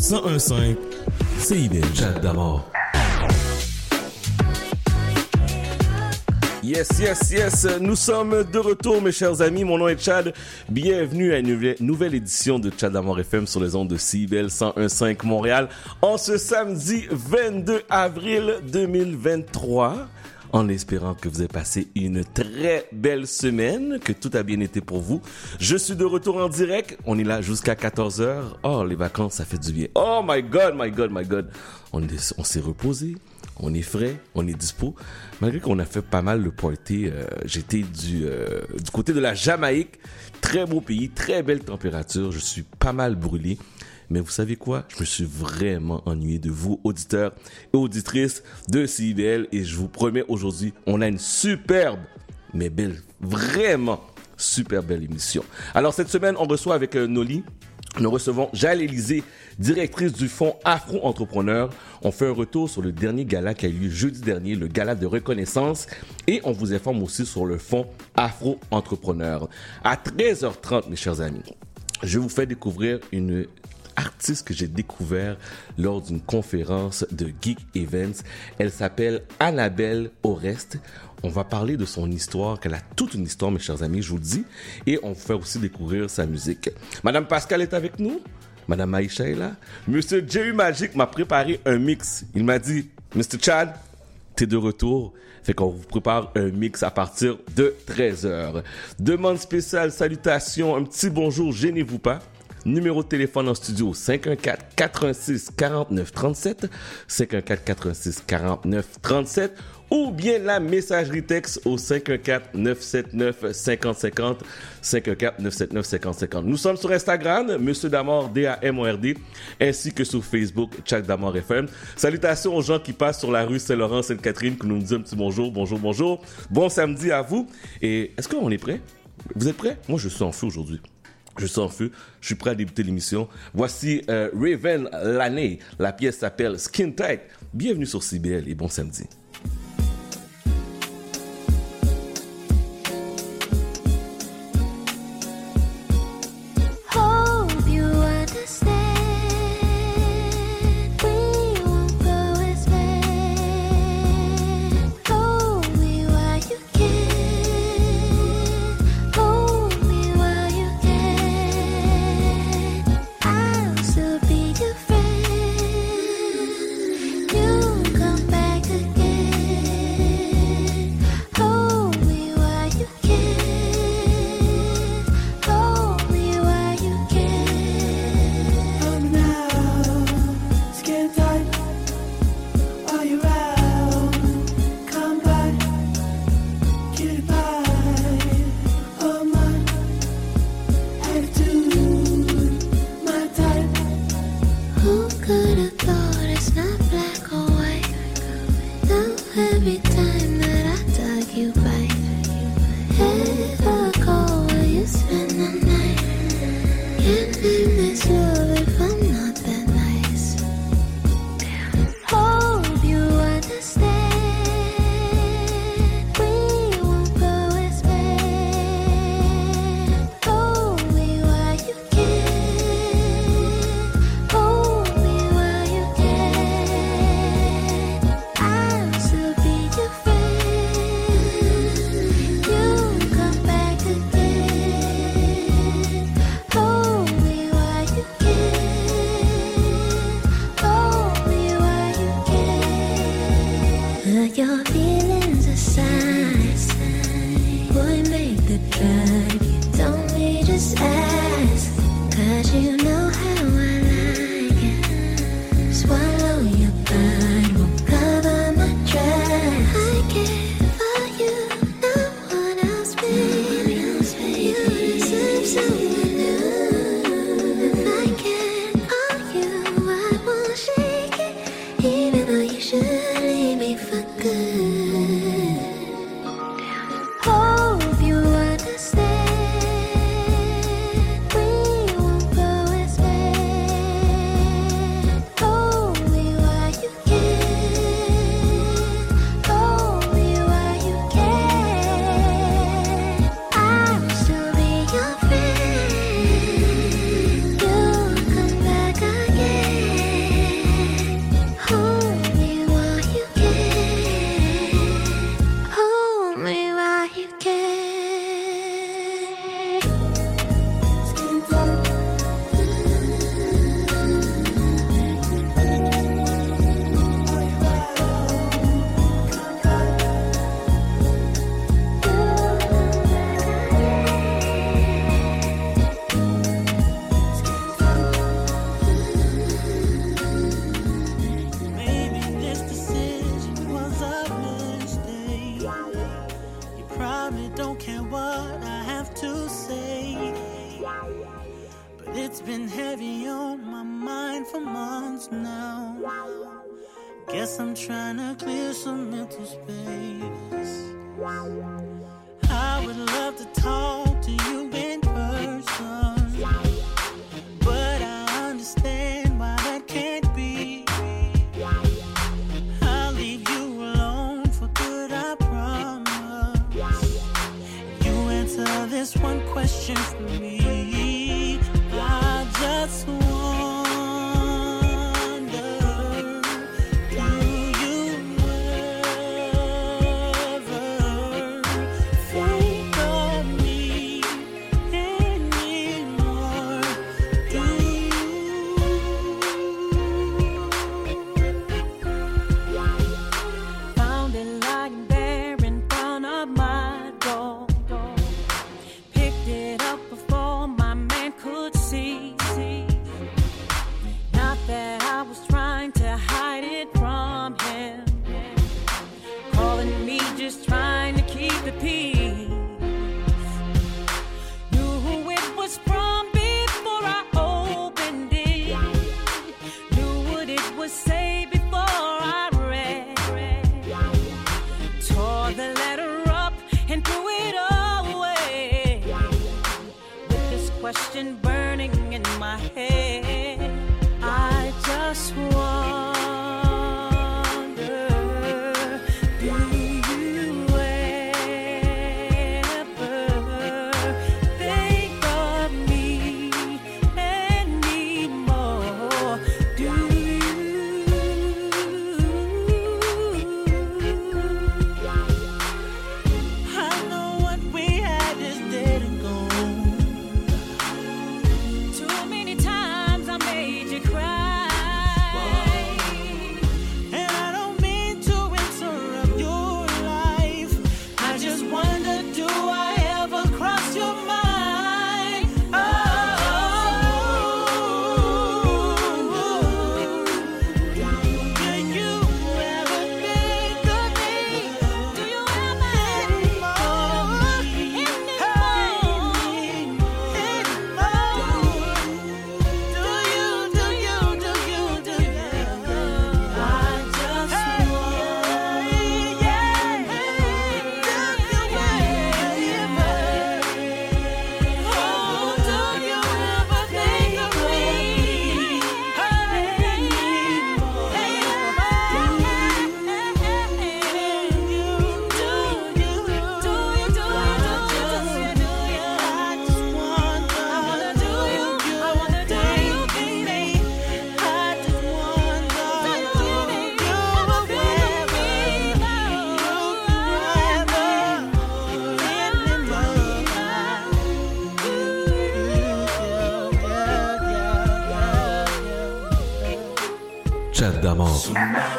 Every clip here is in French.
1015 CIBL. Chat d'amour. Yes, yes, yes. Nous sommes de retour, mes chers amis. Mon nom est Chad. Bienvenue à une nouvelle- édition de Chad D'amour FM sur les ondes de CIBL 1015 Montréal en ce samedi 22 avril 2023. En espérant que vous avez passé une très belle semaine, que tout a bien été pour vous. Je suis de retour en direct. On est là jusqu'à 14h. Oh, les vacances, ça fait du bien. Oh my God, my God, my God. On, est- on s'est reposé on est frais, on est dispo. Malgré qu'on a fait pas mal de party, euh, j'étais du, euh, du côté de la Jamaïque. Très beau pays, très belle température. Je suis pas mal brûlé. Mais vous savez quoi? Je me suis vraiment ennuyé de vous, auditeurs et auditrices de CIBL. Et je vous promets aujourd'hui, on a une superbe, mais belle, vraiment super belle émission. Alors cette semaine, on reçoit avec euh, Noli nous recevons Jaël Élysée, directrice du fonds Afro Entrepreneur. On fait un retour sur le dernier gala qui a eu lieu jeudi dernier, le gala de reconnaissance. Et on vous informe aussi sur le fonds Afro Entrepreneur. À 13h30, mes chers amis, je vous fais découvrir une artiste que j'ai découvert lors d'une conférence de Geek Events. Elle s'appelle Annabelle Oreste. On va parler de son histoire, qu'elle a toute une histoire, mes chers amis, je vous le dis. Et on fait aussi découvrir sa musique. Madame Pascal est avec nous. Madame Aïcha est là. Monsieur Jerry Magic m'a préparé un mix. Il m'a dit, Mr. Chad, t'es de retour. Fait qu'on vous prépare un mix à partir de 13h. Demande spéciale, salutations, un petit bonjour, gênez-vous pas. Numéro de téléphone en studio 514 86 49 37 514 86 49 37 ou bien la messagerie texte au 514 979 5050 514 979 5050. Nous sommes sur Instagram, Monsieur Damord D A M O R D ainsi que sur Facebook Chuck Damord FM. Salutations aux gens qui passent sur la rue Saint-Laurent Sainte-Catherine qui nous disent un petit bonjour, bonjour, bonjour. Bon samedi à vous et est-ce qu'on est prêt? Vous êtes prêts? Moi je suis en feu aujourd'hui. Je en feu, je suis prêt à débuter l'émission. Voici euh, Raven l'année. La pièce s'appelle Skin Tight. Bienvenue sur CBL et bon samedi. I don't care what I have to say. But it's been heavy on my mind for months now. Guess I'm trying to clear some mental space. I would love to talk to you Yeah.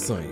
1015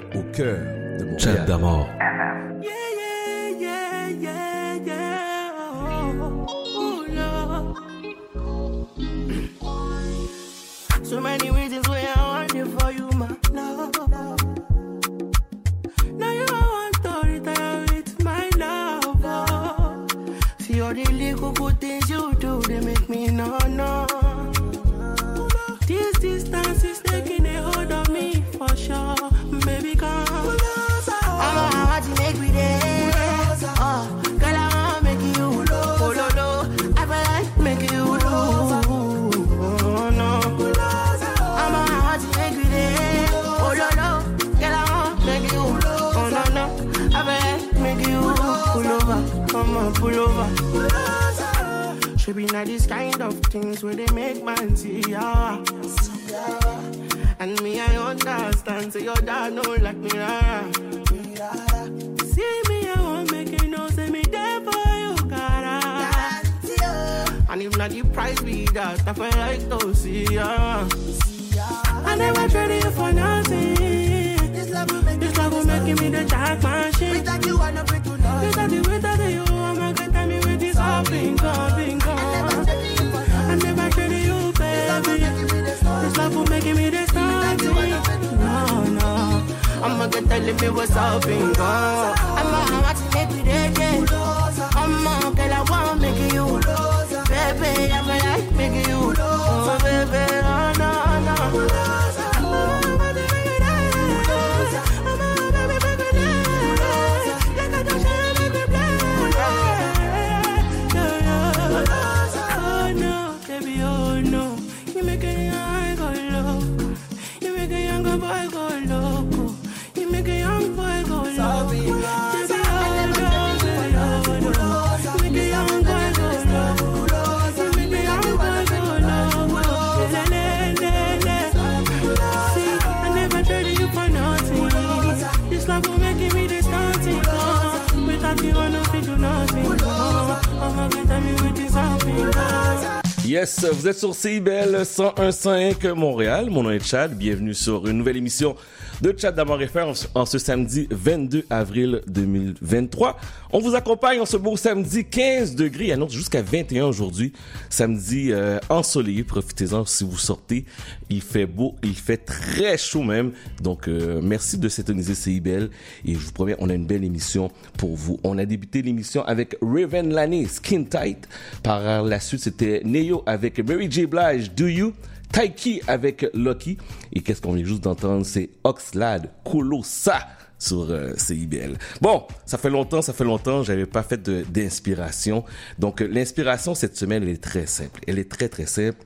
vous êtes sur CIBL 1015 Montréal. Mon nom est Chad. Bienvenue sur une nouvelle émission de Chat d'amour FM en ce samedi 22 avril 2023. On vous accompagne en ce beau samedi 15 degrés. Annonce jusqu'à 21 aujourd'hui. Samedi euh, ensoleillé. Profitez-en si vous sortez. Il fait beau. Il fait très chaud même. Donc, euh, merci de s'étoniser CIBL. Et je vous promets, on a une belle émission pour vous. On a débuté l'émission avec Raven Laney, Skin Tight. Par la suite, c'était Neo avec Mary J. Blige, Do You? Taiki avec Lucky. Et qu'est-ce qu'on vient juste d'entendre? C'est Oxlade, Colossa sur euh, CIBL. Bon, ça fait longtemps, ça fait longtemps, j'avais pas fait d'inspiration. Donc, euh, l'inspiration cette semaine, elle est très simple. Elle est très, très simple.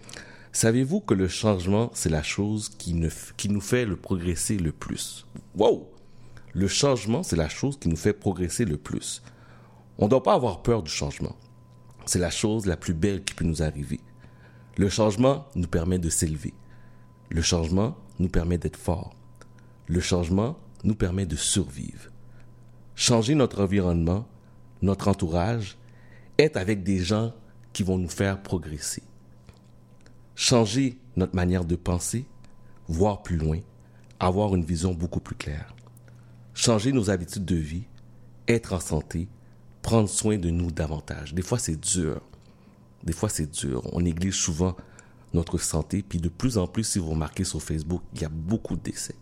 Savez-vous que le changement, c'est la chose qui, ne, qui nous fait le progresser le plus? Wow! Le changement, c'est la chose qui nous fait progresser le plus. On ne doit pas avoir peur du changement. C'est la chose la plus belle qui peut nous arriver. Le changement nous permet de s'élever. Le changement nous permet d'être fort. Le changement nous permet de survivre. Changer notre environnement, notre entourage, être avec des gens qui vont nous faire progresser. Changer notre manière de penser, voir plus loin, avoir une vision beaucoup plus claire. Changer nos habitudes de vie, être en santé, prendre soin de nous davantage. Des fois, c'est dur. Des fois, c'est dur. On néglige souvent notre santé. Puis de plus en plus, si vous remarquez sur Facebook, il y a beaucoup de décès.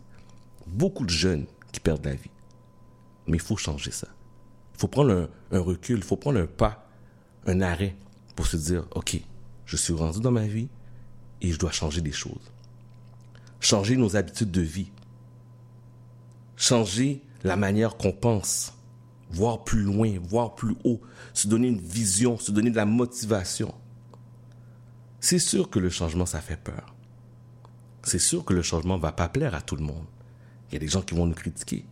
Beaucoup de jeunes qui perdent la vie. Mais il faut changer ça. Il faut prendre un, recul, il faut prendre un pas, un arrêt pour se dire, OK, je suis rendu dans ma vie et je dois changer des choses. Changer nos habitudes de vie. Changer la manière qu'on pense. Voir plus loin, voir plus haut, se donner une vision, se donner de la motivation. C'est sûr que le changement, ça fait peur. C'est sûr que le changement va pas plaire à tout le monde. Il y a des gens qui vont nous critiquer.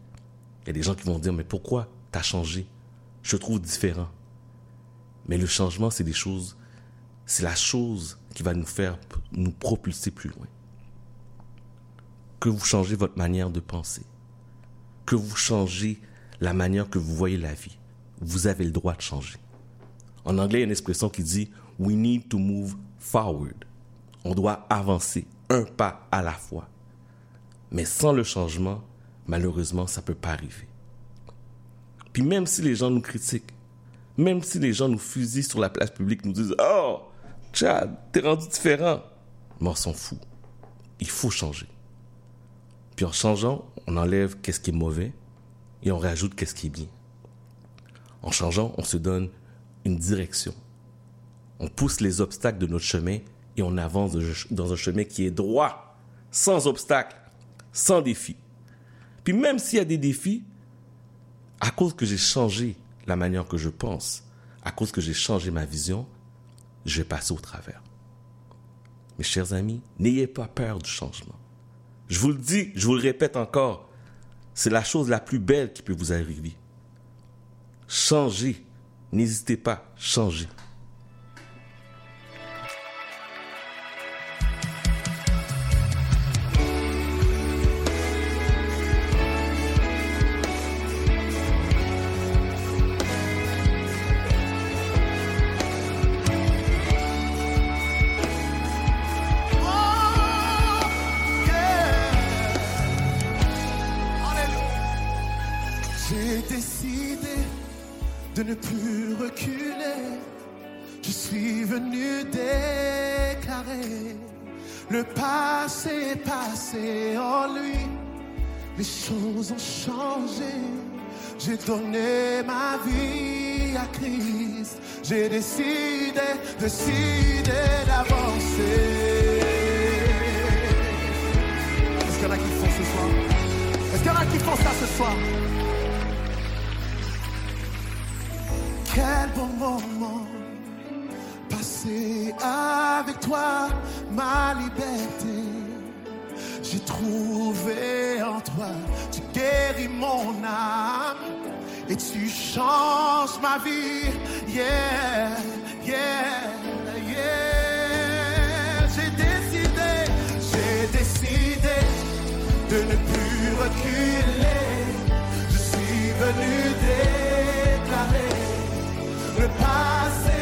Il y a des gens qui vont dire, mais pourquoi t'as changé? Je te trouve différent. Mais le changement, c'est des choses, c'est la chose qui va nous faire nous propulser plus loin. Que vous changez votre manière de penser. Que vous changez la manière que vous voyez la vie. Vous avez le droit de changer. En anglais, il y a une expression qui dit We need to move forward. On doit avancer un pas à la fois. Mais sans le changement, malheureusement, ça peut pas arriver. Puis même si les gens nous critiquent, même si les gens nous fusillent sur la place publique, nous disent Oh, Chad, t'es rendu différent. Mais on s'en fout. Il faut changer. Puis en changeant, on enlève qu'est-ce qui est mauvais et on rajoute qu'est-ce qui est bien. En changeant, on se donne une direction. On pousse les obstacles de notre chemin et on avance dans un chemin qui est droit, sans obstacles, sans défis. Puis même s'il y a des défis, à cause que j'ai changé la manière que je pense, à cause que j'ai changé ma vision, je vais passer au travers. Mes chers amis, n'ayez pas peur du changement. Je vous le dis, je vous le répète encore, c'est la chose la plus belle qui peut vous arriver. Changez. N'hésitez pas, changez. En lui. Les choses ont changé. J'ai donné ma vie à Christ. J'ai décidé, décidé d'avancer. Est-ce qu'il y en a qui font ce soir? Est-ce qu'il y en a qui font ça ce soir? Quel bon moment passé avec toi, ma liberté. J'ai trouvé en toi, tu guéris mon âme et tu changes ma vie. Yeah, yeah, yeah. J'ai décidé, j'ai décidé de ne plus reculer. Je suis venu déclarer le passé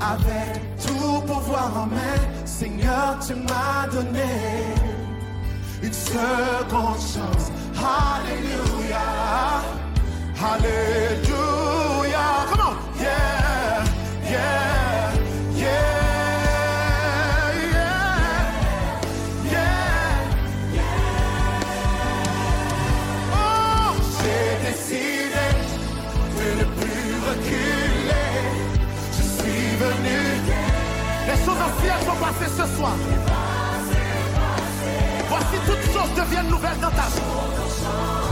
avec tout pouvoir en main. Seigneur, tu m'as donné une seconde chance. Alléluia, Alléluia. Come on, yeah, yeah, yeah, ce soir. Voici toutes choses deviennent nouvelles dans ta vie.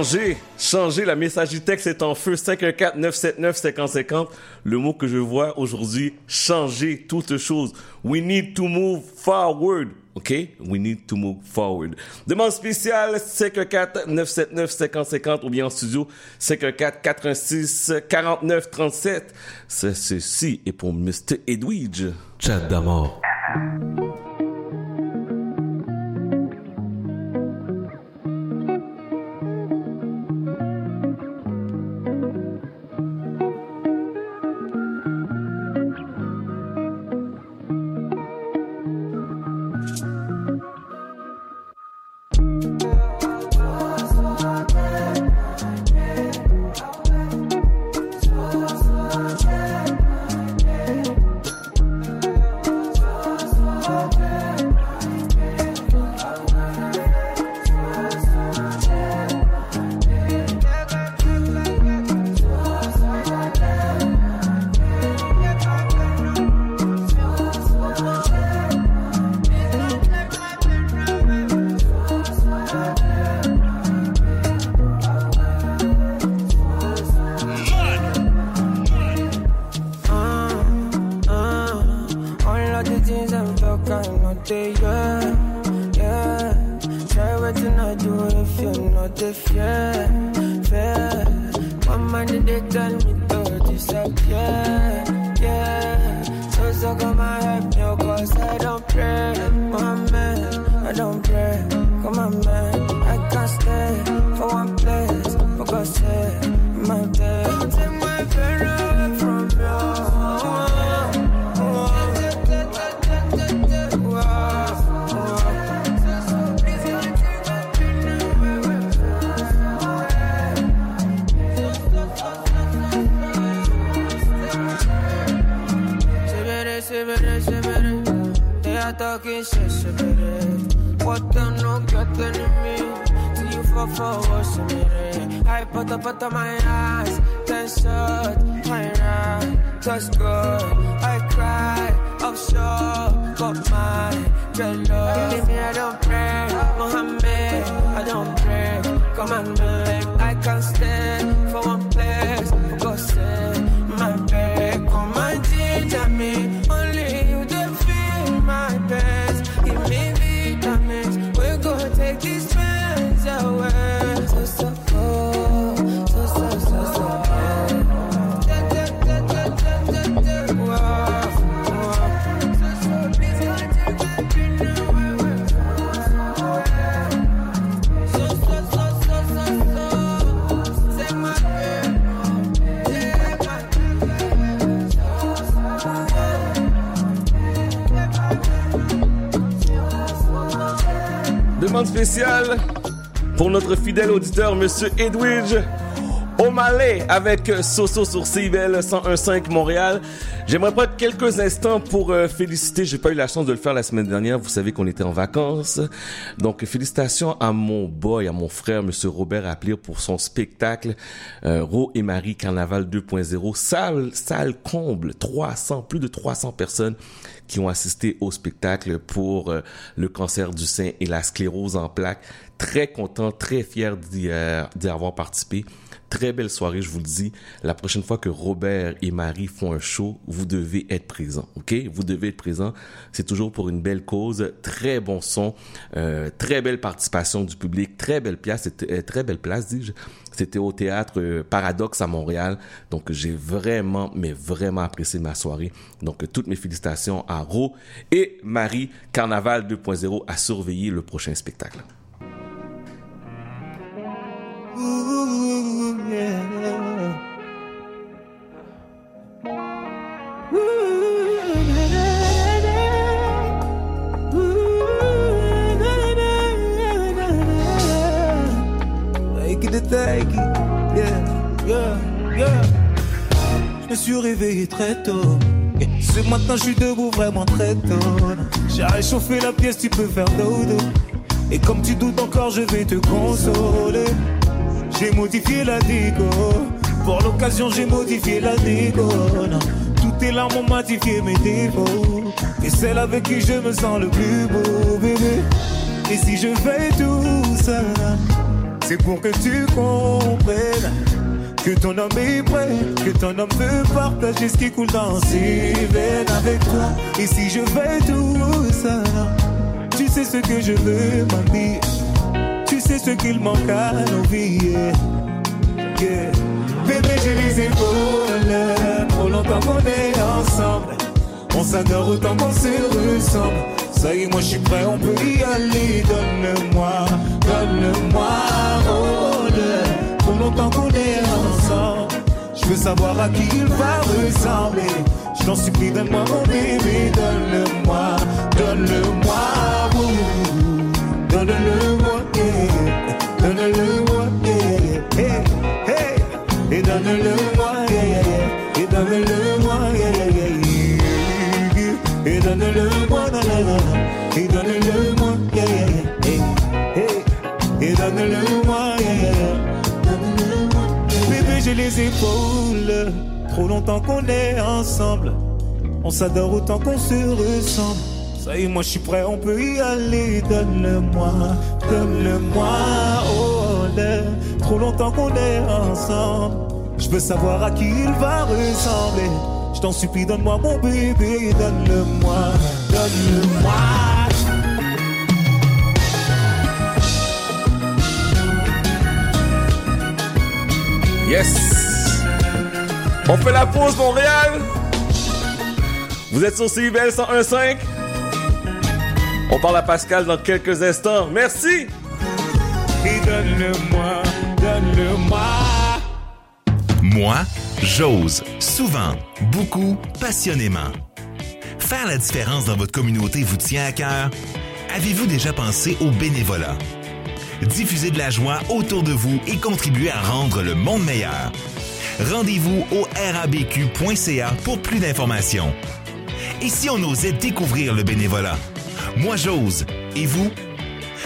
Changer, changer, la messagerie texte est en feu 514-979-5050. Le mot que je vois aujourd'hui, changer toute chose. We need to move forward. OK? We need to move forward. Demande spéciale 514-979-5050 ou bien en studio 514-86-49-37. C'est ceci est pour Mr. Edwidge. Chat d'amour. Monsieur Edwidge O'Malley avec Soso sur CIBL 101.5 Montréal. J'aimerais prendre quelques instants pour euh, féliciter. J'ai pas eu la chance de le faire la semaine dernière. Vous savez qu'on était en vacances. Donc, félicitations à mon boy, à mon frère, Monsieur Robert Aplir pour son spectacle euh, Ro et Marie Carnaval 2.0. Salle, salle comble, 300, plus de 300 personnes qui ont assisté au spectacle pour euh, le cancer du sein et la sclérose en plaques. Très content, très fier d'y euh, d'y avoir participé. Très belle soirée, je vous le dis. La prochaine fois que Robert et Marie font un show, vous devez être présent, ok? Vous devez être présent. C'est toujours pour une belle cause. Très bon son, euh, très belle participation du public, très belle place, euh, très belle place, dis-je. C'était au théâtre euh, Paradoxe à Montréal. Donc j'ai vraiment, mais vraiment apprécié ma soirée. Donc toutes mes félicitations à Ro et Marie. Carnaval 2.0 à surveiller le prochain spectacle. Yeah, yeah, yeah. Je me suis réveillé très tôt. Ce matin, je suis debout vraiment très tôt. J'ai réchauffé la pièce, tu peux faire dodo. Et comme tu doutes encore, je vais te consoler. J'ai modifié la déco. Pour l'occasion, j'ai modifié la déco. Toutes tes larmes ont modifié mes défauts. Et celle avec qui je me sens le plus beau, bébé. Et si je fais tout ça, C'est pour que tu comprennes que ton homme est prêt, que ton homme veut partager ce qui coule dans ses veines avec toi. Et si je fais tout ça, tu sais ce que je veux, ma vie. Tu sais ce qu'il manque à nos vies. Bébé, j'ai les épaules. Trop longtemps qu'on est ensemble. On s'adore autant qu'on se ressemble. Ça y est, moi je suis prêt, on peut y aller. Donne-moi, donne-moi, oh, le- Trop longtemps qu'on est ensemble. Je veux savoir à qui il va ressembler. Je t'en supplie, donne-moi mon bébé, donne-le-moi, donne-le-moi, oh. donne-le-moi, donne-le-moi, yeah. hey, hey. et donne-le-moi, yeah. et donne-le-moi, yeah. Et donne-le-moi, et donne-le-moi, et donne-le-moi, donne-le-moi. Bébé, j'ai les épaules, trop longtemps qu'on est ensemble. On s'adore autant qu'on se ressemble. Ça y est, moi je suis prêt, on peut y aller. Donne-le-moi, donne-le-moi, oh le- Trop longtemps qu'on est ensemble. Je veux savoir à qui il va ressembler. Je t'en supplie, donne-moi mon bébé, donne-le-moi, donne-le-moi. Yes! On fait la pause, Montréal! Vous êtes sur CIBL 101.5? On parle à Pascal dans quelques instants. Merci! Et donne-le-moi, donne-le-moi. Moi, j'ose. Souvent, beaucoup, passionnément. Faire la différence dans votre communauté vous tient à cœur? Avez-vous déjà pensé au bénévolat? Diffuser de la joie autour de vous et contribuer à rendre le monde meilleur. Rendez-vous au rabq.ca pour plus d'informations. Et si on osait découvrir le bénévolat? Moi, j'ose. Et vous?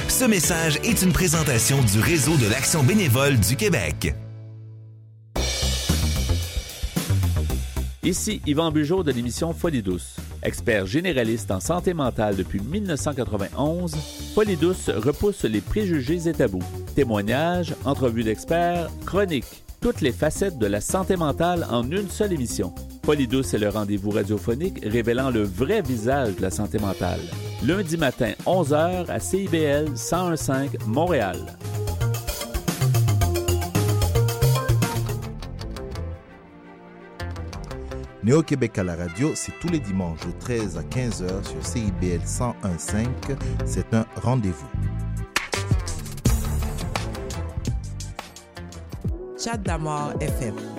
Ce message est une présentation du Réseau de l'Action bénévole du Québec. Ici Yvan Bugeaud de l'émission Folie. Expert généraliste en santé mentale depuis 1991, Folie repousse les préjugés et tabous. Témoignages, entrevues d'experts, chroniques, toutes les facettes de la santé mentale en une seule émission. Folie est le rendez-vous radiophonique révélant le vrai visage de la santé mentale. Lundi matin, 11h à CIBL 1015 Montréal. Néo-Québec à la radio, c'est tous les dimanches de 13 à 15h sur CIBL 101.5. C'est un rendez-vous. Chat d'amour FM.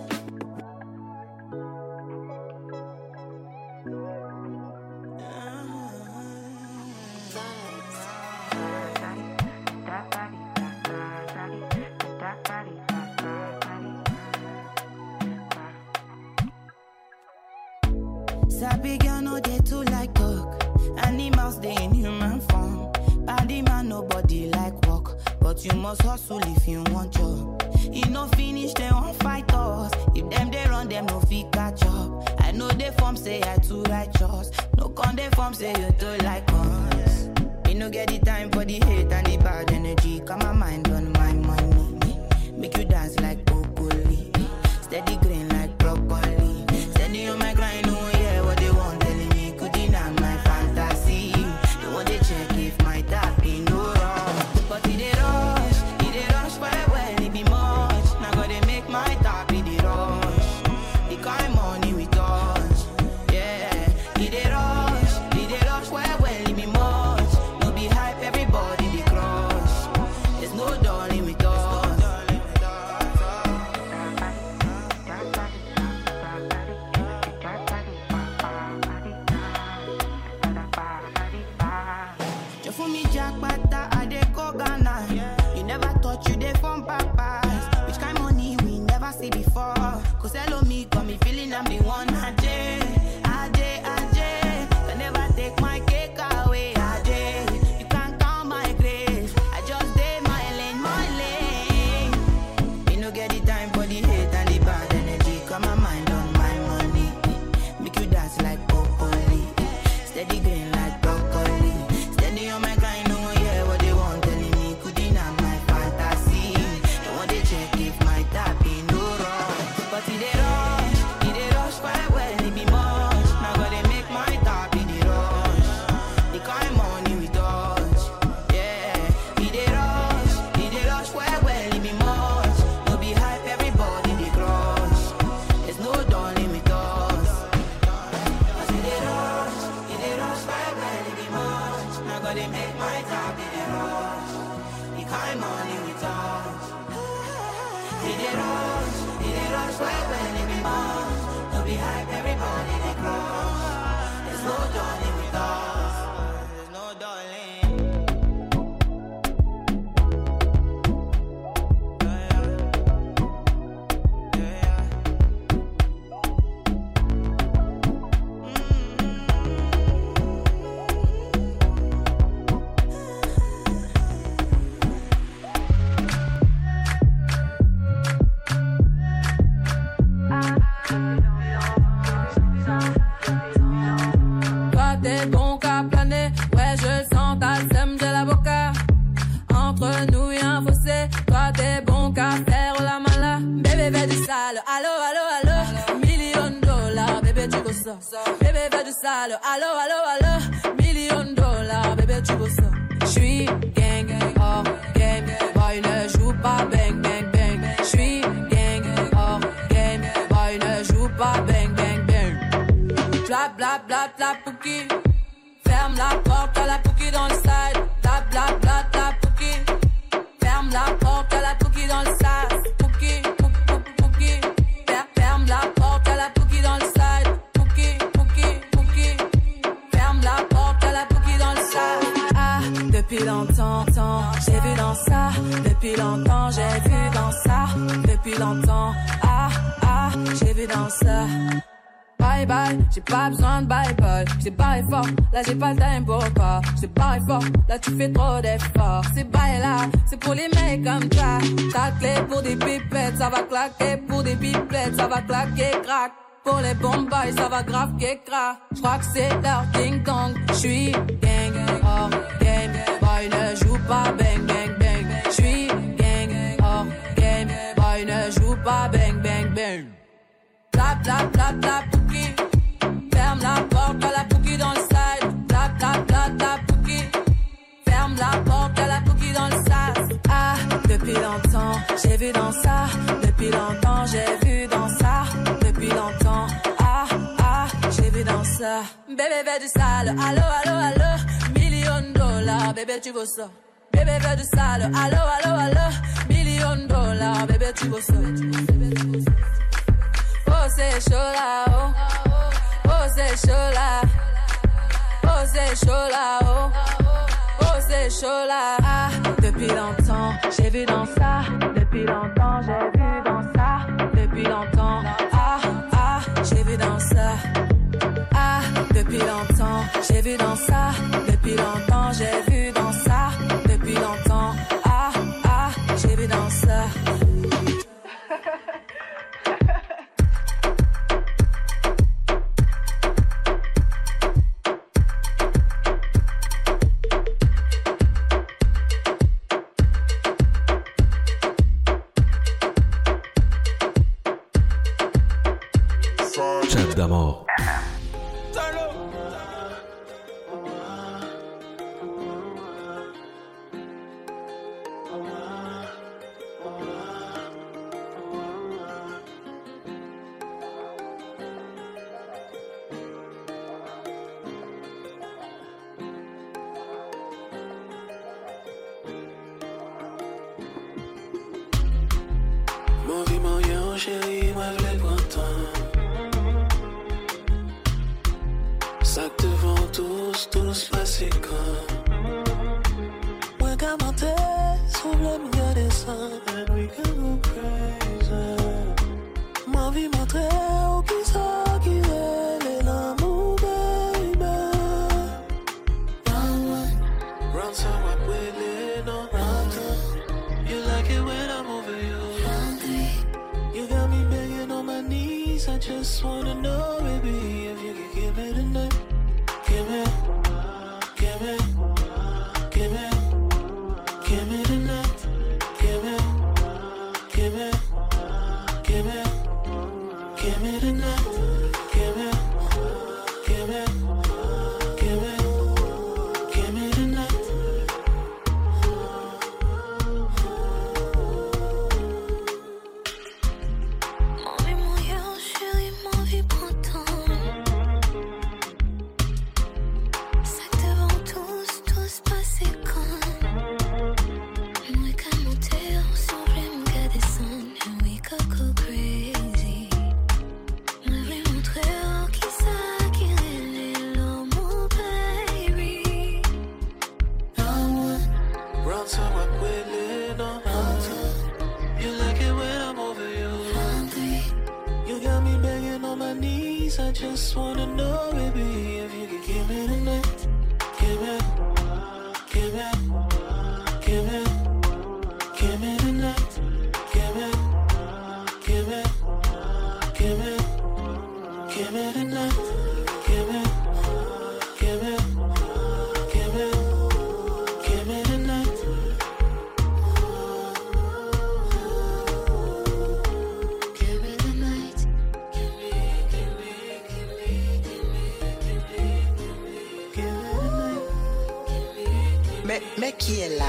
qui est là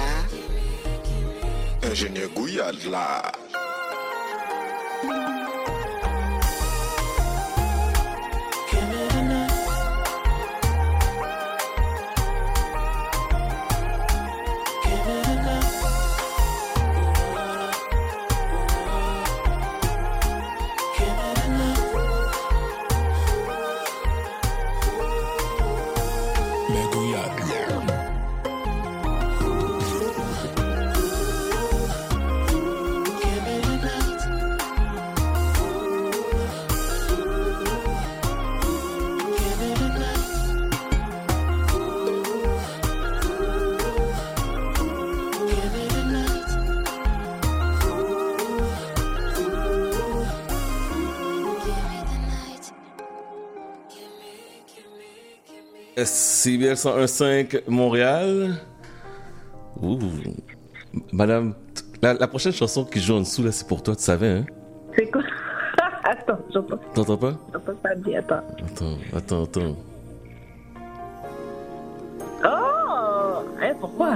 Ingénieur Gouillade là. CBL 101.5 Montréal. Ouh. Madame, la, la prochaine chanson qui joue en dessous, là, c'est pour toi, tu savais, hein? C'est quoi? Attends, j'entends T'entends pas? j'entends pas bien. Attends. Attends, attends, attends. Oh hein, Pourquoi?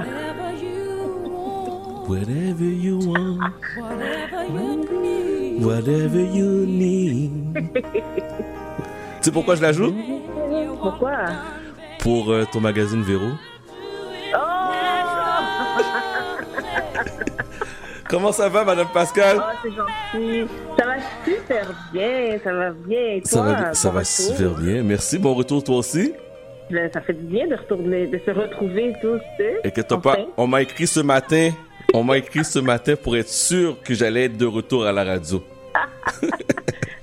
Whatever you want, whatever you need. tu sais pourquoi je la joue? Pourquoi? Pour euh, ton magazine Véro. Oh Comment ça va, Madame Pascal? Oh, c'est gentil. Ça va super bien, ça va bien. Et Ça toi, va, ça va super bien. Merci. Bon retour, toi aussi. Ben, Ça fait du bien de retourner, de se retrouver tous. Et que t'as Enfin. pas. On m'a écrit ce matin. On m'a écrit ce matin pour être sûr que j'allais être de retour à la radio.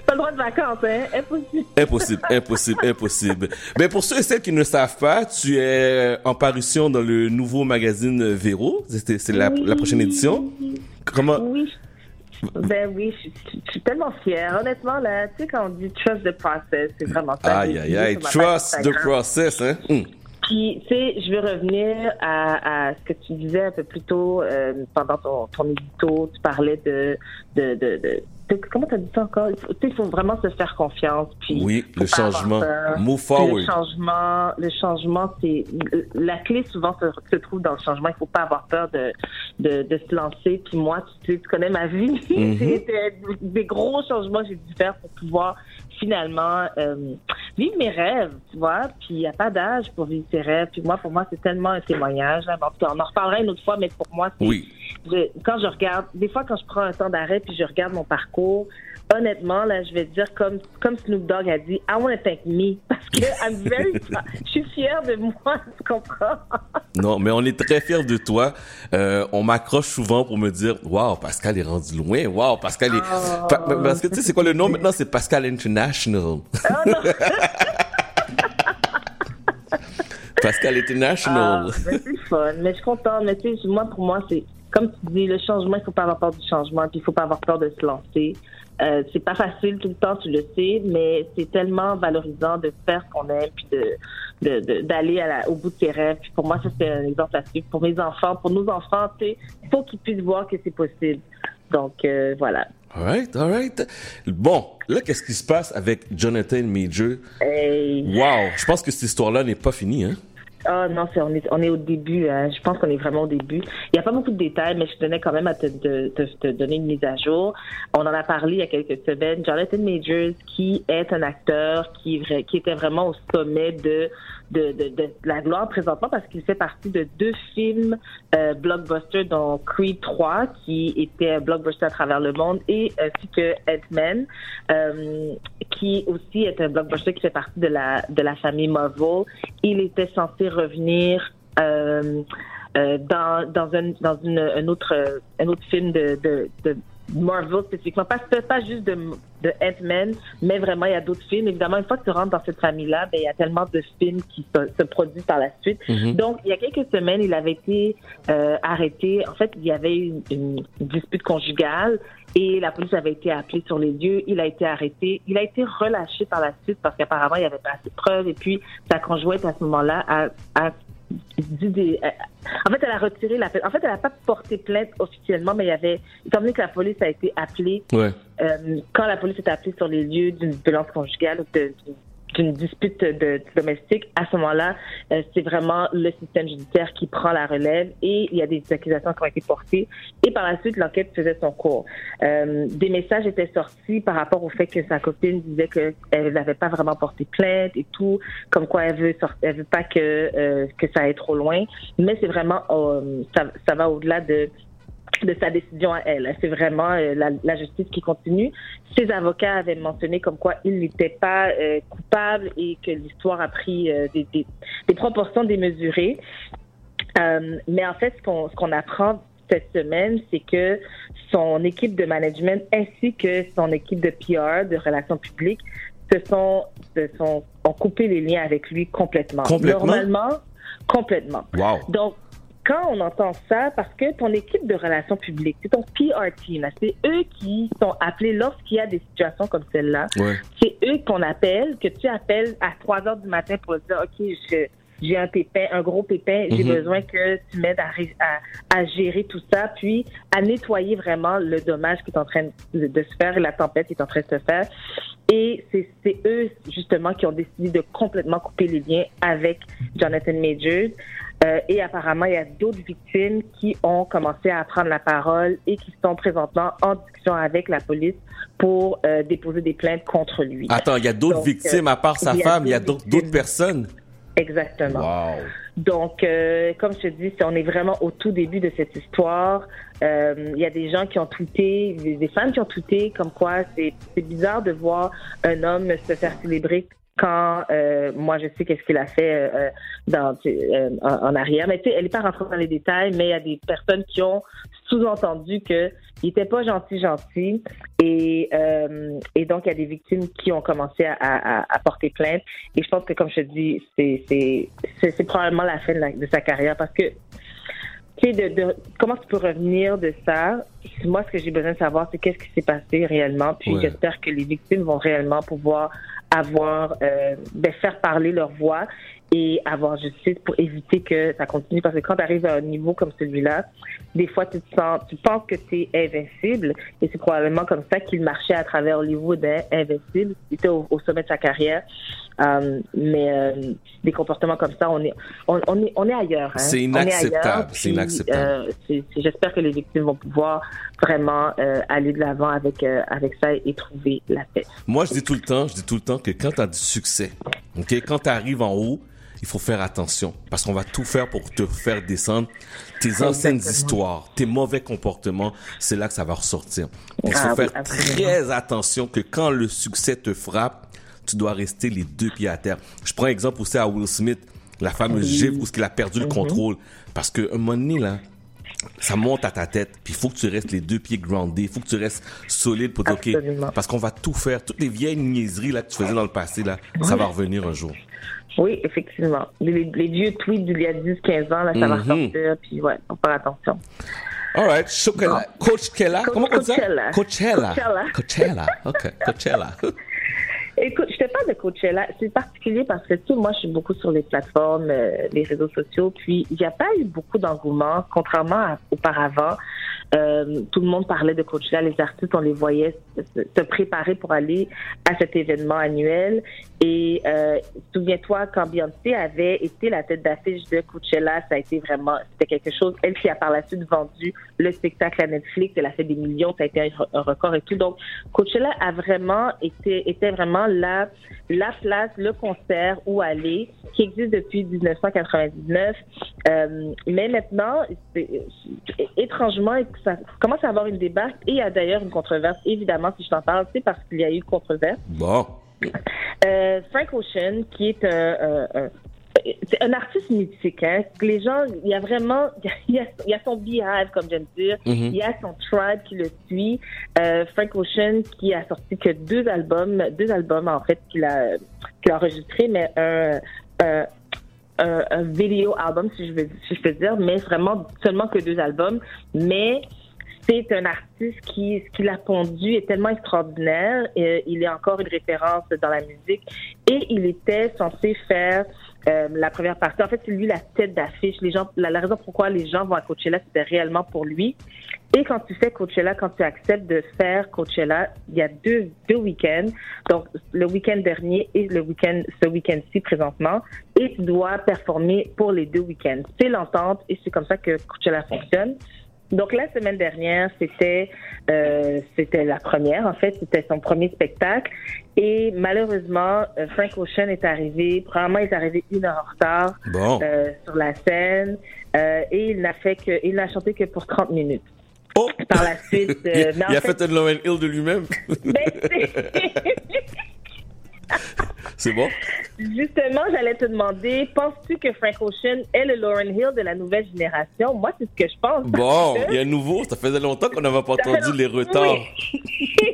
Pas le droit de vacances, hein? Impossible. Impossible, impossible, impossible. Mais pour ceux et celles qui ne savent pas, tu es en parution dans le nouveau magazine Véro. C'est la, la prochaine édition. Comment? Oui. Ben oui, je, suis- je suis tellement fière. Honnêtement, là, tu sais, quand on dit trust the process, c'est vraiment ça. Aïe, aïe, aïe. Trust the process, hein? Hum. Puis, tu sais, je veux revenir à, à ce que tu disais un peu plus tôt euh, pendant ton, ton édito. Tu parlais de. de, de, de, de- comment tu as dit ça encore? Tu sais, il faut vraiment se faire confiance. Puis, Oui, le changement. Move forward. Le changement, le changement, c'est. La clé souvent se, se trouve dans le changement. Il faut pas avoir peur de, de, de se lancer. Puis moi, tu, sais, tu connais ma vie. Mhm. C'était des gros changements que j'ai dû faire pour pouvoir finalement euh, vivre mes rêves, tu vois. Puis il n'y a pas d'âge pour vivre ses rêves. Puis moi, pour moi, c'est tellement un témoignage. Là. Tout cas, on en reparlera une autre fois, mais pour moi, c'est Oui. je- quand je regarde, des fois quand je prends un temps d'arrêt puis je regarde mon parcours, honnêtement, là, je vais te dire comme, comme Snoop Dogg a dit, I want to thank me. Parce que I'm very, je suis fière de moi, tu comprends? Non, mais on est très fiers de toi. Euh, on m'accroche souvent pour me dire, waouh, Pascal est rendu loin. Waouh, Pascal est. Oh. Pa- Parce que tu sais, c'est quoi le nom maintenant? C'est Pascal International. Pascal International. Ah, ben, c'est fun, mais je suis contente. Mais tu sais, moi, pour moi, c'est comme tu dis, le changement, il faut pas avoir peur du changement, puis il faut pas avoir peur de se lancer. Euh, c'est pas facile tout le temps, tu le sais, mais c'est tellement valorisant de faire ce qu'on aime, puis de d'aller au bout de ses rêves. Puis pour moi, ça c'est un exemple à suivre. Pour mes enfants, pour nos enfants, tu sais, il faut qu'ils puissent voir que c'est possible. Donc euh, voilà. Alright, alright. Bon, là, qu'est-ce qui se passe avec Jonathan Major? Hey. Wow, je pense que cette histoire-là n'est pas finie, hein? Ah non, c'est, on, est, on est au début. hein. Je pense qu'on est vraiment au début. Il n'y a pas beaucoup de détails, mais je tenais quand même à te, de- de- te donner une mise à jour. On en a parlé il y a quelques semaines. Jonathan Majors, qui est un acteur qui, est qui était vraiment au sommet de, de, la gloire présentement parce qu'il fait partie de deux films euh, blockbusters, dont Creed 3, qui était un blockbuster à travers le monde, et ainsi que Ant-Man, euh, qui aussi est un blockbuster qui fait partie de la, de la famille Marvel. Il était censé revenir euh, euh, dans, dans, un, dans autre, film de Marvel spécifiquement, pas, pas juste de, de Ant-Man, mais vraiment, il y a d'autres films. Évidemment, une fois que tu rentres dans cette famille-là, ben, il y a tellement de films qui se, se produisent par la suite. Mhm. Donc, il y a quelques semaines, il avait été euh, arrêté. En fait, il y avait une, une dispute conjugale et la police avait été appelée sur les lieux. Il a été arrêté. Il a été relâché par la suite parce qu'apparemment, il n'y avait pas assez de preuves. Et puis, sa conjointe, à ce moment-là, a, a dit des... euh, En fait, elle a retiré la... En fait, elle n'a pas porté plainte officiellement, mais il y avait... Étant donné que la police a été appelée, Ouais. euh, quand la police est appelée sur les lieux d'une violence conjugale ou de- d'une dispute de, domestique, à ce moment-là, euh, c'est vraiment le système judiciaire qui prend la relève et il y a des accusations qui ont été portées. Et par la suite, l'enquête faisait son cours. Euh, des messages étaient sortis par rapport au fait que sa copine disait qu'elle n'avait pas vraiment porté plainte et tout, comme quoi elle veut sortir, elle veut pas que euh, que ça aille trop loin. Mais c'est vraiment euh, ça, ça va au-delà de de sa décision à elle. C'est vraiment euh, la, la justice qui continue. Ses avocats avaient mentionné comme quoi il n'était pas euh, coupable et que l'histoire a pris euh, des, des, des proportions démesurées. Mais en fait, ce qu'on ce qu'on apprend cette semaine, c'est que son équipe de management ainsi que son équipe de PR, de relations publiques, se sont, se sont ont coupé les liens avec lui complètement. Complètement? Normalement, complètement. Wow. Donc, quand on entend ça, parce que ton équipe de relations publiques, c'est ton PR team, là, c'est eux qui sont appelés lorsqu'il y a des situations comme celle-là. Ouais. C'est eux qu'on appelle, que tu appelles à 3 heures du matin pour dire, OK, je- j'ai un pépin, un gros pépin, j'ai Mhm. besoin que tu m'aides à, à, à gérer tout ça, puis à nettoyer vraiment le dommage qui est en train de, se faire, la tempête qui est en train de se faire. Et c'est eux, justement, qui ont décidé de complètement couper les liens avec Jonathan Majors. Euh, et apparemment, il y a d'autres victimes qui ont commencé à prendre la parole et qui sont présentement en discussion avec la police pour euh, déposer des plaintes contre lui. Attends, il y a d'autres victimes à part sa il y a femme, il y a d'autres personnes. Exactement. Wow. Donc, euh, comme je te dis, on est vraiment au tout début de cette histoire. Euh, Il y a des gens qui ont tweeté, des, des femmes qui ont tweeté, comme quoi c'est bizarre de voir un homme se faire célébrer quand euh, moi je sais qu'est-ce qu'il a fait euh, euh, dans euh, en, en arrière. Mais tu sais, elle n'est pas rentrée dans les détails, mais il y a des personnes qui ont sous-entendu que il était pas gentil gentil et et donc il y a des victimes qui ont commencé à, à, à porter plainte et je pense que comme je te dis c'est c'est c'est c'est probablement la fin de, la- de sa carrière parce que tu sais, de, de, comment tu peux revenir de ça? Moi, ce que j'ai besoin de savoir, c'est qu'est-ce qui s'est passé réellement. Puis Ouais. j'espère que les victimes vont réellement pouvoir avoir, euh, ben, faire parler leur voix et avoir justice pour éviter que ça continue. Parce que quand tu arrives à un niveau comme celui-là, des fois, tu te sens, tu penses que tu es invincible. Et c'est probablement comme ça qu'il marchait à travers Hollywood, hein, invincible. Il était au, au sommet de sa carrière. Euh, mais euh, des comportements comme ça, on est, on, on est, on est ailleurs. Hein. C'est inacceptable, c'est inacceptable. euh, J'espère que les victimes vont pouvoir vraiment euh, aller de l'avant avec, avec ça et trouver la paix. Moi, je dis tout le temps, je dis tout le temps que quand tu as du succès, ok, quand tu arrives en haut, il faut faire attention parce qu'on va tout faire pour te faire descendre. Tes anciennes histoires, tes mauvais comportements, c'est là que ça va ressortir. Il faut Ah oui, faire très attention que quand le succès te frappe, tu dois rester les deux pieds à terre. Je prends exemple aussi à Will Smith, la fameuse Oui. gifle où il a perdu le Mhm. contrôle parce que un moment donné là, ça monte à ta tête, puis il faut que tu restes les deux pieds groundés, il faut que tu restes solide pour dire, OK, parce qu'on va tout faire, toutes les vieilles niaiseries là, que tu faisais dans le passé, là, ça va revenir un jour. Oui, effectivement. Les, les vieux tweets d'il y a 10, 15 ans, là, ça va Mhm. ressortir. Puis ouais, faut faire attention. All right, Chocolat. Coach Kella, comment on dit ça? Coachella. Coachella. Coachella. OK, Coachella. Écoute, je te parle de Coachella. C'est particulier parce que, tu moi, je suis beaucoup sur les plateformes, euh, les réseaux sociaux, puis il n'y a pas eu beaucoup d'engouement, contrairement à auparavant. Euh, tout le monde parlait de Coachella, les artistes, on les voyait se préparer pour aller à cet événement annuel. Et euh, souviens-toi, quand Beyoncé avait été la tête d'affiche de Coachella, ça a été vraiment, c'était quelque chose, elle qui a par la suite vendu le spectacle à Netflix, elle a fait des millions, ça a été un, record et tout. Donc, Coachella a vraiment été, était vraiment la, la place, le concert où aller, qui existe depuis 1999. Euh, mais maintenant, étrangement, ça commence à avoir une débat et il y a d'ailleurs une controverse. Évidemment, si je t'en parle, c'est parce qu'il y a eu une controverse. Bon. Euh, Frank Ocean, qui est un, un- un- artiste mythique. Hein. Les gens, il y a vraiment, il y a, il y a son beehive, comme j'aime dire. Mhm. Il y a son tribe qui le suit. Euh, Frank Ocean qui a sorti que deux albums, deux albums en fait qu'il a, qu'il a enregistré, mais un, un, un, un vidéo album si je veux, si je peux dire, mais vraiment seulement que deux albums. Mais c'est un artiste qui, ce qu'il a pondu est tellement extraordinaire. Et il est encore une référence dans la musique. Et il était censé faire euh, la première partie. En fait, c'est lui la tête d'affiche. Les gens, la, la raison pourquoi les gens vont à Coachella, c'était réellement pour lui. Et quand tu fais Coachella, quand tu acceptes de faire Coachella, il y a deux, deux week-ends. Donc, le week-end dernier et le week-end, ce week-end-ci présentement. Et tu dois performer pour les deux week-ends. C'est l'entente et c'est comme ça que Coachella fonctionne. Donc la semaine dernière, c'était euh, c'était la première en fait, c'était son premier spectacle et malheureusement euh, Frank Ocean est arrivé, probablement il est arrivé une heure en retard Bon. euh, sur la scène euh, et il n'a fait que il n'a chanté que pour 30 minutes. Par la suite, euh, il mais en il a fait, fait un Lauren Hill de lui-même. c'est bon? Justement, j'allais te demander, penses-tu que Frank Ocean est le Lauren Hill de la nouvelle génération? Moi, c'est ce que je pense. Bon, il y a un nouveau. Ça faisait longtemps qu'on n'avait pas Ça entendu les retards.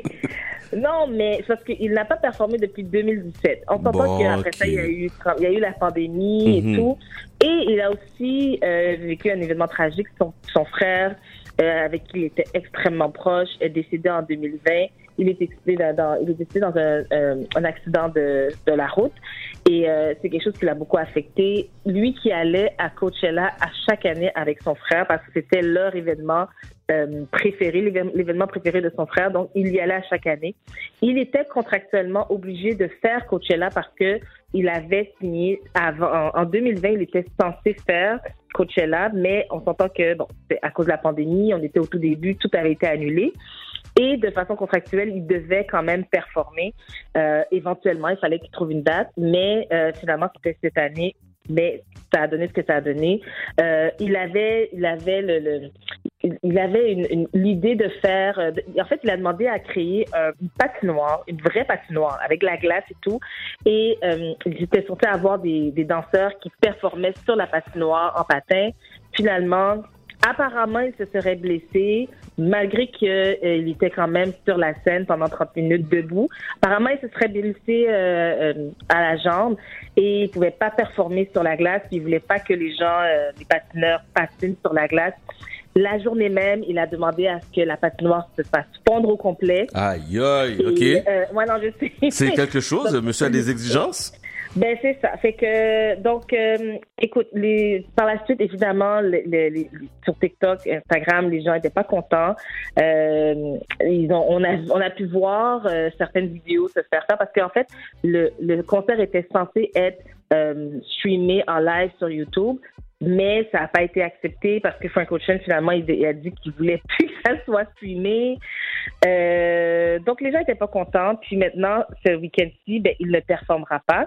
Non, mais parce qu'il n'a pas performé depuis 2017. On s'entend Bon, qu'après ça, il y, a eu, il y a eu la pandémie Mhm. et tout. Et il a aussi euh, vécu un événement tragique. Son, son frère, euh, avec qui il était extrêmement proche, est décédé en 2020. Il est décédé dans, un, euh, accident de, la route. Et euh, c'est quelque chose qui l'a beaucoup affecté. Lui qui allait à Coachella à chaque année avec son frère parce que c'était leur événement euh, préféré, l'événement préféré de son frère. Donc, il y allait à chaque année. Il était contractuellement obligé de faire Coachella parce que il avait signé avant, en, en 2020, il était censé faire Coachella, mais on s'entend que, bon, à cause de la pandémie, on était au tout début, tout avait été annulé. Et de façon contractuelle, il devait quand même performer. Euh, éventuellement, il fallait qu'il trouve une date, mais euh, finalement, c'était cette année. Mais ça a donné ce que ça a donné. Euh, il avait, il avait le, il- avait une- l'idée de faire. en fait, il a demandé à créer une patinoire, une vraie patinoire avec la glace et tout. Et euh, il était censé avoir des, des danseurs qui performaient sur la patinoire en patin. Finalement, apparemment, il se serait blessé malgré qu'il était quand même sur la scène pendant 30 minutes debout. Apparemment, il se serait blessé euh, euh, à la jambe et il pouvait pas performer sur la glace. Il voulait pas que les gens, euh, les patineurs, patinent sur la glace. La journée même, il a demandé à ce que la patinoire se fasse fondre au complet. Aïe, aïe, Et, ok. euh, ouais, non, je sais. C'est quelque chose, monsieur a des exigences? Ben c'est ça. Fait que donc euh, écoute, les par la suite évidemment les, les- sur TikTok, Instagram, les gens étaient pas contents. Euh, ils ont on a on a pu voir euh, certaines vidéos se faire ça parce qu'en fait le le concert était censé être euh, streamé en live sur YouTube. Mais ça n'a pas été accepté parce que Frank Ocean, finalement, il, il a dit qu'il voulait plus que ça soit streamé. Euh, donc, les gens n'étaient pas contents. Puis maintenant, ce week-end-ci, ben, il ne performera pas.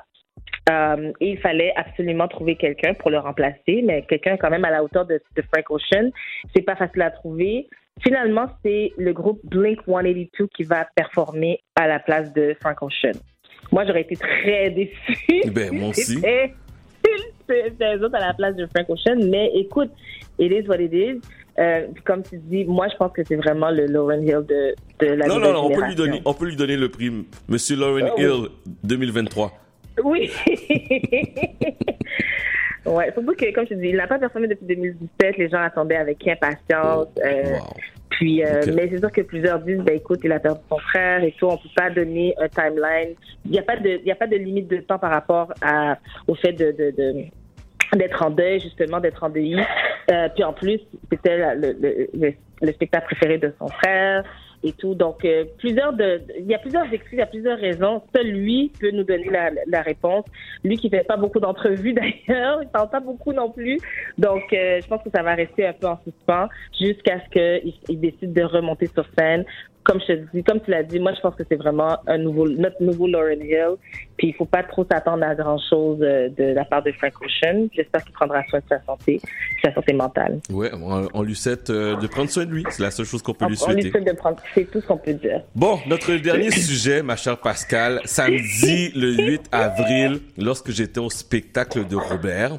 Euh, et il fallait absolument trouver quelqu'un pour le remplacer, mais quelqu'un quand même à la hauteur de, de Frank Ocean. C'est pas facile à trouver. Finalement, c'est le groupe Blink 182 qui va performer à la place de Frank Ocean. Moi, j'aurais été très déçue. Ben, moi aussi. C'était c'était eux autres à la place de Frank Ocean, mais écoute, it is what it is. Euh, comme tu dis, moi, je pense que c'est vraiment le Lauren Hill de, de la Non, non, non, on peut, lui donner, on peut lui donner le prix. Monsieur Lauren Oh, oui. Hill 2023. Oui. ouais, surtout que, comme je te dis, il n'a pas performé depuis 2017. Les gens attendaient avec impatience. euh, Puis, euh, mais c'est sûr que plusieurs disent, ben écoute, il a perdu son frère et tout. On peut pas donner un timeline. Il n'y a pas de, il y a pas de limite de temps par rapport à, au fait de, de, de- d'être en deuil, justement, d'être en deuil. Euh, puis en plus, c'était le, le spectacle préféré de son frère et tout. Donc, euh, plusieurs de, il y a plusieurs excuses, il y a plusieurs raisons. Seul lui peut nous donner la, la réponse. Lui qui fait pas beaucoup d'entrevues d'ailleurs, il parle pas beaucoup non plus. Donc, euh, je pense que ça va rester un peu en suspens jusqu'à ce qu'il il décide de remonter sur scène. Comme je te dis, comme tu l'as dit, moi je pense que c'est vraiment un nouveau, notre nouveau Lauren Hill. Puis il faut pas trop s'attendre à grand chose de la part de Frank Ocean. J'espère qu'il prendra soin de sa santé, de sa santé mentale. Ouais, on, on lui souhaite euh, de prendre soin de lui. C'est la seule chose qu'on peut On, lui on lui souhaiter. souhaite de prendre, c'est tout ce qu'on peut dire. Bon, notre dernier sujet, ma chère Pascal, samedi le 8 avril, lorsque j'étais au spectacle de Robert,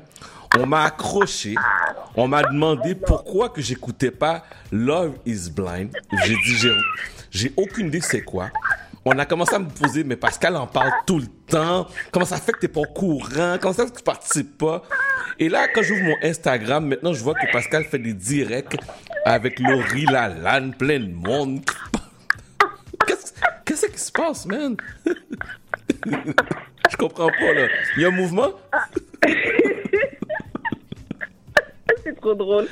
on m'a accroché, on m'a demandé pourquoi que j'écoutais pas Love is Blind. J'ai dit, j'ai, j'ai aucune idée c'est quoi. On a commencé à me poser, mais Pascal en parle tout le temps. Comment ça fait que t'es pas au courant? Comment ça fait que tu participes pas? Et là, quand j'ouvre mon Instagram, maintenant, je vois que Pascal fait des directs avec Laurie Lalane, plein de monde. Qu'est-ce qu'est-ce qui se passe, man? Je comprends pas, là. Il y a un mouvement? c'est trop drôle.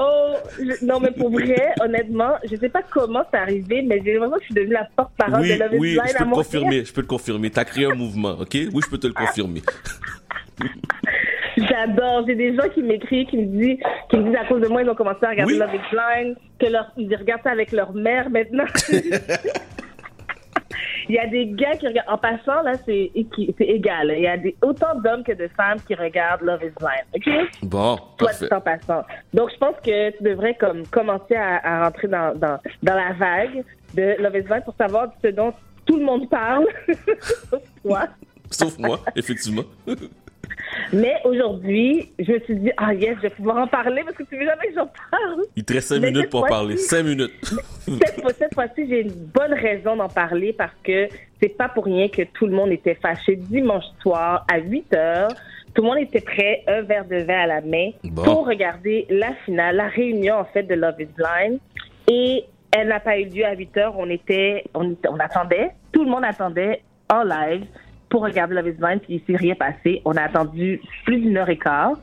Oh, je- non, mais pour vrai, honnêtement, je sais pas comment c'est arrivé, mais j'ai l'impression que je suis devenue la porte-parole Oui, de Love is oui, je à peux te Montréal. confirmer, je peux te confirmer. T'as créé un mouvement, ok? Oui, je peux te le confirmer. J'adore. J'ai des gens qui m'écrivent, qui me disent, qui me disent à cause de moi, ils ont commencé à regarder Oui. Love is Blind, que leur, ils regardent ça avec leur mère maintenant. Il y a des gars qui regardent. En passant, là, c'est égal. Il y a des, autant d'hommes que de femmes qui regardent Love is Blind. OK? Bon, Toi, parfait. tout en passant. Donc, je pense que tu devrais comme commencer à, à rentrer dans, dans, dans la vague de Love is Blind pour savoir ce dont tout le monde parle. Sauf toi. Sauf moi, effectivement. Mais aujourd'hui, je me suis dit, ah yes, je vais pouvoir en parler parce que tu veux jamais que j'en parle. Il te reste 5 Mais minutes pour fois-ci- parler. 5 minutes. Cette, fois- cette fois-ci, j'ai une bonne raison d'en parler parce que c'est pas pour rien que tout le monde était fâché dimanche soir à 8 heures. Tout le monde était prêt, un verre de vin à la main, Bon. pour regarder la finale, la réunion en fait de Love is Blind. Et elle n'a pas eu lieu à 8 heures. On était, on, était- on attendait, tout le monde attendait en live pour regarder Love is Blind, puis il s'est rien passé. On a attendu plus d'une heure et quart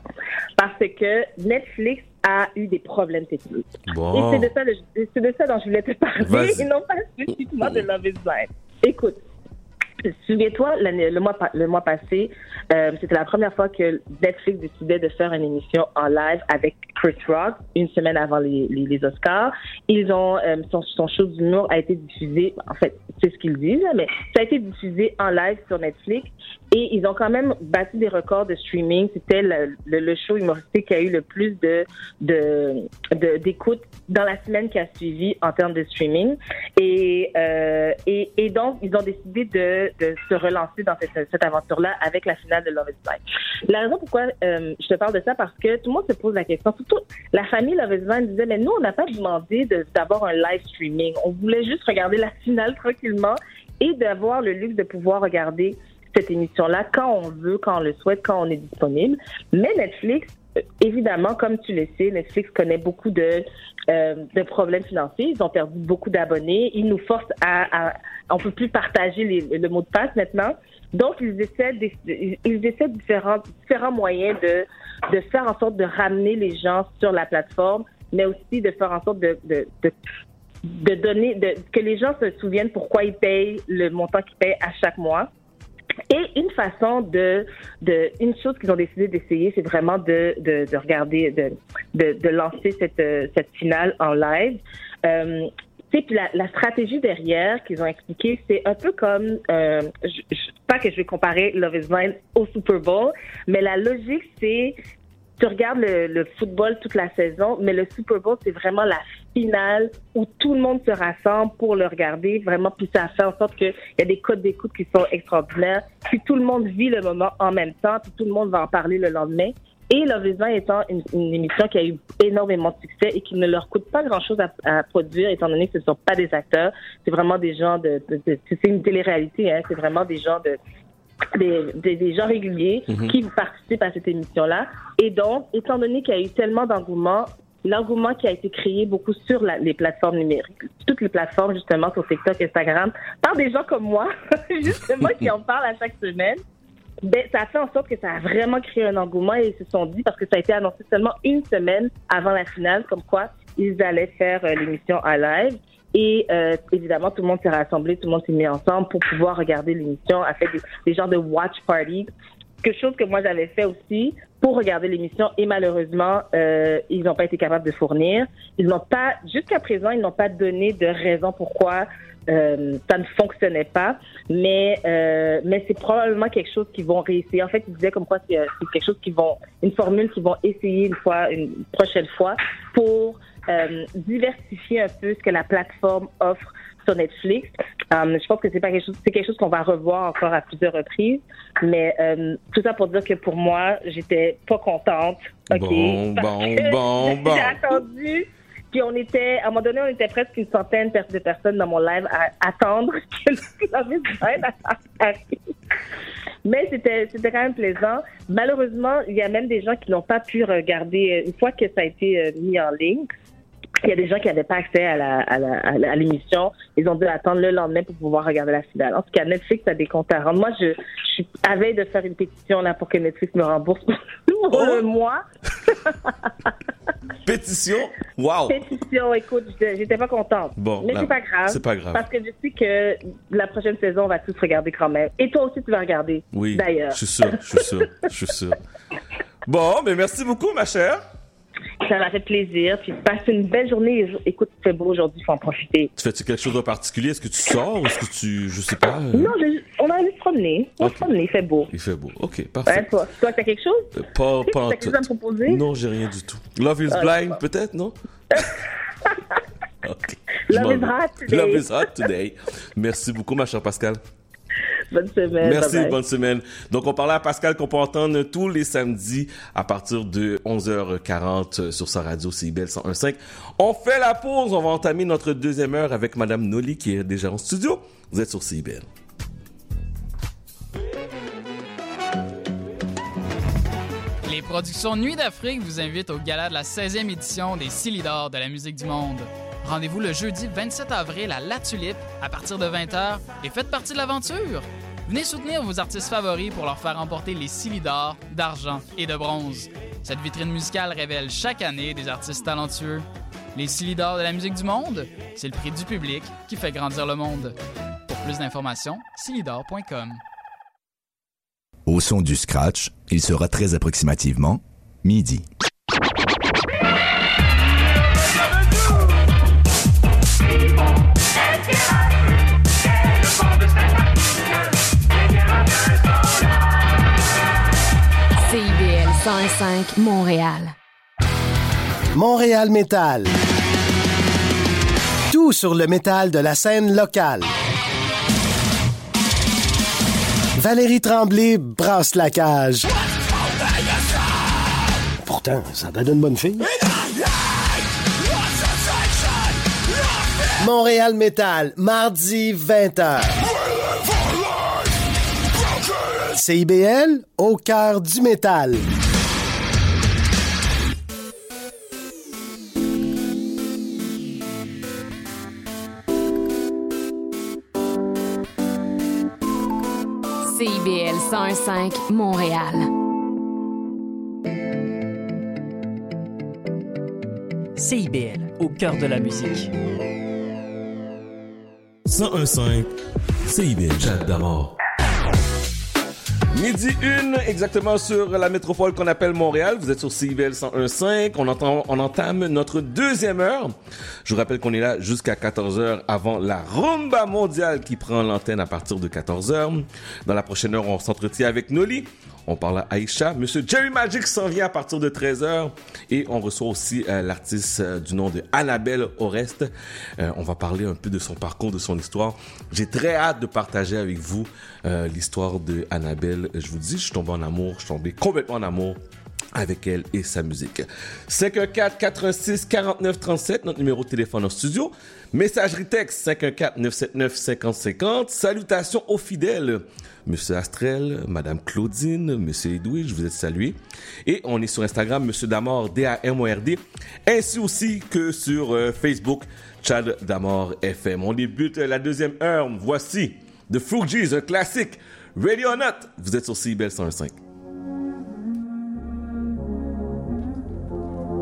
parce que Netflix a eu des problèmes techniques. Bon. Et c'est de, ça, le- de ça dont je voulais te parler, et non pas spécifiquement de Love is Blind. Écoute, souviens-toi, le mois, le mois passé, euh, c'était la première fois que Netflix décidait de faire une émission en live avec Chris Rock, une semaine avant les Oscars. Ils ont, euh, son, son show d'humour a été diffusé, en fait, c'est ce qu'ils disent, mais ça a été diffusé en live sur Netflix. Et ils ont quand même battu des records de streaming. C'était le, le, le show humoristique qui a eu le plus de de d'écoute dans la semaine qui a suivi en termes de streaming. Et euh, et, et donc ils ont décidé de, de se relancer dans cette, cette aventure-là avec la finale de Love is Blind. La raison pourquoi euh, je te parle de ça parce que tout le monde se pose la question. Surtout la famille Love is Blind disait mais nous on n'a pas demandé de- d'avoir un live streaming. On voulait juste regarder la finale tranquillement et d'avoir le luxe de pouvoir regarder cette émission-là quand on veut, quand on le souhaite, quand on est disponible. Mais Netflix, euh, évidemment, comme tu le sais, Netflix connaît beaucoup de, euh, de problèmes financiers. Ils ont perdu beaucoup d'abonnés. Ils nous forcent à, à on peut plus partager le mot de passe maintenant. Donc, ils essaient, ils essaient différents, différents moyens de, de faire en sorte de ramener les gens sur la plateforme, mais aussi de faire en sorte de, de, de de donner, de, que les gens se souviennent pourquoi ils payent le montant qu'ils payent à chaque mois. Et une façon de, de une chose qu'ils ont décidé d'essayer, c'est vraiment de, de, de regarder, de, de, de lancer cette, euh, cette finale en live. Euh, puis la, la stratégie derrière qu'ils ont expliqué, c'est un peu comme, euh, je, je- pas que je vais comparer Love is Blind au Super Bowl, mais la logique, c'est tu regardes le, football toute la saison, mais le Super Bowl, c'est vraiment la finale où tout le monde se rassemble pour le regarder. Vraiment, puis ça fait en sorte qu'il y a des codes d'écoute qui sont extraordinaires. Puis tout le monde vit le moment en même temps, puis tout le monde va en parler le lendemain. Et Love is étant une, émission qui a eu énormément de succès et qui ne leur coûte pas grand-chose à, produire, étant donné que ce ne sont pas des acteurs, c'est vraiment des gens de... de, de- c'est une télé-réalité, hein, c'est vraiment des gens de des, des, des gens réguliers Mhm. qui participent à cette émission-là. Et donc, étant donné qu'il y a eu tellement d'engouement, l'engouement qui a été créé beaucoup sur la- les plateformes numériques, toutes les plateformes justement sur TikTok, Instagram, par des gens comme moi, justement, qui en parlent à chaque semaine, ben, ça a fait en sorte que ça a vraiment créé un engouement et ils se sont dit, parce que ça a été annoncé seulement une semaine avant la finale, comme quoi ils allaient faire euh, l'émission en live. Et euh, évidemment, tout le monde s'est rassemblé, tout le monde s'est mis ensemble pour pouvoir regarder l'émission, a fait des, des genres de watch party quelque chose que moi j'avais fait aussi pour regarder l'émission et malheureusement, euh, ils n'ont pas été capables de fournir. Ils n'ont pas, jusqu'à présent, ils n'ont pas donné de raison pourquoi euh, ça ne fonctionnait pas. Mais euh, mais c'est probablement quelque chose qu'ils vont réessayer. En fait, ils disaient comme quoi c'est euh, quelque chose qu'ils vont, une formule qu'ils vont essayer une fois, une prochaine fois pour euh, diversifier un peu ce que la plateforme offre sur Netflix. Euh, je pense que c'est pas quelque chose, c'est quelque chose qu'on va revoir encore à plusieurs reprises. Mais euh, tout ça pour dire que pour moi, j'étais pas contente. Bon, bon, bon, bon. J'ai attendu. Puis on était, à un moment donné, on était presque une centaine de personnes dans mon live à attendre que la mise arrive. Mais c'était, c'était quand même plaisant. Malheureusement, il y a même des gens qui n'ont pas pu regarder une fois que ça a été mis en ligne. Il y a des gens qui n'avaient pas accès à, la, à, la, à, la- à l'émission. Ils ont dû attendre le lendemain pour pouvoir regarder la finale. En tout cas, Netflix a des comptes à rendre. Moi, je, je suis à veille de faire une pétition là pour que Netflix me rembourse pour le mois. Pétition? Wow! Pétition, écoute, j'étais j'étais pas contente. Bon, mais là, c'est pas grave. c'est pas grave. Parce que je sais que la prochaine saison, on va tous regarder quand même. Et toi aussi, tu vas regarder. Oui, D'ailleurs. je suis sûr, je suis sûr, je suis sûr. Bon, mais merci beaucoup, ma chère. Ça m'a fait plaisir. Puis passe une belle journée. Écoute, c'est beau aujourd'hui, faut en profiter. Tu fais-tu quelque chose de particulier? Est-ce que tu sors ou est-ce que tu, je sais pas? euh, Non, je- on a envie de se promener. On va Ok. se promener, il fait beau. Il fait beau. Ok, Ouais, parfait. toi, toi, t'as quelque chose? Euh, Pas, pas en chose à me tout. proposer? Non, j'ai rien du tout. Love is Ah, blind, peut-être, non? Ok. Love is hot today. Love is hot today. Merci beaucoup, ma chère Pascal. Bonne semaine. Merci, bye bye. bonne semaine. Donc, on parlait à Pascal qu'on peut entendre tous les samedis à partir de 11h40 sur sa radio CIBL 101.5. On fait la pause. On va entamer notre deuxième heure avec Madame Noli qui est déjà en studio. Vous êtes sur CIBL. Les productions Nuit d'Afrique vous invitent au gala de la 16e édition des Silidor de la musique du monde. Rendez-vous le jeudi 27 avril à La Tulipe à partir de 20h et faites partie de l'aventure. Venez soutenir vos artistes favoris pour leur faire remporter les Silidor d'argent et de bronze. Cette vitrine musicale révèle chaque année des artistes talentueux. Les Silidor de la musique du monde, c'est le prix du public qui fait grandir le monde. Pour plus d'informations, silidor.com. Au son du scratch, il sera très approximativement midi. CIBL 105 Montréal. Montréal Métal. Tout sur le métal de la scène locale. Valérie Tremblay brasse la cage. Pourtant, ça donne une bonne fille. Montréal Métal, mardi 20h. CIBL, au cœur du métal. CIBL 105 Montréal. CIBL, au cœur de la musique. 101.5 CIBL, chat d'amour. Midi 1, exactement sur la métropole qu'on appelle Montréal. Vous êtes sur CIBL 101.5. On, entend, on entame notre deuxième heure. Je vous rappelle qu'on est là jusqu'à 14h avant la rumba mondiale qui prend l'antenne à partir de 14h. Dans la prochaine heure, on s'entretient avec Noli. On parle à Aïcha. Monsieur Jerry Magic s'en vient à partir de 13h. Et on reçoit aussi euh, l'artiste euh, du nom de Annabelle Oreste. Euh, on va parler un peu de son parcours, de son histoire. J'ai très hâte de partager avec vous l'histoire de Annabelle. Je vous dis, je suis tombé en amour. Je suis tombé complètement en amour avec elle et sa musique. 514 86 49 37, notre numéro de téléphone en studio. Messagerie texte 514 979 50 50. Salutations aux fidèles. Monsieur Astrel, Madame Claudine, Monsieur Edwige, je vous êtes salué. Et on est sur Instagram, Monsieur Damor, D-A-M-O-R-D, ainsi aussi que sur euh, Facebook, Chad Damor FM. On débute la deuxième heure. Voici The Fugees, un classique. Ready or not, vous êtes sur CBL 105.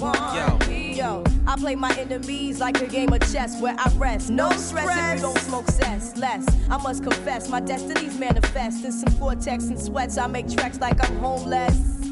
Yo, yo. I play my enemies like a game of chess where I rest. No stress if you don't smoke cess. Less, I must confess, my destinies manifest. In some cortex and sweats, I make tracks like I'm homeless.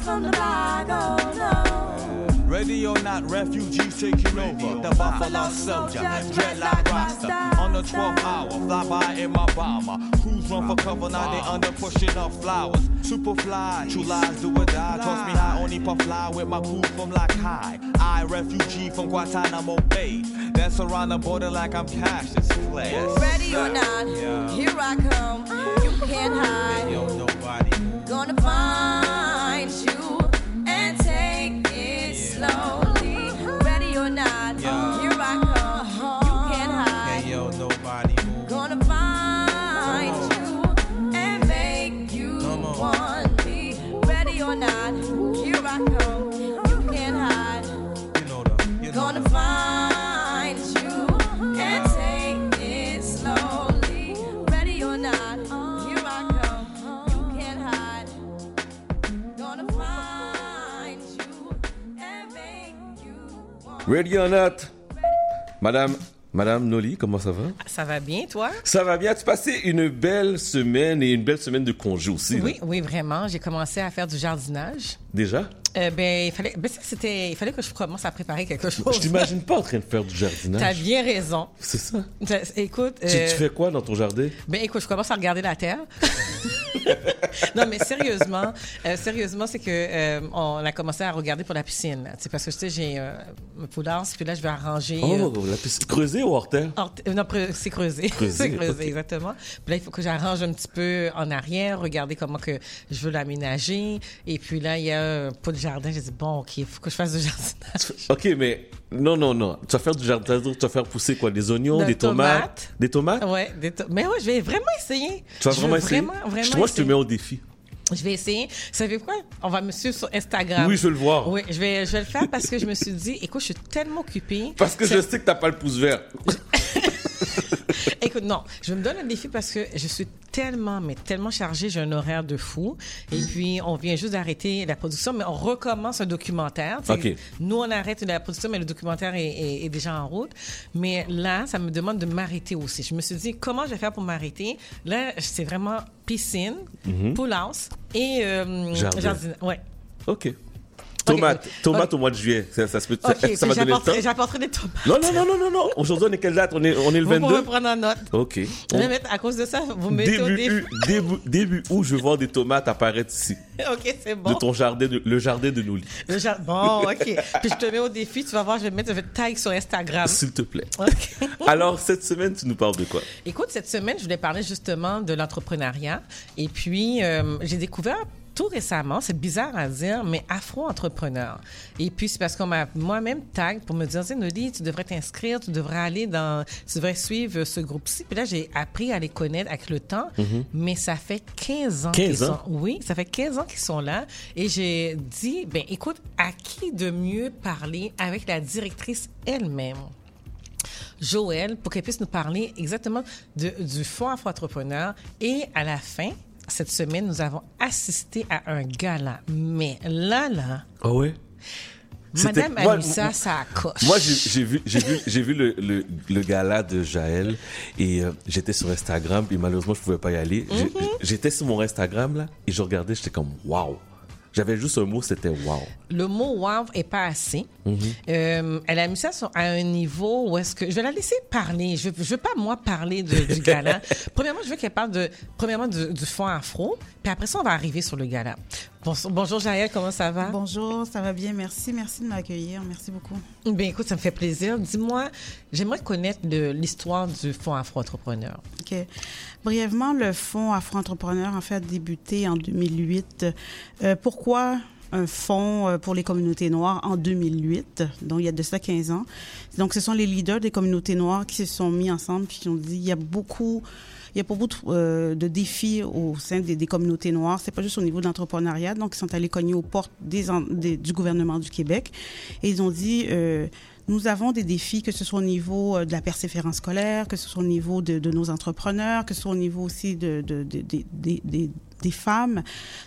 from the block, oh no. Ready or not, refugees taking over. The Buffalo Soldier, dreadlock roster. On the 12th hour, fly by in my bomber. Crews run for cover, now they under pushing up flowers. Super fly, true lies do or die. Toss me high, only puff fly with my crew from like high. I, refugee from Guantanamo Bay. Dance around the border like I'm Cassius Clay. Ready or not, here I come. You can't hide. Yo, nobody. Gonna find Ready or not? Madame, Madame Noli, comment ça va? Ça va bien, toi? Ça va bien. Tu passé une belle semaine et une belle semaine de congé aussi. là? Oui, oui, vraiment. J'ai commencé à faire du jardinage. Déjà? Euh, ben, il fallait, ben, ça, c'était, il fallait que je commence à préparer quelque chose. Je t'imagine pas en train de faire du jardinage. T'as bien raison. C'est ça. Écoute, Tu, euh, tu fais quoi dans ton jardin? Ben écoute, je commence à regarder la terre. non, mais sérieusement, euh, sérieusement, c'est que euh, on a commencé à regarder pour la piscine. C'est parce que tu sais, j'ai une poulasse, puis là, je vais arranger. Oh, la piscine. Creusée ou hors terre? hors- non, c'est creusé. Creusé, c'est creusé, exactement. Puis là, il faut que j'arrange un petit peu en arrière, regarder comment que je veux l'aménager. Et puis là, il y a un pot de jardin. J'ai dit, bon, OK, il faut que je fasse du jardinage. OK, mais non, non, non. Tu vas faire du jardin, tu vas faire pousser quoi? Des oignons, De des tomates? tomates. Des tomates? Ouais, des to- mais ouais, je vais vraiment essayer. Tu vas vraiment essayer? Vraiment, vraiment Moi, je te essayer. mets au défi. Je vais essayer. Vous savez quoi? On va me suivre sur Instagram. Oui, je veux le voir. Oui, je vais, je vais le faire parce que je me suis dit, écoute, je suis tellement occupée. Parce que je sais que t'as pas le pouce vert. Écoute, non, je me donne un défi parce que je suis tellement, mais tellement chargée, j'ai un horaire de fou. Et puis, on vient juste d'arrêter la production, mais on recommence un documentaire. Tu sais, OK. Nous, on arrête la production, mais le documentaire est, est- est déjà en route. Mais là, ça me demande de m'arrêter aussi. Je me suis dit, comment je vais faire pour m'arrêter? Là, c'est vraiment piscine, Mhm. pool house et euh, Jardin. jardin. Ouais. OK. Tomate, tomate au mois de juillet. Ça, ça se peut, Ok, ça, ça va donner le temps. j'apporterai des tomates. Non, non, non, non, non, non. Aujourd'hui, on est quelle date? On est, on est le Vous 22? pouvez prendre en note. OK. Mettre- à cause de ça, vous mettez au Début, défi. u- début, début août, je voir des tomates apparaître ici. ok, c'est bon. De ton jardin, de- le jardin de. Le jar- Bon, ok. Puis je te mets au défi, tu vas voir, je vais mettre, je vais te tag sur Instagram. S'il te plaît. Ok. Alors, cette semaine, tu nous parles de quoi? Écoute, cette semaine, je voulais parler justement de l'entrepreneuriat. Et puis, euh, j'ai découvert tout récemment, c'est bizarre à dire, mais afro-entrepreneur. Et puis, c'est parce qu'on m'a moi-même tag pour me dire, Zénolie, tu devrais t'inscrire, tu devrais aller dans, tu devrais suivre ce groupe-ci. Puis là, j'ai appris à les connaître avec le temps, Mhm. mais ça fait 15 ans 15 qu'ils ans? sont, oui, ça fait 15 ans qu'ils sont là. Et j'ai dit, ben, écoute, à qui de mieux parler avec la directrice elle-même? Joël pour qu'elle puisse nous parler exactement de- du Fonds Afro-Entrepreneur? Et à la fin, cette semaine, nous avons assisté à un gala. Mais là, là, Ah ouais? C'était- Madame moi- Anissa, ça accroche. Moi, j'ai vu, j'ai vu, j'ai vu le, le, le gala de Jaël et euh, j'étais sur Instagram et malheureusement, je pouvais pas y aller. Mhm. J'étais sur mon Instagram là et je regardais, j'étais comme waouh. J'avais juste un mot, c'était waouh. Le mot wow est pas assez. Mhm. Euh, elle a mis ça sur- à un niveau où est-ce que je vais la laisser parler. Je, je veux pas moi parler de- du gala. premièrement, je veux qu'elle parle de premièrement du, du fond afro, puis après ça on va arriver sur le gala. Bonjour, Jaël, comment ça va? Bonjour, ça va bien, merci, merci de m'accueillir, merci beaucoup. Ben écoute, ça me fait plaisir. Dis-moi, j'aimerais connaître l'histoire du fonds afro entrepreneur. OK. Brièvement, le Fonds Afro-Entrepreneur, en fait, a débuté en 2008. Euh, pourquoi un fonds euh, pour les communautés noires en 2008, donc il y a de ça 15 ans. Donc, ce sont les leaders des communautés noires qui se sont mis ensemble puis qui ont dit, il y a beaucoup... Il y a beaucoup de, euh, de défis au sein des, communautés noires. C'est pas juste au niveau de l'entrepreneuriat. Donc, ils sont allés cogner aux portes du gouvernement du Québec et ils ont dit euh, nous avons des défis, que ce soit au niveau euh, de la persévérance scolaire, que ce soit au niveau de, nos entrepreneurs, que ce soit au niveau aussi de, de, de- de- de- de- des femmes,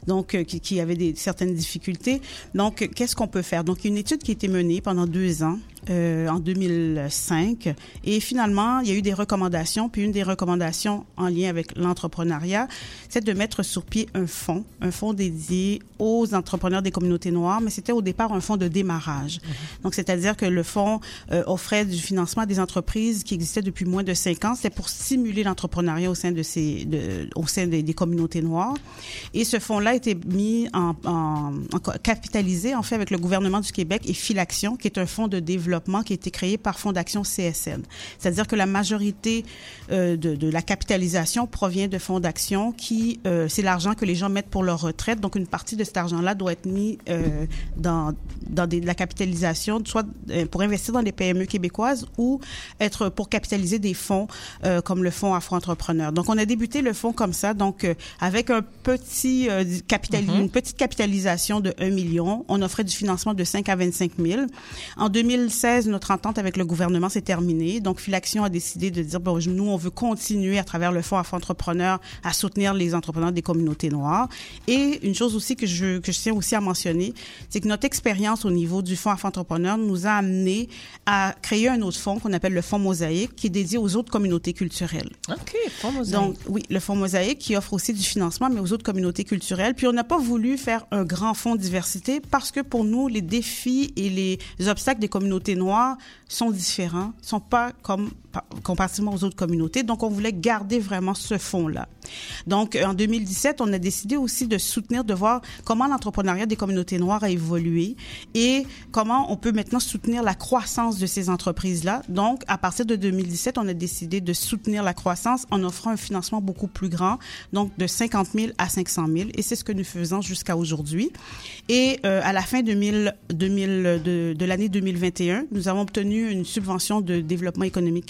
donc qui, avaient certaines difficultés. Donc, qu'est-ce qu'on peut faire? Donc, une étude qui a été menée pendant deux ans, euh, en 2005, et finalement, il y a eu des recommandations. Puis une des recommandations en lien avec l'entrepreneuriat, c'est de mettre sur pied un fonds, un fonds dédié aux entrepreneurs des communautés noires, mais c'était au départ un fonds de démarrage. Donc, c'est-à-dire que le fonds euh, offrait du financement à des entreprises qui existaient depuis moins de cinq ans. C'était pour stimuler l'entrepreneuriat au sein de ces, de, au sein des, des communautés noires. Et ce fonds-là a été mis en, en, en co- capitalisé, en fait, avec le gouvernement du Québec et Filaction, qui est un fonds de développement qui a été créé par Fondation CSN. C'est-à-dire que la majorité euh, de, de la capitalisation provient de fonds d'action qui, euh, c'est l'argent que les gens mettent pour leur retraite. Donc, une partie de cet argent-là doit être mis euh, dans, dans des, de la capitalisation, soit pour investir dans des PME québécoises ou être pour capitaliser des fonds comme le fonds Afro-Entrepreneur. Donc, on a débuté le fonds comme ça, donc avec un petit capital, Mhm. une petite capitalisation de 1 million. On offrait du financement de 5 à 25 000. En 2016, notre entente avec le gouvernement s'est terminée. Donc, Filaction a décidé de dire, bon, nous, on veut continuer à travers le fonds Afro-Entrepreneur à soutenir les entrepreneurs des communautés noires. Et une chose aussi que je, que je tiens aussi à mentionner, c'est que notre expérience au niveau du fonds Afro-Entrepreneur nous a amené à créer un autre fonds qu'on appelle le fonds Mosaïque, qui est dédié aux autres communautés culturelles. OK, fonds mosaïque. Donc, oui, le Fonds Mosaïque qui offre aussi du financement, mais aux autres communautés culturelles. Puis, on n'a pas voulu faire un grand fonds diversité parce que pour nous, les défis et les obstacles des communautés noires sont différents, sont pas comme comparativement aux autres communautés. Donc, on voulait garder vraiment ce fonds-là. Donc, en 2017, on a décidé aussi de soutenir, de voir comment l'entrepreneuriat des communautés noires a évolué et comment on peut maintenant soutenir la croissance de ces entreprises-là. Donc, à partir de 2017, on a décidé de soutenir la croissance en offrant un financement beaucoup plus grand, donc de 50 000 à 500 000. Et c'est ce que nous faisons jusqu'à aujourd'hui. Et euh, à la fin 2000, 2000 de, de l'année 2021, nous avons obtenu une subvention de Développement économique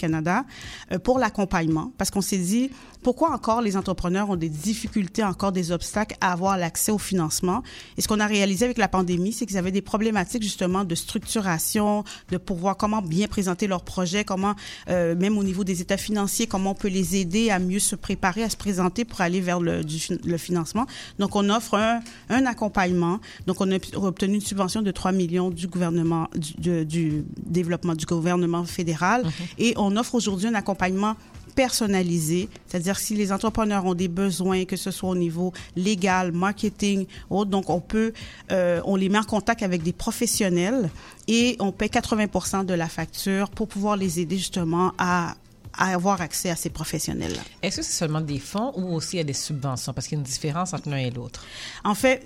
Euh, pour l'accompagnement parce qu'on s'est dit pourquoi encore les entrepreneurs ont des difficultés, encore des obstacles à avoir l'accès au financement? Et ce qu'on a réalisé avec la pandémie, c'est qu'ils avaient des problématiques justement de structuration, de pouvoir comment bien présenter leurs projets, comment euh, même au niveau des états financiers, comment on peut les aider à mieux se préparer, à se présenter pour aller vers le, du le financement. Donc on offre un, un accompagnement. Donc on a obtenu une subvention de 3 millions du gouvernement du, du développement du gouvernement fédéral et on offre aujourd'hui un accompagnement personnalisé, c'est-à-dire si les entrepreneurs ont des besoins, que ce soit au niveau légal, marketing, autre, donc on peut, euh, on les met en contact avec des professionnels et on paie 80% de la facture pour pouvoir les aider justement à à avoir accès à ces professionnels-là. Est-ce que c'est seulement des fonds ou aussi il y a des subventions? Parce qu'il y a une différence entre l'un et l'autre. En fait,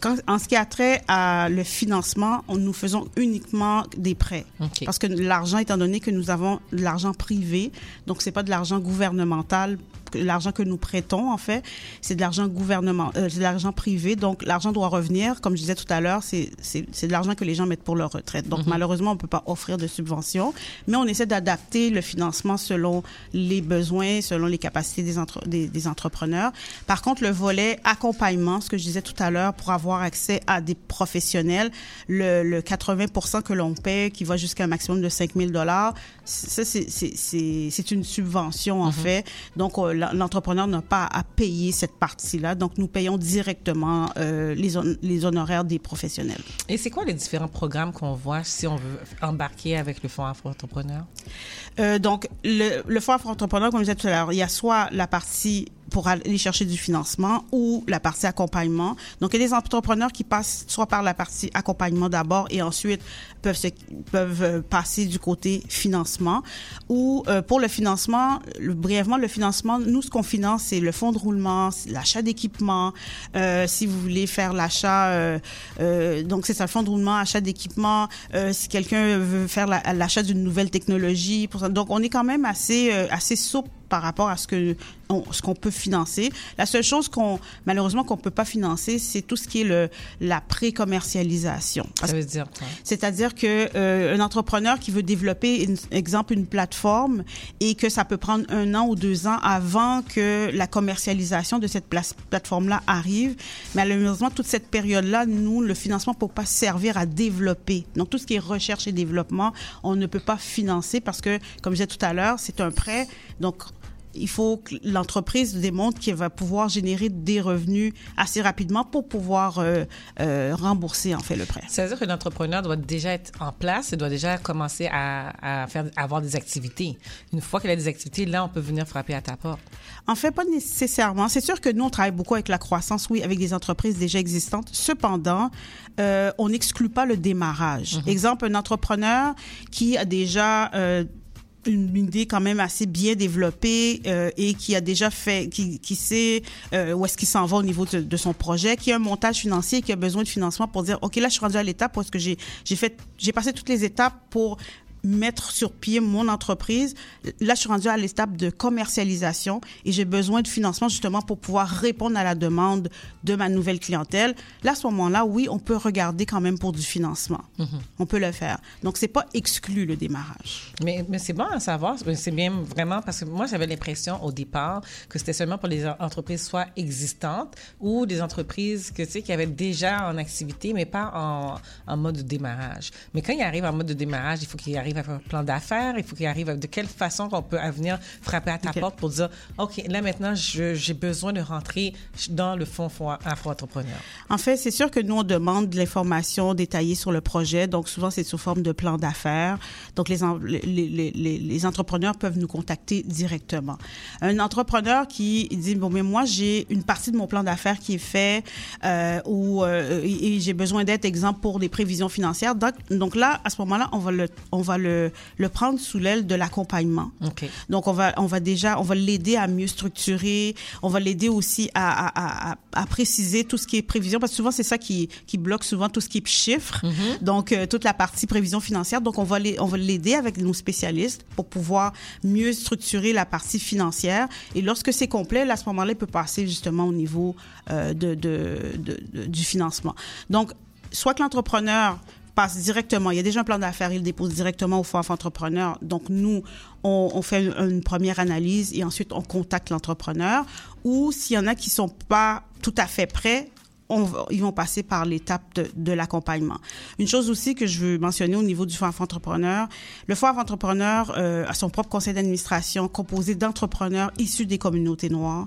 quand, en ce qui a trait à le financement, on, nous faisons uniquement des prêts. Parce que l'argent, étant donné que nous avons de l'argent privé, donc c'est pas de l'argent gouvernemental, l'argent que nous prêtons en fait, c'est de l'argent gouvernement, euh, c'est de l'argent privé. Donc l'argent doit revenir, comme je disais tout à l'heure, c'est c'est c'est de l'argent que les gens mettent pour leur retraite. Donc Mhm. malheureusement, on peut pas offrir de subventions, mais on essaie d'adapter le financement selon les besoins, selon les capacités des, entre- des, des entrepreneurs. Par contre, le volet accompagnement, ce que je disais tout à l'heure, pour avoir accès à des professionnels, le, le 80% que l'on paie, qui va jusqu'à un maximum de 5 000 dollars, ça c'est c'est- c'est c'est une subvention en fait. Donc euh, l'entrepreneur n'a pas à payer cette partie-là. Donc nous payons directement euh, les, les honoraires des professionnels. Et c'est quoi les différents programmes qu'on voit si on veut embarquer avec le Fonds Afro-Entrepreneur? Euh, donc, le, le Fonds Afro-Entrepreneur, comme je disais tout à l'heure, il y a soit la partie pour aller chercher du financement ou la partie accompagnement. Donc, il y a des entrepreneurs qui passent soit par la partie accompagnement d'abord et ensuite peuvent, se, peuvent euh, passer du côté financement. Ou euh, pour le financement, brièvement, le financement, nous, ce qu'on finance, c'est le fonds de roulement, l'achat d'équipements. Euh, si vous voulez faire l'achat, euh, euh, donc c'est ça, le fonds de roulement, achat d'équipements. Euh, si quelqu'un veut faire la- l'achat d'une nouvelle technologie, pour ça. donc on est quand même assez assez souple par rapport à ce que on- ce qu'on peut financer. La seule chose qu'on malheureusement qu'on peut pas financer, c'est tout ce qui est le la pré-commercialisation. Ça veut dire quoi? C'est-à-dire que euh, un entrepreneur qui veut développer, une, exemple, une plateforme et que ça peut prendre un an ou deux ans avant que la commercialisation de cette place- plateforme-là arrive. Malheureusement, toute cette période-là, nous, le financement ne peut pas servir à développer. Donc, tout ce qui est recherche et développement, on ne peut pas financer parce que, comme je disais tout à l'heure, c'est un prêt. Donc, il faut que l'entreprise démontre qu'elle va pouvoir générer des revenus assez rapidement pour pouvoir euh, euh, rembourser en fait le prêt. Ça veut dire que l'entrepreneur doit déjà être en place et doit déjà commencer à, à faire, à avoir des activités. Une fois qu'il a des activités, là, on peut venir frapper à ta porte. En fait, pas nécessairement. C'est sûr que nous, on travaille beaucoup avec la croissance, oui, avec des entreprises déjà existantes. Cependant, euh, on n'exclut pas le démarrage. Exemple, un entrepreneur qui a déjà une idée quand même assez bien développée euh, et qui a déjà fait, qui, qui sait euh, où est-ce qu'il s'en va au niveau de, de son projet, qui a un montage financier, qui a besoin de financement pour dire, ok, là, je suis rendu à l'étape est-ce que j'ai j'ai fait, j'ai passé toutes les étapes pour mettre sur pied mon entreprise. Là, je suis rendue à l'étape de commercialisation et j'ai besoin de financement justement pour pouvoir répondre à la demande de ma nouvelle clientèle. Là, à ce moment-là, oui, on peut regarder quand même pour du financement. On peut le faire. Donc, c'est pas exclu le démarrage. Mais, mais c'est bon à savoir. C'est bien vraiment parce que moi, j'avais l'impression au départ que c'était seulement pour les en- entreprises soit existantes ou des entreprises que, tu sais, qui avaient déjà en activité, mais pas en, en mode de démarrage. Mais quand il arrive en mode de démarrage, il faut qu'il arrive avec un plan d'affaires, il faut qu'il arrive de quelle façon qu'on peut à venir frapper à ta porte pour dire, OK, là maintenant, j'ai besoin de rentrer dans le fonds afro-entrepreneur. En fait, c'est sûr que nous, on demande de l'information détaillée sur le projet. Donc, souvent, c'est sous forme de plan d'affaires. Donc, les, en- les, les, les, les entrepreneurs peuvent nous contacter directement. Un entrepreneur qui dit, bon, mais moi, j'ai une partie de mon plan d'affaires qui est fait euh, ou euh, et, et j'ai besoin d'être, exemple, pour des prévisions financières. Donc, donc là, à ce moment-là, on va le, on va le, le prendre sous l'aile de l'accompagnement. Donc, on va, on va déjà, on va l'aider à mieux structurer. On va l'aider aussi à, à, à, à préciser tout ce qui est prévision, parce que souvent, c'est ça qui, qui bloque souvent tout ce qui est chiffres. Donc, euh, toute la partie prévision financière. Donc, on va les- on va l'aider avec nos spécialistes pour pouvoir mieux structurer la partie financière. Et lorsque c'est complet, là, à ce moment-là, il peut passer justement au niveau euh, de, de, de- de- du financement. Donc, soit que l'entrepreneur passe directement. Il y a déjà un plan d'affaires, il le dépose directement au Fonds entrepreneur. Donc, nous, on, on fait une première analyse et ensuite on contacte l'entrepreneur. Ou s'il y en a qui sont pas tout à fait prêts, on va- ils vont passer par l'étape de, de l'accompagnement. Une chose aussi que je veux mentionner au niveau du Fonds entrepreneur, le Fonds entrepreneur euh, a son propre conseil d'administration composé d'entrepreneurs issus des communautés noires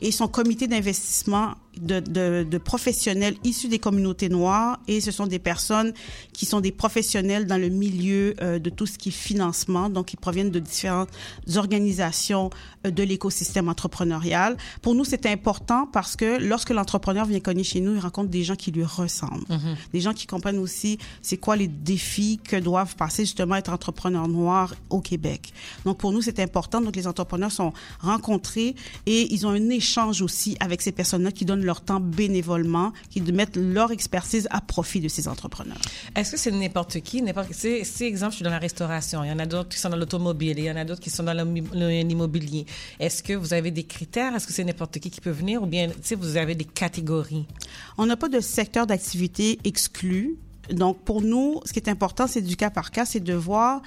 et son comité d'investissement de, de, de professionnels issus des communautés noires et ce sont des personnes qui sont des professionnels dans le milieu euh, de tout ce qui est financement, donc ils proviennent de différentes organisations euh, de l'écosystème entrepreneurial. Pour nous, c'est important parce que lorsque l'entrepreneur vient cogner chez nous, il rencontre des gens qui lui ressemblent, Mhm. des gens qui comprennent aussi c'est quoi les défis que doivent passer justement être entrepreneurs noirs au Québec. Donc pour nous, c'est important. Donc les entrepreneurs sont rencontrés et ils ont un échange aussi avec ces personnes-là qui donnent leur temps bénévolement, qui mettent leur expertise à profit de ces entrepreneurs. Est-ce que c'est n'importe qui, n'importe Si, si, exemple, je suis dans la restauration, il y en a d'autres qui sont dans l'automobile, il y en a d'autres qui sont dans l'immo- l'immobilier. Est-ce que vous avez des critères? Est-ce que c'est n'importe qui qui peut venir? Ou bien, sais, vous avez des catégories? On n'a pas de secteur d'activité exclu. Donc, pour nous, ce qui est important, c'est du cas par cas, c'est de voir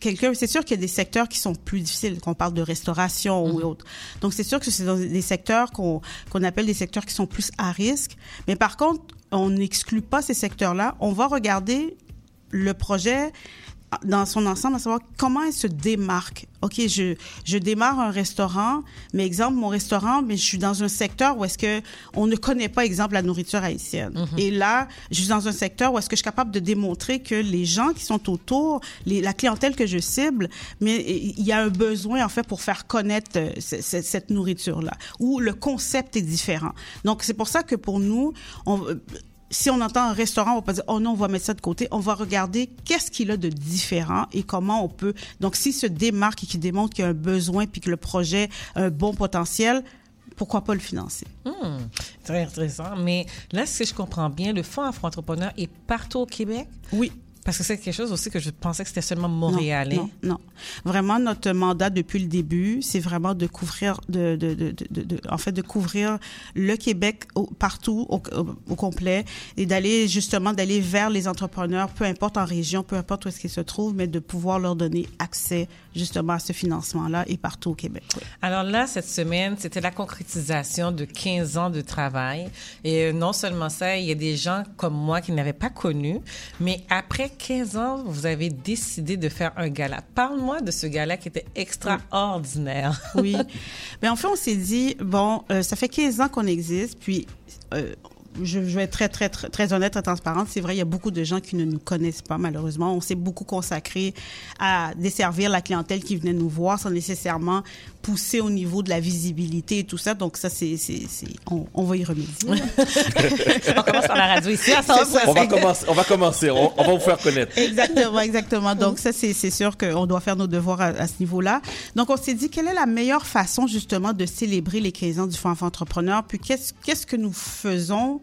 quelqu'un. C'est sûr qu'il y a des secteurs qui sont plus difficiles, qu'on parle de restauration ou autre. Donc, c'est sûr que c'est dans des secteurs qu'on qu'on appelle des secteurs qui sont plus à risque. Mais par contre, on n'exclut pas ces secteurs-là. On va regarder le projet dans son ensemble, à savoir comment elle se démarque. OK, je, je démarre un restaurant, mais exemple, mon restaurant, mais je suis dans un secteur où est-ce que on ne connaît pas, exemple, la nourriture haïtienne. Et là, je suis dans un secteur où est-ce que je suis capable de démontrer que les gens qui sont autour, les, la clientèle que je cible, mais il y a un besoin, en fait, pour faire connaître euh, ce- ce- cette nourriture-là, où le concept est différent. Donc, c'est pour ça que pour nous, on, euh, si on entend un restaurant, on va pas dire oh non, on va mettre ça de côté. On va regarder qu'est-ce qu'il a de différent et comment on peut. Donc, s'il se démarque et qu'il démontre qu'il y a un besoin puis que le projet a un bon potentiel, pourquoi pas le financer? Hmm, très intéressant. Mais là, si je comprends bien, le Fonds Afro-Entrepreneur est partout au Québec? Oui. Parce que c'est quelque chose aussi que je pensais que c'était seulement montréalais. Non, non, non. Vraiment, notre mandat depuis le début, c'est vraiment de couvrir, de, de, de, en fait, de couvrir le Québec au- partout au, complet et d'aller justement d'aller vers les entrepreneurs, peu importe en région, peu importe où est-ce qu'ils se trouvent, mais de pouvoir leur donner accès justement à ce financement-là et partout au Québec. oui. Alors là, cette semaine, c'était la concrétisation de 15 ans de travail. Et euh, non seulement ça, il y a des gens comme moi qui n'avaient pas connu, mais après 15 ans, vous avez décidé de faire un gala. Parle-moi de ce gala qui était extraordinaire. Oui. Mais en fait, on s'est dit, bon, euh, ça fait 15 ans qu'on existe, puis euh, je, je vais être très, très, très, très honnête, très transparente. C'est vrai, il y a beaucoup de gens qui ne nous connaissent pas, malheureusement. On s'est beaucoup consacré à desservir la clientèle qui venait nous voir sans nécessairement pousser au niveau de la visibilité et tout ça. Donc, ça, c'est, c'est, c'est- on, on va y remédier. on commence par la radio ici à C'est ça. On va commencer, on va commencer, on, on va vous faire connaître. Exactement, exactement. Donc ça, c'est c'est sûr qu'on doit faire nos devoirs à, à ce niveau-là. Donc on s'est dit, quelle est la meilleure façon justement de célébrer les 15 ans du Fonds Entrepreneur? Puis qu'est-ce qu'est-ce que nous faisons?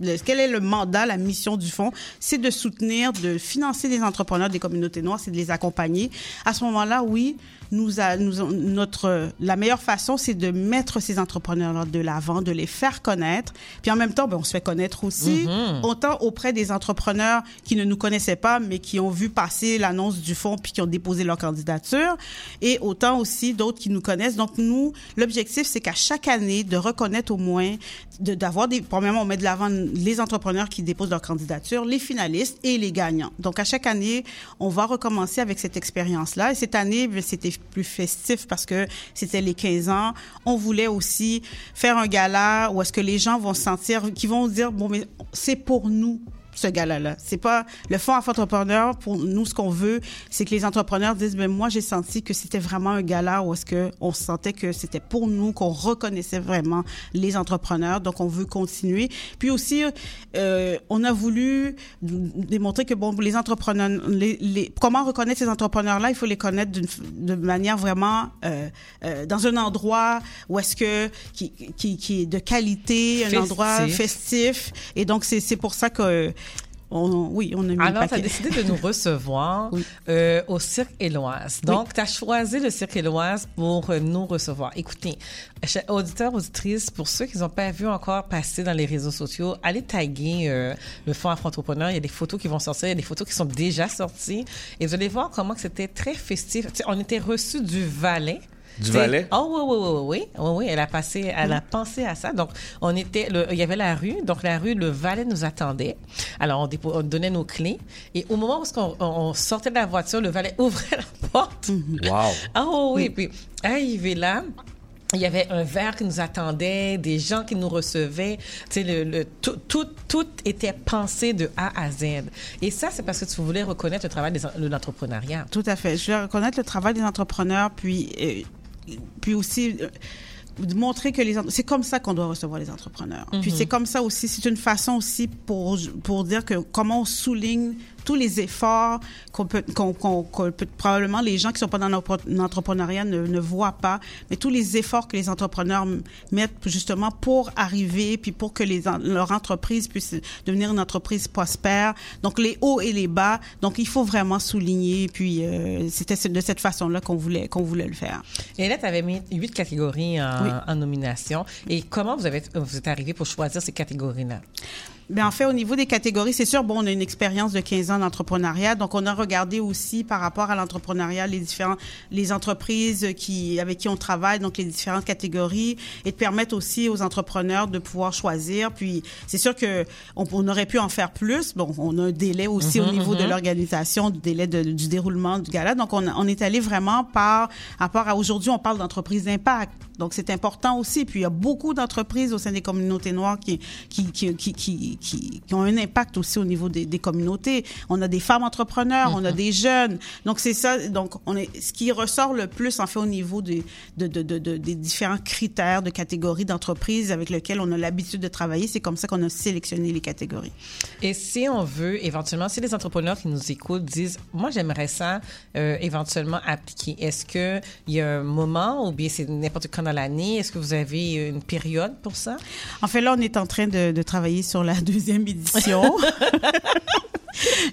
Le- quel est le mandat, la mission du fonds? C'est de soutenir, de financer les entrepreneurs des communautés noires, c'est de les accompagner. À ce moment-là, oui, nous, a, nous a- notre la meilleure façon, c'est de mettre ces entrepreneurs de l'avant, de les faire connaître. Puis en même temps, ben, on se fait connaître aussi, Mhm. autant auprès des entrepreneurs qui ne nous connaissaient pas, mais qui ont vu passer l'annonce du fonds puis qui ont déposé leur candidature, et autant aussi d'autres qui nous connaissent. Donc nous, l'objectif, c'est qu'à chaque année, de reconnaître au moins, de- d'avoir des. Premièrement, on met de l'avant les entrepreneurs qui déposent leur candidature, les finalistes et les gagnants. Donc à chaque année, on va recommencer avec cette expérience-là. Et cette année, ben, c'était plus festif parce que c'était les 15 ans. On voulait aussi faire un gala où est-ce que les gens vont se sentir, qui vont dire bon, mais c'est pour nous ce gala-là. C'est pas le fonds entrepreneur. Pour nous, ce qu'on veut, c'est que les entrepreneurs disent, ben moi, j'ai senti que c'était vraiment un gala où est-ce que on sentait que c'était pour nous, qu'on reconnaissait vraiment les entrepreneurs. Donc, on veut continuer. Puis aussi, euh, on a voulu démontrer que bon, les entrepreneurs, les, les- comment reconnaître ces entrepreneurs-là, il faut les connaître d'une de manière vraiment euh, euh, dans un endroit où est-ce que qui, qui, qui est de qualité, un Festif. endroit festif. Et donc, c'est c'est pour ça que on, oui, on a mis Alors, tu as décidé de nous recevoir euh, au Cirque Éloise. Donc, tu as choisi le Cirque Éloise pour euh, nous recevoir. Écoutez, auditeurs, auditrices, pour ceux qui n'ont pas vu encore passer dans les réseaux sociaux, allez taguer euh, le Fonds Afro-Entrepreneur. Il y a des photos qui vont sortir, il y a des photos qui sont déjà sorties. Et vous allez voir comment c'était très festif. On était reçus du Valet. Du Valais? Oh oui, oui, oui, oui, oui, oui, elle a passé, elle a pensé à ça. Donc, on était, le- il y avait la rue, donc la rue, le valet nous attendait. Alors, on, dépo- on donnait nos clés. Et au moment où on, on sortait de la voiture, le valet ouvrait la porte. Wow. Ah oh, oui, puis arrivé là, il y avait un verre qui nous attendait, des gens qui nous recevaient. Tu sais, le, le- tout, tout, tout était pensé de A à Z. Et ça, c'est parce que tu voulais reconnaître le travail de l'entrepreneuriat. Tout à fait. Je vais reconnaître le travail des entrepreneurs, puis, euh, puis aussi euh, de montrer que les c'est comme ça qu'on doit recevoir les entrepreneurs. Puis Mhm. c'est comme ça aussi, c'est une façon aussi pour pour dire que comment on souligne tous les efforts qu'on peut, qu'on, qu'on- qu'on peut- probablement les gens qui sont pas dans l'entrepreneuriat ne, ne voient pas, mais tous les efforts que les entrepreneurs mettent justement pour arriver, puis pour que les, leur entreprise puisse devenir une entreprise prospère. Donc les hauts et les bas. Donc il faut vraiment souligner. Puis euh, c'était de cette façon-là qu'on voulait qu'on voulait le faire. Et là, tu avais mis huit catégories en, Oui. en nomination. Et comment vous, avez, vous êtes arrivé pour choisir ces catégories-là? Ben, en fait, au niveau des catégories, c'est sûr, bon, on a une expérience de 15 ans d'entrepreneuriat, donc on a regardé aussi par rapport à l'entrepreneuriat les différents, les entreprises qui, avec qui on travaille, donc les différentes catégories, et de permettre aussi aux entrepreneurs de pouvoir choisir. Puis, c'est sûr que on, on aurait pu en faire plus. Bon, on a un délai aussi Mhm, au niveau de mhm. l'organisation, du délai de- du déroulement du gala. Donc, on, on est allé vraiment par rapport à aujourd'hui, on parle d'entreprise d'impact. Donc, c'est important aussi. Puis, il y a beaucoup d'entreprises au sein des communautés noires qui, qui, qui, qui, qui, ont un impact aussi au niveau des, des communautés. On a des femmes entrepreneurs, on a des jeunes. Donc, c'est ça. Donc, on est, ce qui ressort le plus, en fait, au niveau des, de, de, de, de- des différents critères de catégories d'entreprises avec lesquelles on a l'habitude de travailler, c'est comme ça qu'on a sélectionné les catégories. Et si on veut, éventuellement, si les entrepreneurs qui nous écoutent disent, moi, j'aimerais ça euh, éventuellement appliquer, est-ce qu'il y a un moment ou bien c'est n'importe quand dans l'année? Est-ce que vous avez une période pour ça? En fait, là, on est en train de, de travailler sur la deuxième édition.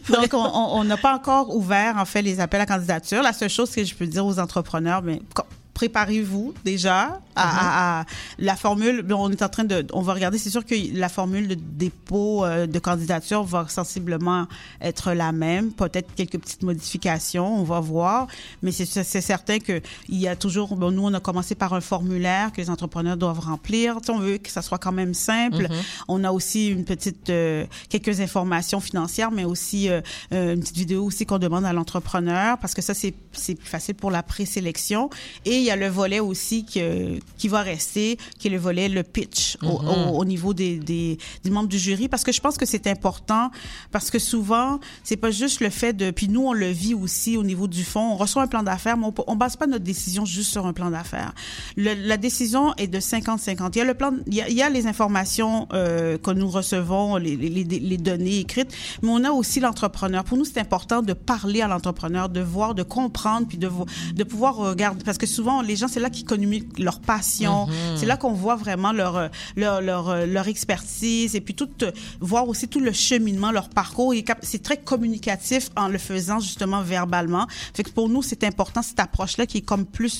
Donc, on- n'a pas encore ouvert, en fait, les appels à candidature. La seule chose que je peux dire aux entrepreneurs, mais co- préparez-vous déjà à, à- à la formule. On est en train de, on va regarder. C'est sûr que la formule de dépôt euh, de candidature va sensiblement être la même. Peut-être quelques petites modifications, on va voir. Mais c'est c'est certain que il y a toujours. Bon, nous, on a commencé par un formulaire que les entrepreneurs doivent remplir. Tu sais, on veut que ça soit quand même simple. Mhm. On a aussi une petite, euh, quelques informations financières, mais aussi euh, euh, une petite vidéo aussi qu'on demande à l'entrepreneur parce que ça c'est c'est plus facile pour la présélection. Et il y a le volet aussi que, qui va rester, qui est le volet le pitch au, Mhm. au, au niveau des, des, des membres du jury. Parce que je pense que c'est important parce que souvent c'est pas juste le fait de puis nous on le vit aussi au niveau du fond. On reçoit un plan d'affaires mais on, on base pas notre décision juste sur un plan d'affaires. La décision est de 50-50 il y a le plan il y a, il y a les informations euh, que nous recevons les, les, les- les données écrites mais on a aussi l'entrepreneur. Pour nous c'est important de parler à l'entrepreneur de voir de comprendre puis de de pouvoir regarder parce que souvent les gens c'est là qu'ils communiquent leur passion Mhm. c'est là qu'on voit vraiment leur leur leur, leur expertise et puis tout euh, voir aussi tout le cheminement leur parcours c'est très communicatif en le faisant justement verbalement fait que pour nous c'est important cette approche là qui est comme plus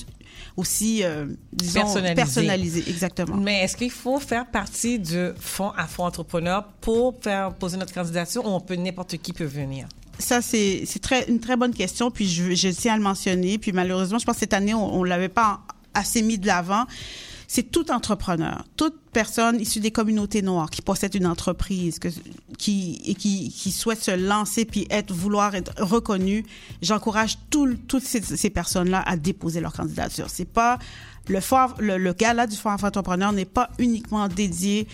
aussi euh, disons Personnalisé. personnalisée exactement Mais est-ce qu'il faut faire partie du fonds à fonds entrepreneur pour faire poser notre candidature ou on peut n'importe qui peut venir? Ça, c'est c'est très, une très bonne question, puis je, je tiens à le mentionner. Puis malheureusement, je pense que cette année, on ne l'avait pas assez mis de l'avant. C'est tout entrepreneur, toute personne issue des communautés noires qui possède une entreprise, qui, et qui, qui souhaite se lancer puis être, vouloir être reconnu. J'encourage tout- toutes ces, ces personnes-là à déposer leur candidature. C'est pas le, fonds- le, le gala du Afro Entrepreneur n'est pas uniquement dédié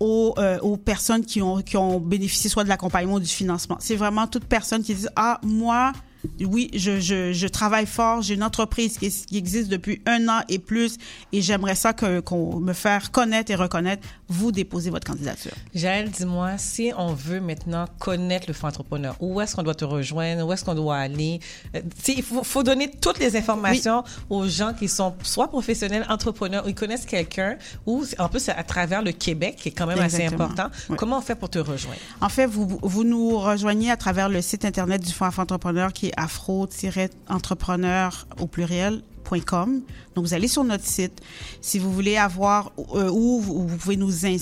aux, euh, aux personnes qui ont, qui ont bénéficié soit de l'accompagnement ou du financement. C'est vraiment toute personne qui dit Ah, moi, oui, je, je, je travaille fort, j'ai une entreprise qui, qui existe depuis un an et plus et j'aimerais ça qu'on me faire connaître et reconnaître. Vous déposez votre candidature. Jaël, dis-moi, si on veut maintenant connaître le fonds entrepreneur, où est-ce qu'on doit te rejoindre? Où est-ce qu'on doit aller? Euh, il faut, faut donner toutes les informations aux gens qui sont soit professionnels, entrepreneurs, ou ils connaissent quelqu'un, ou en plus à travers le Québec, qui est quand même assez important. Oui. Comment on fait pour te rejoindre? En fait, vous, vous nous rejoignez à travers le site internet du Fonds Entrepreneur qui est afro-entrepreneur au pluriel. .com. Donc vous allez sur notre site. Si vous voulez avoir euh, ou vous, pouvez nous euh,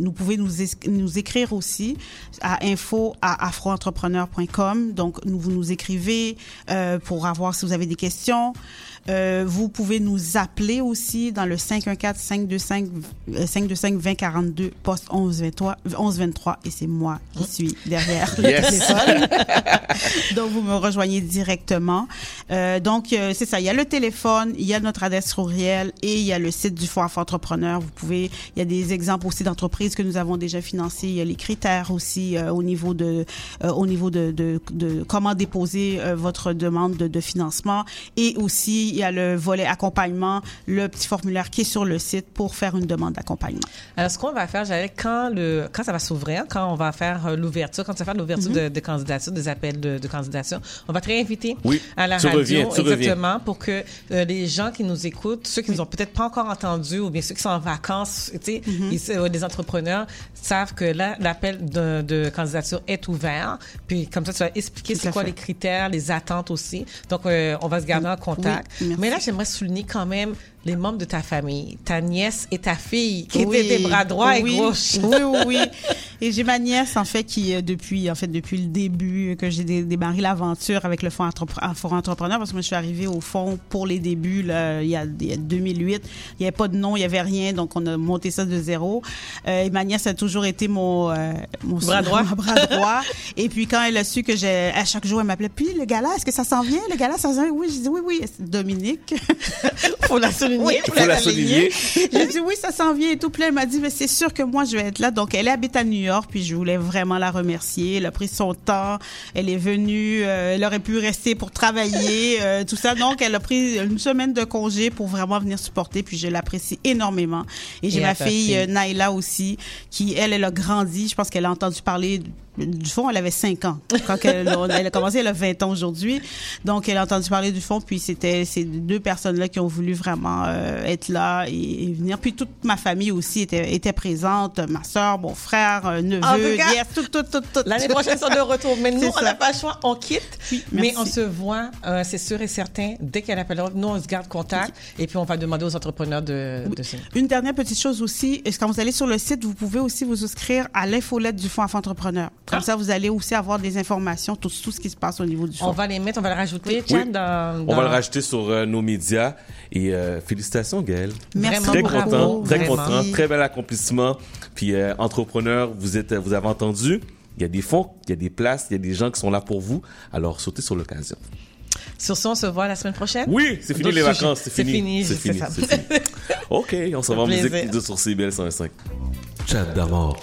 nous pouvez nous, nous écrire aussi à info à afroentrepreneur.com. Donc nous vous nous écrivez euh, pour avoir si vous avez des questions. Euh, vous pouvez nous appeler aussi dans le 514 525 euh, 525 2042 poste 1123 1123 et c'est moi qui suis derrière le Yes. téléphone. donc vous me rejoignez directement. Euh, donc euh, c'est ça, il y a le téléphone il y a notre adresse courriel et il y a le site du Fonds Afro-Entrepreneur. Vous pouvez, il y a des exemples aussi d'entreprises que nous avons déjà financées. Il y a les critères aussi euh, au niveau de, euh, au niveau de, de, de comment déposer euh, votre demande de, de financement. Et aussi, il y a le volet accompagnement, le petit formulaire qui est sur le site pour faire une demande d'accompagnement. Alors, ce qu'on va faire, j'allais quand le quand ça va s'ouvrir, quand on va faire euh, l'ouverture, quand ça va faire l'ouverture Mhm. de, de candidature, des appels de, de candidature, on va te réinviter Oui, à la radio, reviens, exactement, pour que euh, les gens qui nous écoutent, ceux qui nous ont peut-être pas encore entendus, ou bien ceux qui sont en vacances, tu sais, Mhm. ils- euh, des entrepreneurs savent que là, l'appel de, de candidature est ouvert. Puis comme ça, tu vas expliquer c'est quoi fait. les critères, les attentes aussi. Donc, euh, on va se garder en contact. Oui, Mais là, j'aimerais souligner quand même les membres de ta famille, ta nièce et ta fille, qui Oui, étaient des bras droits oui, et gauche. Oui, oui, oui. Et j'ai ma nièce, en fait, qui, euh, depuis, en fait, depuis le début que j'ai dé- démarré l'aventure avec le Fonds Entrepre- Fonds Entrepreneur, parce que moi, je suis arrivée au fond pour les débuts, là, il y a, il y a 2008. Il n'y avait pas de nom, il n'y avait rien, donc on a monté ça de zéro. Euh, et ma nièce a toujours été mon, euh, mon Bras droit. bras droit. Et puis, quand elle a su que j'ai, à chaque jour, elle m'appelait, puis le gala, est-ce que ça s'en vient? Le gala, ça s'en vient? Oui, je dis oui, oui. Dominique. Faut la souligner. Oui, Il faut la souligner. J'ai dit oui, ça s'en vient et tout. Puis elle m'a dit, mais c'est sûr que moi, je vais être là. Donc, elle habite à New York, puis je voulais vraiment la remercier. Elle a pris son temps. Elle est venue. euh, elle aurait pu rester pour travailler, euh, tout ça. Donc, elle a pris une semaine de congé pour vraiment venir supporter. Puis je l'apprécie énormément. Et j'ai ma fille. euh, Naila aussi, qui, elle, elle a grandi. Je pense qu'elle a entendu parler du fond, elle avait 5 ans. Quand elle, on- elle a commencé, elle a 20 ans aujourd'hui. Donc, elle a entendu parler du fond, puis c'était ces deux personnes-là qui ont voulu vraiment euh, être là et, et venir. Puis toute ma famille aussi était, était présente, ma soeur, mon frère, un neveu, En tout cas, yes, tout, tout, tout, tout. L'année prochaine, ils sont de retour. Mais nous, on n'a pas le choix, on quitte. mais on se voit, euh, c'est sûr et certain, dès qu'elle appellera, nous, on se garde contact et puis on va demander aux entrepreneurs de, de signer. Une dernière petite chose aussi, quand vous allez sur le site, vous pouvez aussi vous inscrire à l'infolette du Fonds Enfants Entrepreneurs. Comme ça, vous allez aussi avoir des informations, tout, tout ce qui se passe au niveau du fonds. On va les mettre, on va les rajouter, Chad, Oui. dans, On va le rajouter sur euh, nos médias. Et euh, félicitations, Gaël. Merci Très beaucoup. content, très Vraiment. content, très bel accomplissement. Puis euh, entrepreneur, vous êtes, vous avez entendu. Il y a des fonds, il y a des places, il y a des gens qui sont là pour vous. Alors sautez sur l'occasion. Sur ce, on se voit la semaine prochaine? Oui, c'est fini les vacances, c'est fini. C'est fini, fini, fini. Ok, on s'en va en musique de sur CBL 105. Chat d'amour.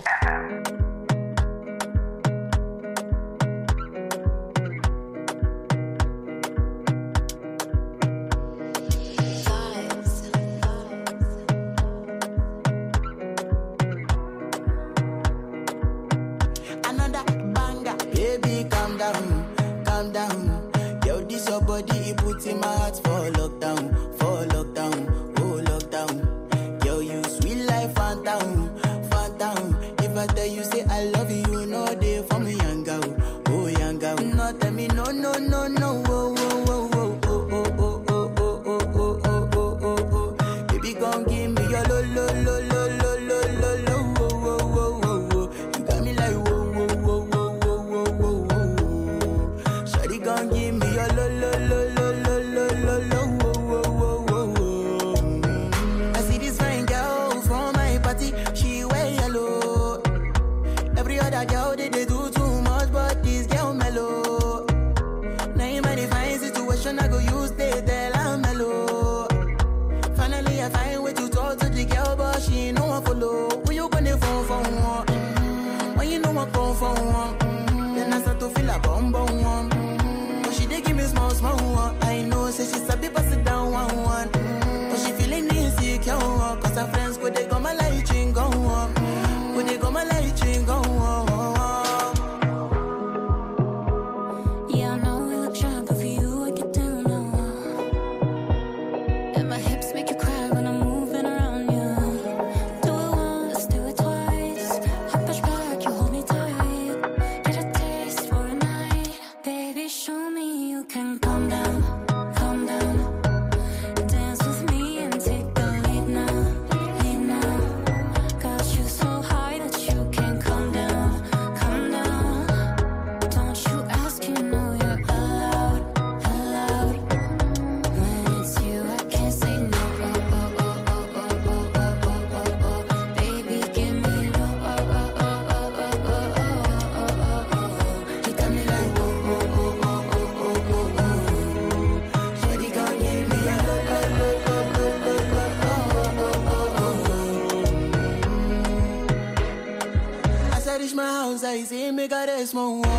É isso my.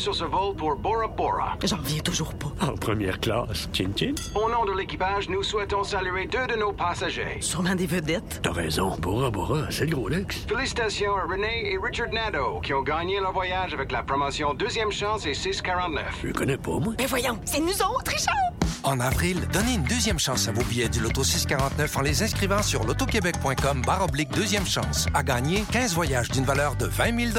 Sur ce vol pour Bora Bora. J'en reviens toujours pas. En première classe, Chin Chin. Au nom de l'équipage, nous souhaitons saluer deux de nos passagers. Sûrement des vedettes. T'as raison, Bora Bora, c'est le gros luxe. Félicitations à René et Richard Nadeau qui ont gagné leur voyage avec la promotion Deuxième Chance et 649. Je connais pas, moi. Mais voyons, c'est nous autres, Richard! En avril, donnez une deuxième chance à vos billets du Loto 649 en les inscrivant sur lotoquebec.com barre oblique deuxième chance. À gagner 15 voyages d'une valeur de 20 000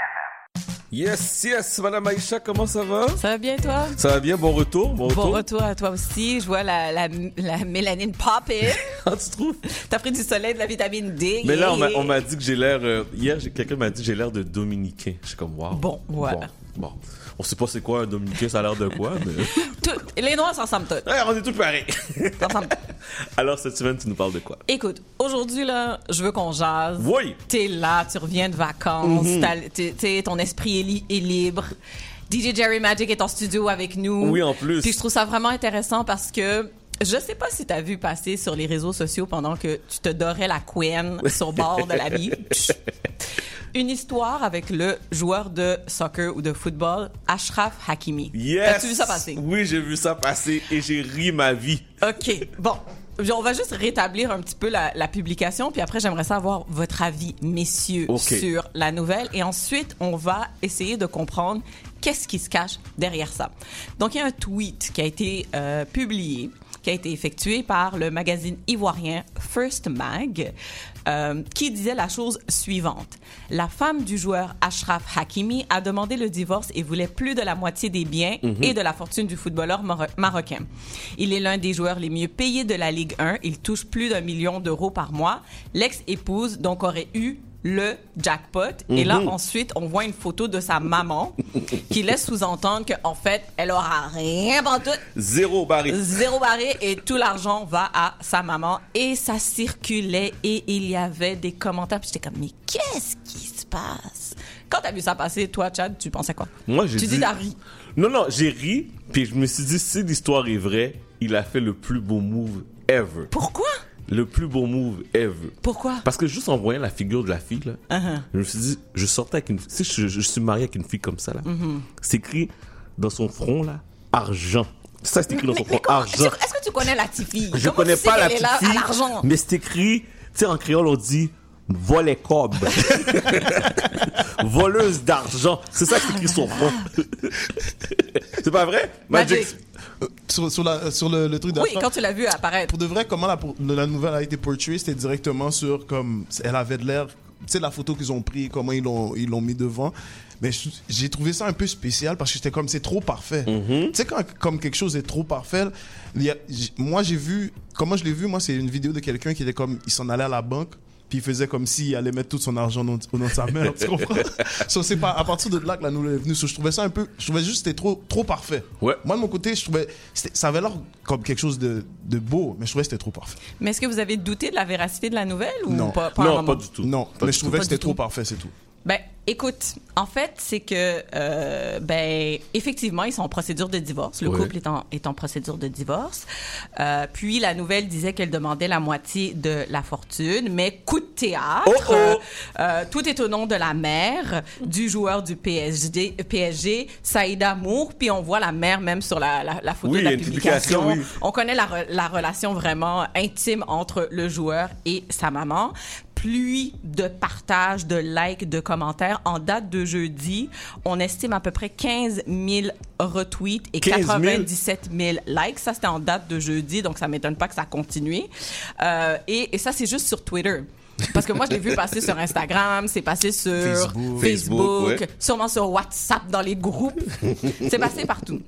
Yes, yes, Madame Aïcha, comment ça va? Ça va bien, toi? Ça va bien, bon retour, bon retour. Bon retour à toi aussi. Je vois la, la, la mélanine popper. Ah, tu trouves? T'as pris du soleil, de la vitamine D. Mais là, on m'a- dit que j'ai l'air. euh, hier, quelqu'un m'a dit que j'ai l'air de dominicain. Je suis comme, waouh. Bon, voilà. Bon, bon. On sait pas c'est quoi un dominicain, ça a l'air de quoi, mais. Tout- les noirs s'ensemble tous. Ouais, on est tous pareils. Alors, cette semaine, tu nous parles de quoi? Écoute, aujourd'hui, là, je veux qu'on jase. Oui. T'es là, tu reviens de vacances, Mhm. t'as- t'es- t'es- ton esprit est, li- est libre. DJ Jerry Magic est en studio avec nous. Oui, en plus. Puis je trouve ça vraiment intéressant parce que je sais pas si t'as vu passer sur les réseaux sociaux pendant que tu te dorais la queen sur le bord de la beach. Une histoire avec le joueur de soccer ou de football, Ashraf Hakimi. Yes! T'as-tu vu ça passer? Oui, j'ai vu ça passer et j'ai ri ma vie. OK. Bon. On va juste rétablir un petit peu la, la publication, puis après, j'aimerais savoir votre avis, messieurs, sur la nouvelle. Et ensuite, on va essayer de comprendre qu'est-ce qui se cache derrière ça. Donc, il y a un tweet qui a été euh, publié, qui a été effectué par le magazine ivoirien First Mag, euh, qui disait la chose suivante. La femme du joueur Ashraf Hakimi a demandé le divorce et voulait plus de la moitié des biens Mhm. et de la fortune du footballeur maro- marocain. Il est l'un des joueurs les mieux payés de la Ligue 1. Il touche plus d'un million d'euros par mois. L'ex-épouse, donc, aurait eu le jackpot. Et là, Mhm. ensuite, on voit une photo de sa maman qui laisse sous-entendre qu'en fait, elle aura rien tout Zéro barré. Zéro barré et tout l'argent va à sa maman. Et ça circulait et il y avait des commentaires. Puis j'étais comme, mais qu'est-ce qui se passe? Quand t'as vu ça passer, toi, Chad, tu pensais quoi? Moi, j'ai Tu dit. dis t'as ri. Non, non, j'ai ri, puis je me suis dit, si l'histoire est vraie, il a fait le plus beau move ever. Pourquoi? Le plus beau move ever. Pourquoi? Parce que juste en voyant la figure de la fille, là, Uh-huh. je me suis dit, je sortais avec une Si je, je suis marié avec une fille comme ça, là, Mhm. c'est écrit dans son front, là, argent. Ça, c'est écrit dans son front, argent. Est-ce que tu connais la petite fille? Je Comment connais tu sais pas la petite fille, à mais c'est écrit, tu sais, en créole, on dit volet cob. Voleuse d'argent. C'est ça qui écrit son front. c'est pas vrai? Magic. Sur, sur, la- sur le, le truc Oui, d'Ashraf, quand tu l'as vu apparaître. Pour de vrai, comment la, la nouvelle a été portrayée, c'était directement sur comme elle avait de l'air. Tu sais la photo qu'ils ont pris, comment ils l'ont ils l'ont mis devant. Mais j'ai trouvé ça un peu spécial parce que j'étais comme c'est trop parfait. Tu sais quand comme quelque chose est trop parfait, y a- moi j'ai vu comment je l'ai vu moi c'est une vidéo de quelqu'un qui était comme il s'en allait à la banque puis il faisait comme s'il allait mettre tout son argent au nom, au nom de sa mère. tu comprends? So, c'est pas à partir de là que la nouvelle est venue. So, je trouvais ça un peu. Je trouvais juste que c'était trop, trop parfait. Ouais. Moi, de mon côté, je trouvais. Ça avait l'air comme quelque chose de, de beau, mais je trouvais que c'était trop parfait. Mais est-ce que vous avez douté de la véracité de la nouvelle ou Non. pas, non, pas du tout. Non, mais je trouvais que c'était trop parfait, c'est tout. Ben, écoute, en fait, c'est que, euh, ben, effectivement, ils sont en procédure de divorce. Le couple est en, est en procédure de divorce. Euh, puis, la nouvelle disait qu'elle demandait la moitié de la fortune, mais coup de théâtre. Oh, oh! euh, tout est au nom de la mère du joueur du PSG, PSG Saïda Mour. Puis, on voit la mère même sur la, la, la photo Oui, de la il y a une publication, publication. oui. On connaît la, re- la relation vraiment intime entre le joueur et sa maman. Pluie de partages, de likes, de commentaires. En date de jeudi, on estime à peu près 15 000 retweets et 15 000? 97 000 likes. Ça, c'était en date de jeudi, donc ça m'étonne pas que ça continue. Euh, et, et ça, c'est juste sur Twitter. Parce que moi, je l'ai vu passer sur Instagram, c'est passé sur Facebook. Facebook, Facebook, ouais. sûrement sur WhatsApp dans les groupes. c'est passé partout.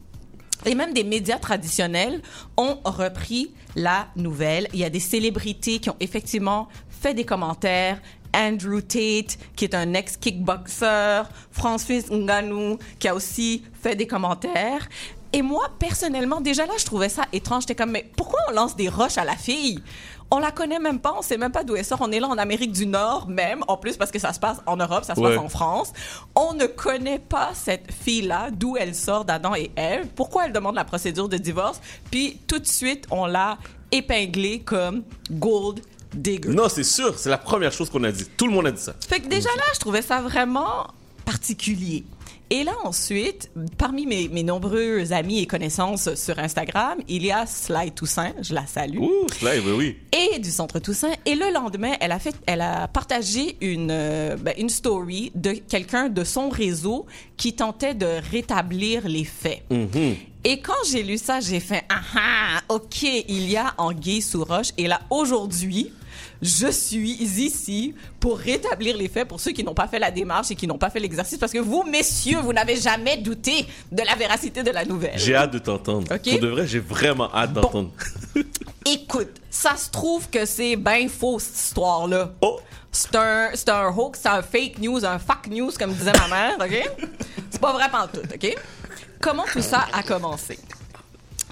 Et même des médias traditionnels ont repris la nouvelle. Il y a des célébrités qui ont effectivement fait des commentaires. Andrew Tate, qui est un ex-kickboxer. Francis Ngannou, qui a aussi fait des commentaires. Et moi, personnellement, déjà là, je trouvais ça étrange. J'étais comme, mais pourquoi on lance des roches à la fille? On la connaît même pas, on sait même pas d'où elle sort. On est là en Amérique du Nord, même, en plus, parce que ça se passe en Europe, ça se Ouais. passe en France. On ne connaît pas cette fille-là, d'où elle sort d'Adam et Ève. Pourquoi elle demande la procédure de divorce? Puis tout de suite, on l'a épinglée comme gold digger. Non, c'est sûr, c'est la première chose qu'on a dit. Tout le monde a dit ça. Fait que déjà là, je trouvais ça vraiment particulier. Et là, ensuite, parmi mes, mes nombreux amis et connaissances sur Instagram, il y a Sly Toussaint, je la salue. Ouh, cela, oui, oui. Et du Centre Toussaint. Et le lendemain, elle a fait, elle a partagé une, euh, ben, une story de quelqu'un de son réseau qui tentait de rétablir les faits. Mhm. Et quand j'ai lu ça, j'ai fait ah ah, ok, il y a anguille sous roche. Et là, aujourd'hui, je suis ici pour rétablir les faits pour ceux qui n'ont pas fait la démarche et qui n'ont pas fait l'exercice. Parce que vous, messieurs, vous n'avez jamais douté de la véracité de la nouvelle. J'ai hâte de t'entendre. Ok? Pour de vrai, j'ai vraiment hâte d'entendre. Écoute, ça se trouve que c'est bien faux, cette histoire-là. Oh! C'est un, c'est un hoax, c'est un fake news, un fuck news, comme disait ma mère, OK? C'est pas vrai tout, OK? Comment tout ça a commencé?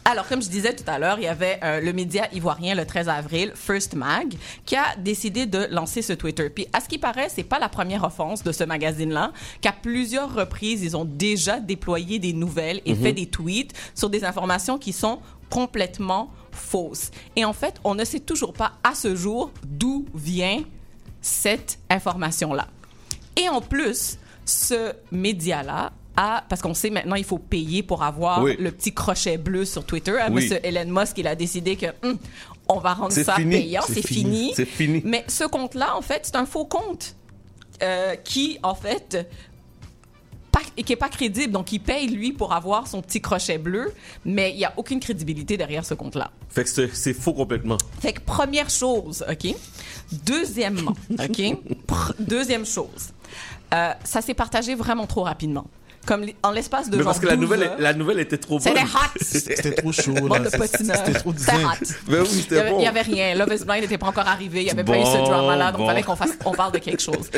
Alors, comme je disais tout à l'heure, il y avait euh, le média ivoirien le 13 avril, First Mag, qui a décidé de lancer ce Twitter. Puis, à ce qui paraît, c'est pas la première offense de ce magazine-là, qu'à plusieurs reprises, ils ont déjà déployé des nouvelles et Mhm. fait des tweets sur des informations qui sont complètement fausses. Et en fait, on ne sait toujours pas à ce jour d'où vient cette information-là. Et en plus, ce média-là parce qu'on sait maintenant, il faut payer pour avoir Oui. le petit crochet bleu sur Twitter. Hein, Oui. Monsieur Elon Musk, il a décidé que hum, on va rendre ça fini. payant, C'est fini. fini. Fini. Mais ce compte-là, en fait, c'est un faux compte euh, qui, en fait, et qui est pas crédible. Donc, il paye, lui, pour avoir son petit crochet bleu, mais il y a aucune crédibilité derrière ce compte-là. Fait que c'est c'est faux complètement. Fait que première chose, OK? Deuxièmement, OK? Pr- deuxième chose, euh, ça s'est partagé vraiment trop rapidement. Comme en l'espace de Mais genre parce que la 12 nouvelle, heures. la nouvelle était trop bonne. C'était hot. C'était trop chaud. Là. C'était trop C'était hot. Ben oui, Il y, c'était avait, bon. il y avait rien. Love is Blind n'était pas encore arrivé. Il y avait pas eu ce Bon, drama-là. Donc, bon. il fallait qu'on fasse, on parle de quelque chose.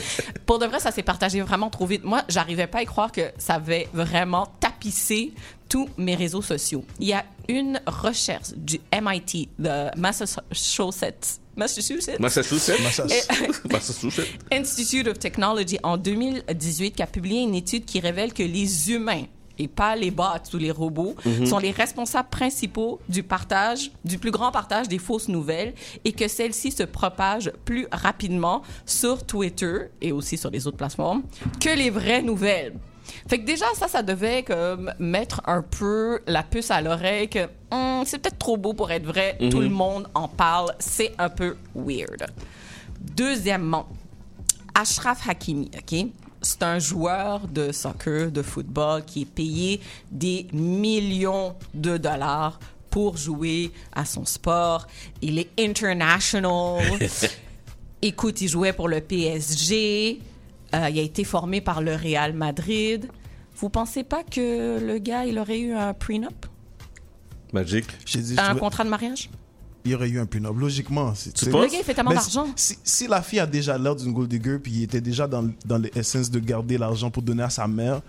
Pour de vrai, ça s'est partagé vraiment trop vite. Moi, j'arrivais pas à y croire que ça avait vraiment tapissé tous mes réseaux sociaux. Il y a une recherche du MIT, de Massachusetts, Massachusetts, Massachusetts. Et- Massachusetts. Institute of Technology en 2018 qui a publié une étude qui révèle que les humains et pas les bots ou les robots Mhm. sont les responsables principaux du partage, du plus grand partage des fausses nouvelles et que celles-ci se propagent plus rapidement sur Twitter et aussi sur les autres plateformes que les vraies nouvelles. Fait que déjà, ça, ça devait comme mettre un peu la puce à l'oreille que Hum, c'est peut-être trop beau pour être vrai. Mhm. Tout le monde en parle. C'est un peu weird. Deuxièmement, Ashraf Hakimi, OK? C'est un joueur de soccer, de football qui est payé des millions de dollars pour jouer à son sport. Il est international. Écoute, il jouait pour le PSG. Euh, il a été formé par le Real Madrid. Vous pensez pas que le gars, il aurait eu un prenup? Magic. J'ai dit, Un contrat de mariage? il y aurait eu un prenup. Logiquement. c'est- Tu c'est- penses? Le gars, il fait tellement Mais d'argent. Si, si la fille a déjà l'air d'une gold digger, puis il était déjà dans, dans l'essence de garder l'argent pour donner à sa mère,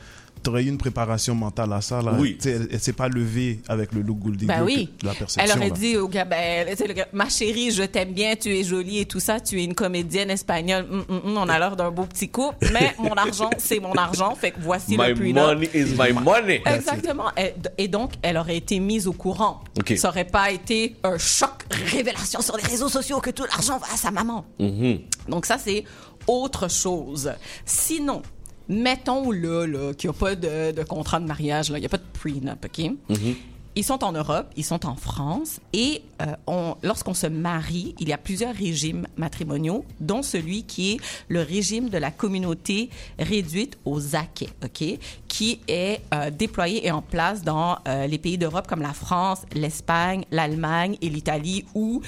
t'aurais eu une préparation mentale à ça. Là. Oui. Elle, elle s'est pas levée avec le look gold digger. Ben oui. que- la perception. Elle aurait là. dit au gars, ben, le gars, ma chérie, je t'aime bien, tu es jolie et tout ça, tu es une comédienne espagnole. Hum, hum, hum, on a l'air d'un beau petit couple, mais mon argent, c'est mon argent. Fait que voici My le prenup. money is my money. Exactement. Et, donc, elle aurait été mise au courant. Ok. Ça aurait pas été un choc révélation sur les réseaux sociaux que tout l'argent va à sa maman. Mhm. Donc ça, c'est autre chose. Sinon, mettons là, qu'il n'y a pas de, contrat de mariage, il n'y a pas de prenup, OK? Mhm. Ils sont en Europe, ils sont en France, et euh, on- lorsqu'on se marie, il y a plusieurs régimes matrimoniaux, dont celui qui est le régime de la communauté réduite aux acquets, ok, qui est euh, déployé et en place dans euh, les pays d'Europe comme la France, l'Espagne, l'Allemagne et l'Italie, où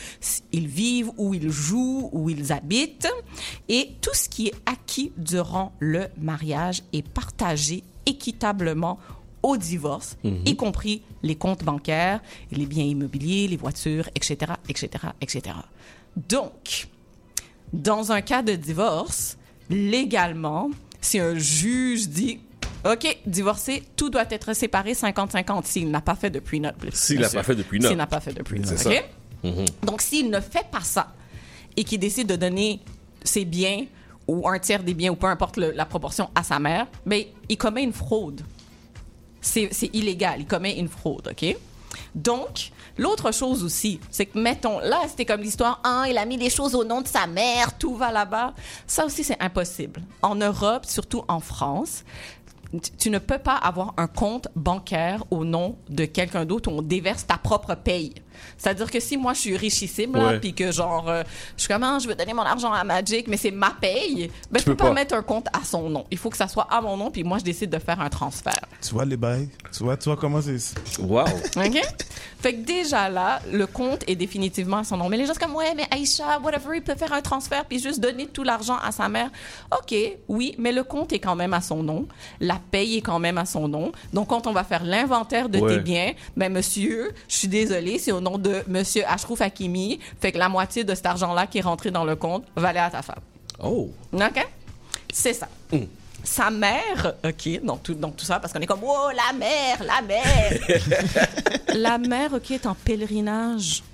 ils vivent, où ils jouent, où ils habitent, et tout ce qui est acquis durant le mariage est partagé équitablement au divorce, Mhm. y compris les comptes bancaires, les biens immobiliers, les voitures, etc., etc., etc. Donc, dans un cas de divorce, légalement, si un juge dit OK, divorcé, tout doit être séparé 50-50 s'il n'a pas fait de prenup. S'il n'a pas fait de prenup. S'il n'a pas fait de prenup. C'est OK? ça. Mhm. Donc, s'il ne fait pas ça et qu'il décide de donner ses biens ou un tiers des biens ou peu importe le- la proportion à sa mère, ben, il commet une fraude. C'est illégal. Il commet une fraude, OK? Donc, l'autre chose aussi, c'est que, mettons, là, c'était comme l'histoire, ah, il a mis les choses au nom de sa mère, tout va là-bas. Ça aussi, c'est impossible. En Europe, surtout en France, tu ne peux pas avoir un compte bancaire au nom de quelqu'un d'autre où on déverse ta propre paye. C'est-à-dire que si moi je suis richissime là, puis que genre euh, je suis comme Ah, je veux donner mon argent à Magic, mais c'est ma paye, ben je peux peux pas, pas. mettre un compte à son nom. Il faut que ça soit à mon nom, puis moi je décide de faire un transfert. Tu vois les bails? Tu vois, tu vois comment c'est. Wow. OK? Fait que déjà là, le compte est définitivement à son nom. Mais les gens sont comme, ouais, mais Aïcha, whatever, il peut faire un transfert puis juste donner tout l'argent à sa mère. OK, oui, mais le compte est quand même à son nom. La paye est quand même à son nom. Donc, quand on va faire l'inventaire de Ouais. tes biens, ben, monsieur, je suis désolée, c'est au nom de monsieur Ashrouf Hakimi. Fait que la moitié de cet argent-là qui est rentré dans le compte va aller à ta femme. Oh. OK? C'est ça. Mm. Sa mère, OK, dans tout, dans tout ça, parce qu'on est comme, oh, la mère, la mère. la mère, OK, est en pèlerinage.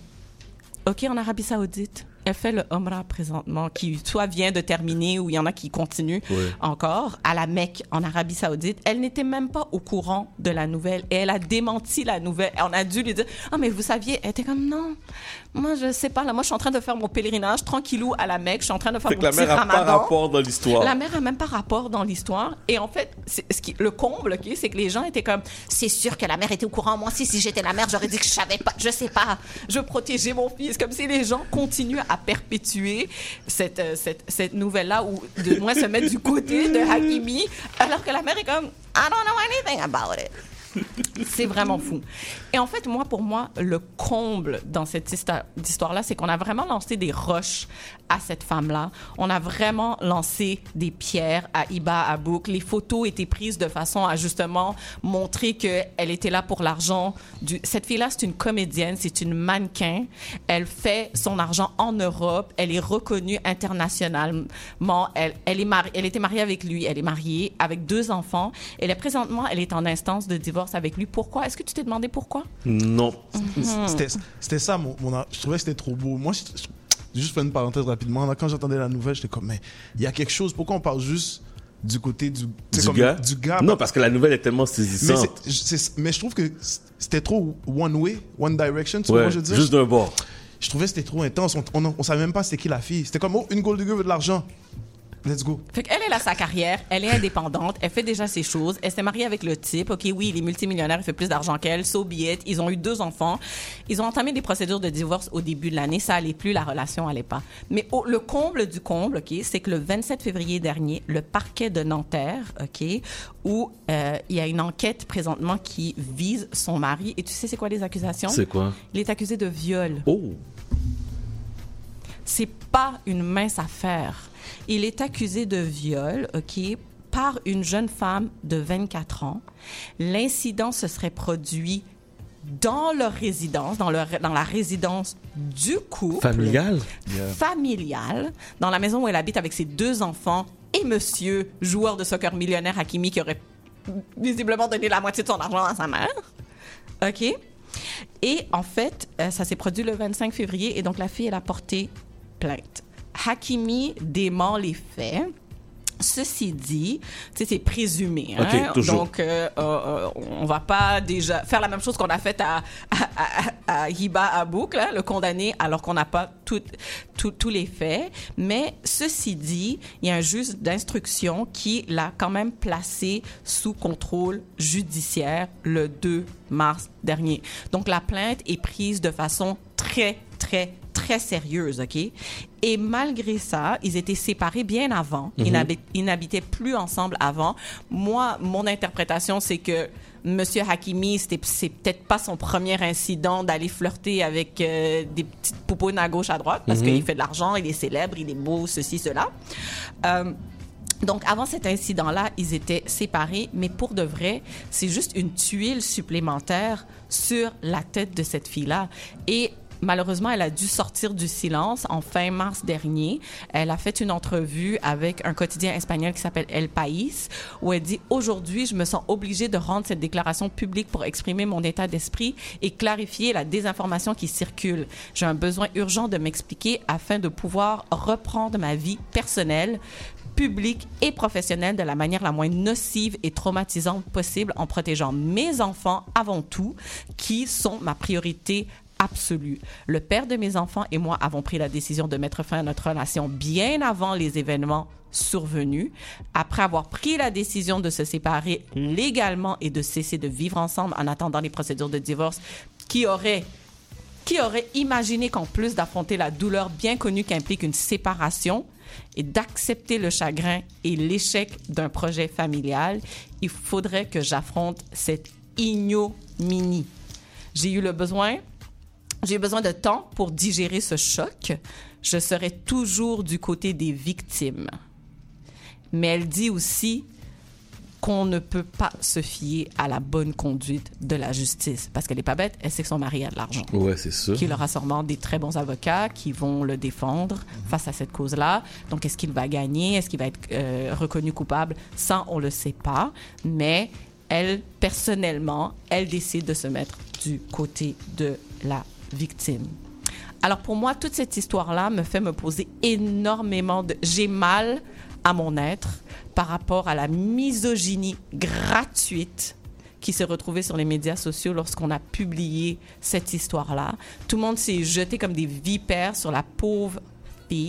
OK, en Arabie Saoudite. Elle fait le Umrah présentement, qui soit vient de terminer ou il y en a qui continuent encore à la Mecque, en Arabie Saoudite. Elle n'était même pas au courant de la nouvelle et elle a démenti la nouvelle. On a dû lui dire Ah, mais vous saviez, elle était comme Non, moi je sais pas, là, moi je suis en train de faire mon pèlerinage tranquillou à la Mecque, je suis en train de faire mon que la mère a pas rapport dans l'histoire. La mère a même pas rapport dans l'histoire. Et en fait, c'est- ce qui, le comble, c'est que les gens étaient comme, c'est sûr que la mère était au courant. Moi aussi, si j'étais la mère, j'aurais dit que je savais pas. Je sais pas. Je protégeais mon fils. Comme si les gens continuent à perpétuer cette, euh, cette, cette nouvelle-là ou de moins se mettre du côté de Hakimi, alors que la mère est comme, I don't know anything about it. C'est vraiment fou. Et en fait, moi, pour moi, le comble dans cette histoire-là, c'est qu'on a vraiment lancé des roches à cette femme-là. On a vraiment lancé des pierres à Iba Abouk. Les photos étaient prises de façon à justement montrer qu'elle était là pour l'argent. Du... Cette fille-là, c'est une comédienne, c'est une mannequin. Elle fait son argent en Europe. Elle est reconnue internationalement. Elle, elle, est mari- elle était mariée avec lui. Elle est mariée avec deux enfants. Et là, présentement, elle est en instance de divorce avec lui. Pourquoi? Est-ce que tu t'es demandé pourquoi? Non. Mhm. C'était c'était ça, mon, je trouvais que c'était trop beau. Moi, je- juste faire une parenthèse rapidement. Là, Quand j'entendais la nouvelle, j'étais comme, mais il y a quelque chose. Pourquoi on parle juste du côté du, Du comme gars? du gars? Non, parce que la nouvelle est tellement mais, saisissante. mais je trouve que c'était trop one way, one direction. Tu vois Ouais, ce que je veux dire? juste d'un bord. Je trouvais que c'était trop intense. On, on, on savait même pas c'était qui la fille. C'était comme, oh, une gold digger veut de l'argent. Let's go. Fait qu'elle, elle a sa carrière, elle est indépendante, elle fait déjà ses choses, elle s'est mariée avec le type. OK, oui, il est multimillionnaire, il fait plus d'argent qu'elle, so be it. Ils ont eu deux enfants. Ils ont entamé des procédures de divorce au début de l'année. Ça allait plus, la relation allait pas. Mais au- le comble du comble, OK, c'est que le 27 février dernier, le parquet de Nanterre, OK, où euh, il y a une enquête présentement qui vise son mari. Et tu sais, c'est quoi les accusations? C'est quoi? Il est accusé de viol. Oh. C'est pas une mince affaire. Il est accusé de viol, OK, par une jeune femme de 24 ans. L'incident se serait produit dans leur résidence, dans, leur, dans la résidence du couple. Familial? Familiale, dans la maison où elle habite avec ses deux enfants et monsieur, joueur de soccer millionnaire Hakimi, qui aurait visiblement donné la moitié de son argent à sa mère. OK? Et en fait, euh, ça s'est produit le 25 février et donc la fille, elle a porté plainte. Hakimi dément les faits. Ceci dit, c'est présumé. Hein? Donc, euh, euh, on va pas déjà faire la même chose qu'on a fait à, à, à, à Hiba Abouk, là, le condamné, alors qu'on n'a pas tout- tout- tous les faits. Mais ceci dit, il y a un juge d'instruction qui l'a quand même placé sous contrôle judiciaire le 2 mars dernier. Donc, la plainte est prise de façon très, très, très sérieuse, OK? Et malgré ça, ils étaient séparés bien avant. Ils Mhm. ils n'habitaient plus ensemble avant. Moi, mon interprétation, c'est que Monsieur Hakimi, c'était c'est peut-être pas son premier incident d'aller flirter avec euh, des petites poupounes à gauche à droite parce Mhm. qu'il fait de l'argent, il est célèbre, il est beau, ceci, cela. Euh, donc, avant cet incident-là, ils étaient séparés, mais pour de vrai, c'est juste une tuile supplémentaire sur la tête de cette fille-là. Et malheureusement, elle a dû sortir du silence en fin mars dernier. Elle a fait une entrevue avec un quotidien espagnol qui s'appelle El País, où elle dit Aujourd'hui, je me sens obligée de rendre cette déclaration publique pour exprimer mon état d'esprit et clarifier la désinformation qui circule. J'ai un besoin urgent de m'expliquer afin de pouvoir reprendre ma vie personnelle publique et professionnelle de la manière la moins nocive et traumatisante possible en protégeant mes enfants avant tout, qui sont ma priorité absolue. Le père de mes enfants et moi avons pris la décision de mettre fin à notre relation bien avant les événements survenus. Après avoir pris la décision de se séparer légalement et de cesser de vivre ensemble en attendant les procédures de divorce qui qui aurait imaginé qu'en plus d'affronter la douleur bien connue qu'implique une séparation et d'accepter le chagrin et l'échec d'un projet familial, il faudrait que j'affronte cette ignominie. J'ai eu le besoin, j'ai besoin de temps pour digérer ce choc. Je serai toujours du côté des victimes. Mais elle dit aussi qu'on ne peut pas se fier à la bonne conduite de la justice. Parce qu'elle n'est pas bête, elle sait que son mari a de l'argent. Ouais, c'est ça. Qu'il aura sûrement des très bons avocats qui vont le défendre face à cette cause-là. Donc, est-ce qu'il va gagner? Est-ce qu'il va être euh, reconnu coupable? Ça, on le sait pas. Mais elle, personnellement, elle décide de se mettre du côté de la victime. Alors, pour moi, toute cette histoire-là me fait me poser énormément de... J'ai mal à mon être par rapport à la misogynie gratuite qui s'est retrouvée sur les médias sociaux lorsqu'on a publié cette histoire-là. Tout le monde s'est jeté comme des vipères sur la pauvre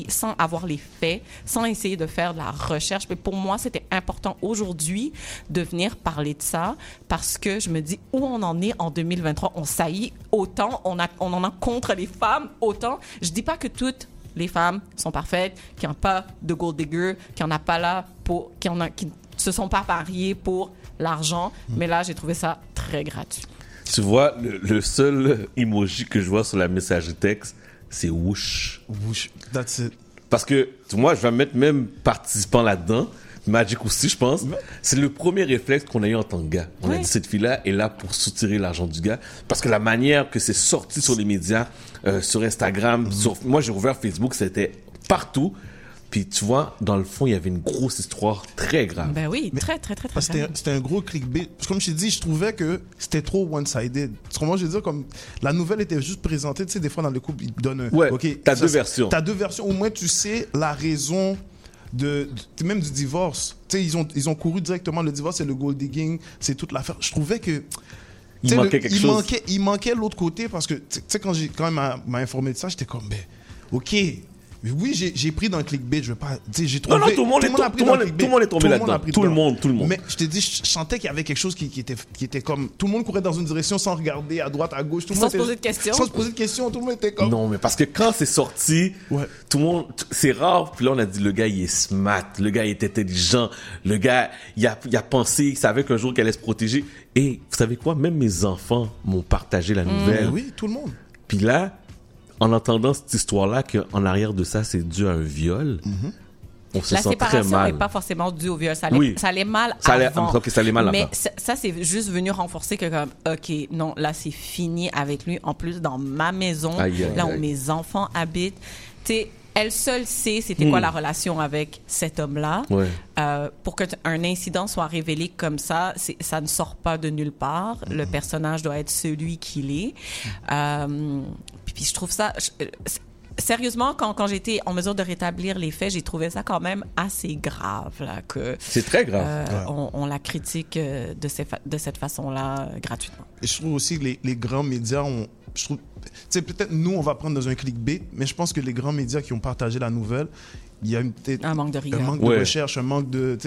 sans avoir les faits, sans essayer de faire de la recherche. Mais pour moi, c'était important aujourd'hui de venir parler de ça parce que je me dis où on en est en 2023. On saillit autant, on, a, on en a contre les femmes autant. Je dis pas que toutes les femmes sont parfaites, qu'il n'y a pas de gold digger, qu'il n'y en a pas là pour, qu'il y en a, qui ne se sont pas pariés pour l'argent. Mais là, j'ai trouvé ça très gratuit. Tu vois, le, le seul emoji que je vois sur la messagerie texte, c'est whoosh. Whoosh, that's it. Parce que, vois, je vais mettre même participant là-dedans. Magic aussi, je pense. C'est le premier réflexe qu'on a eu en tant que gars. On a dit cette fille-là est là pour soutirer l'argent du gars. Parce que la manière que c'est sorti sur les médias, euh, sur Instagram, sur... moi j'ai ouvert Facebook, c'était partout. Puis tu vois, dans le fond, il y avait une grosse histoire très grave. Ben oui, très, très, très, très. Que C'était un gros clickbait. Comme je t'ai dit, je trouvais que c'était trop one-sided. Tu comprends, je veux dire, comme la nouvelle était juste présentée, tu sais, des fois dans le couple, ils donnent un. Ouais, ok, t'as deux versions. T'as deux versions. Au moins, tu sais la raison de, de- même du divorce. Tu sais, ils ont, ils ont couru directement le divorce, c'est le gold digging, c'est toute l'affaire. Je trouvais que. Il manquait le- quelque il chose. Manquait, il manquait l'autre côté parce que, tu sais, quand, j'ai- quand elle m'a m'a informé de ça, j'étais comme, ben, ok. Oui, j'ai pris dans le clickbait, je veux pas. J'ai trouvé. non, tout le monde est a to- pris tout le dans monde est- tout le monde est tombé Tout le là-dedans. Tout le monde, tout le monde. Mais je t'ai dit, je sentais qu'il y avait quelque chose qui, qui était, qui était comme. Tout le monde courait dans une direction sans regarder à droite, à gauche. Tout le Sans monde se était- poser de questions. Sans se poser de questions. Tout le monde était comme. Non, mais parce que quand c'est sorti, tout le monde, c'est rare. Puis là, on a dit, le gars, il est smart. Le gars, il est intelligent. Le gars, il a, il a pensé, il savait qu'un jour qu'elle allait se protéger. Et vous savez quoi? Même mes enfants m'ont partagé la nouvelle. Ben oui, tout le monde. Puis là, en entendant cette histoire-là, qu'en arrière de ça, c'est dû à un viol, On se la sent très séparation mal. n'est pas forcément due au viol. Ça allait, Oui. ça allait mal Ça allait- avant. ça allait mal Mais ça, ça, c'est juste venu renforcer que comme, OK, non, là, c'est fini avec lui. En plus, dans ma maison, Aïe, aïe, là où aïe. mes enfants habitent. Tu sais, elle seule sait c'était quoi Hmm. la relation avec cet homme-là. Ouais. Euh, pour qu'un incident soit révélé comme ça, ça ne sort pas de nulle part. Hmm. Le personnage doit être celui qu'il est. Euh, puis, puis je trouve ça... je- euh, Sérieusement, quand, quand j'étais en mesure de rétablir les faits, j'ai trouvé ça quand même assez grave. Là, que, C'est très grave. euh, Ouais. on, on la critique de, ces fa- de cette façon-là gratuitement. Et je trouve aussi que les, les grands médias ont. Je trouve. Tu sais, peut-être nous, on va prendre dans un clickbait, mais je pense que les grands médias qui ont partagé la nouvelle, il y a une- Un manque de rigueur. un manque Ouais. de recherche, un manque de.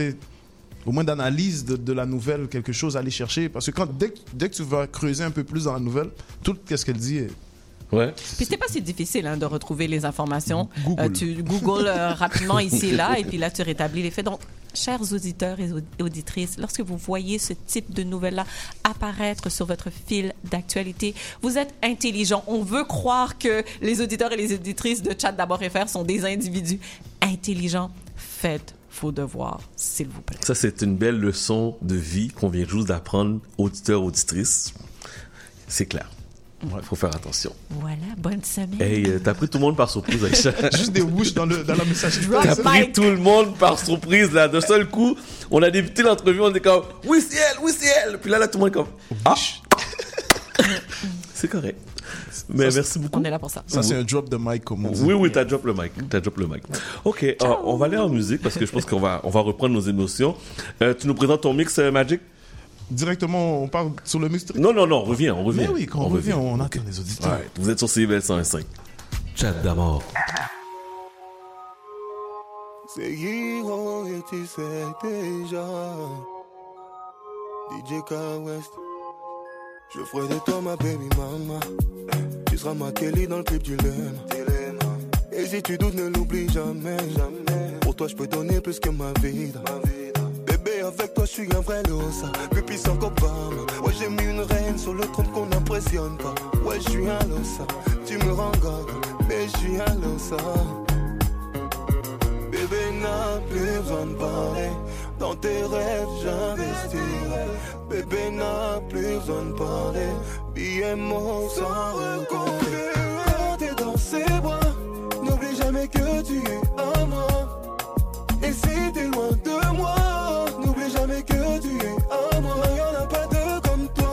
Au moins d'analyse de, de la nouvelle, quelque chose à aller chercher. Parce que quand, dès, que, dès que tu vas creuser un peu plus dans la nouvelle, tout ce qu'elle dit est. Ouais. Puis c'était pas si difficile hein, de retrouver les informations. Google. Euh, tu googles euh, rapidement ici et là, et puis là, tu rétablis les faits. Donc, chers auditeurs et aud- auditrices, lorsque vous voyez ce type de nouvelles-là apparaître sur votre fil d'actualité, vous êtes intelligents. On veut croire que les auditeurs et les auditrices de Chat d'abord FR sont des individus intelligents. Faites vos devoirs, s'il vous plaît. Ça, c'est une belle leçon de vie qu'on vient juste d'apprendre, auditeurs, auditrices. C'est clair. Il faut faire attention. Voilà, bonne semaine. Hey, euh, t'as pris tout le monde par surprise, Aïcha. Juste des whoosh dans, le, dans la messagerie. T'as pris tout le monde par surprise, là. D'un seul coup, on a débuté l'entrevue, on était comme, oui, c'est elle, oui, c'est elle. Puis là, là, tout le monde est comme, ah. c'est correct. Mais Ça, merci beaucoup. On est là pour ça. Ça, c'est un drop de mic, comme on dit. Oui, oui, t'as drop le mic. T'as drop le mic. Ok, euh, on va aller en musique parce que je pense qu'on va, on va reprendre nos émotions. Euh, tu nous présentes ton mix, euh, Magic? Directement, on parle sur le mix. Non, non, non, on revient, on revient. Mais oui, quand on, revient, on attend les auditeurs. Ouais, vous êtes sur CBL 105. Chat d'amour. C'est Hero et tu sais déjà DJ K West Je ferai de toi ma baby mama Tu seras ma Kelly dans le clip du dilemme Et si tu doutes ne l'oublie jamais Pour toi je peux donner plus que ma vie Bébé avec toi je suis un vrai losa Plus puissant qu'Obama Ouais j'ai mis une reine sur le trône qu'on n'impressionne pas Ouais je suis un losa Tu me rends gaga Mais je suis un losa Bébé n'a plus besoin de parler. Dans tes rêves, j'investirai. Bébé n'a plus besoin de parler. Mots sans recompter. Quand t'es dans ses bras, n'oublie jamais que tu es à moi. Et si t'es loin de moi, que tu es à moi. Y'en a pas deux comme toi.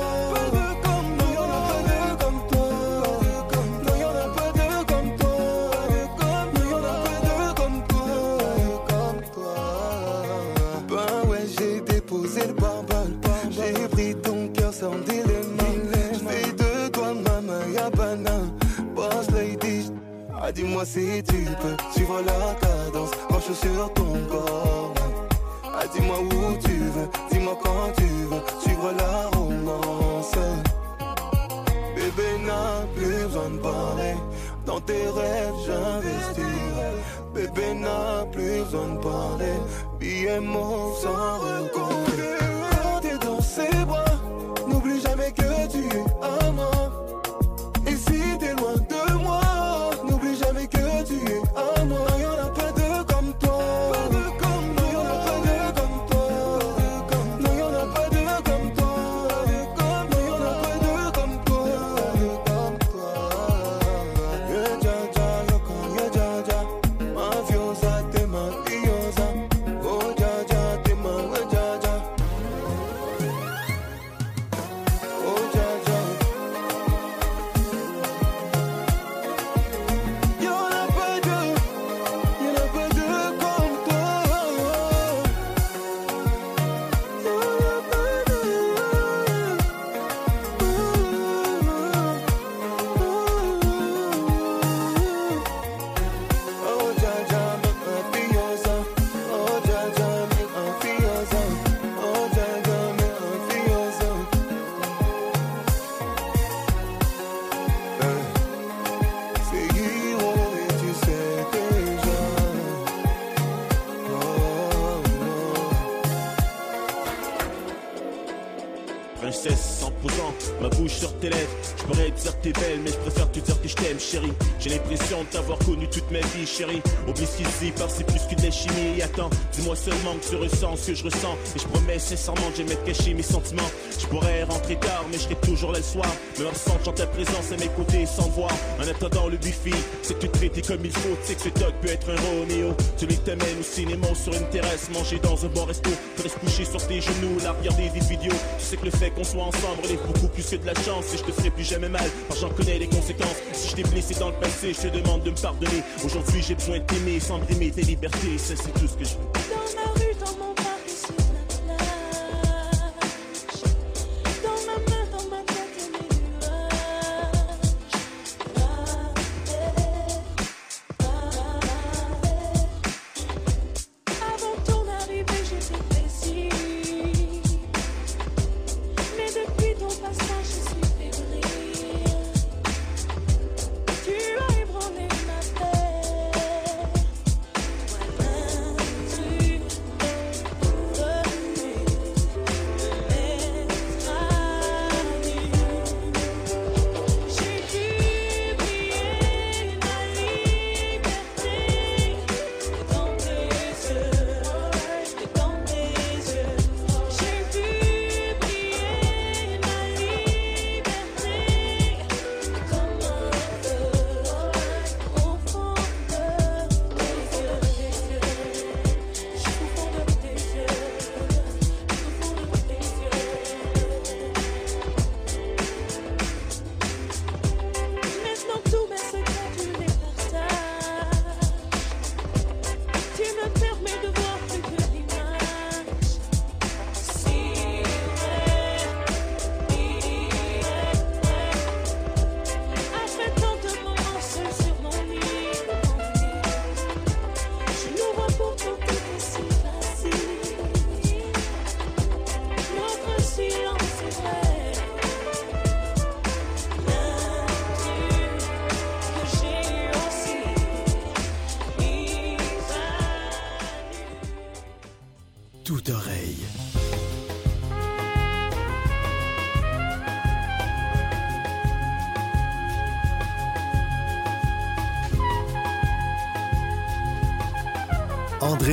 Non, y'en a pas deux comme toi. Non, y'en a pas deux comme toi. Non, y'en a pas deux comme toi. Comme toi. Ben ouais, j'ai déposé le barbal. J'ai pris ton cœur sans dilemme. J'fais de toi maman yabana. Boss lady. Ah, dis-moi si tu peux suivre la cadence suis sur ton corps. Ah, dis-moi où tu veux, dis-moi quand tu veux suivre la romance. Bébé n'a plus besoin de parler. Dans tes rêves, j'investirai. Bébé n'a plus besoin de parler. Billets mots sans recompter. Quand dans ses bras, n'oublie jamais que tu es à moi. T'es belle, mais je préfère te dire que je t'aime, chérie. J'ai l'impression de t'avoir connu toute ma vie, chérie. Oublie ce qu'ici, par c'est plus que de la chimie. Attends, dis-moi seulement que tu ressens ce que je ressens. Et je promets sincèrement de jamais te cacher mes sentiments. Je pourrais rentrer tard, mais je toujours là le soir. Me ressentant ta présence à mes côtés sans voir. En attendant le buffet, c'est que tu te traites comme il faut. Tu sais que ce dog peut être un Roméo. Celui qui t'amène au cinéma ou sur une terrasse, manger dans un bon resto. Faudrait se coucher sur tes genoux, là, regarder des vidéos. Tu sais que le fait qu'on soit ensemble relève beaucoup plus que de la chance. Et je te ferai plus jamais mal, parce que j'en connais les conséquences. Si je t'ai blessé dans le passé, je te demande de me pardonner. Aujourd'hui, j'ai besoin de t'aimer sans brimer tes libertés. C'est tout ce que je veux.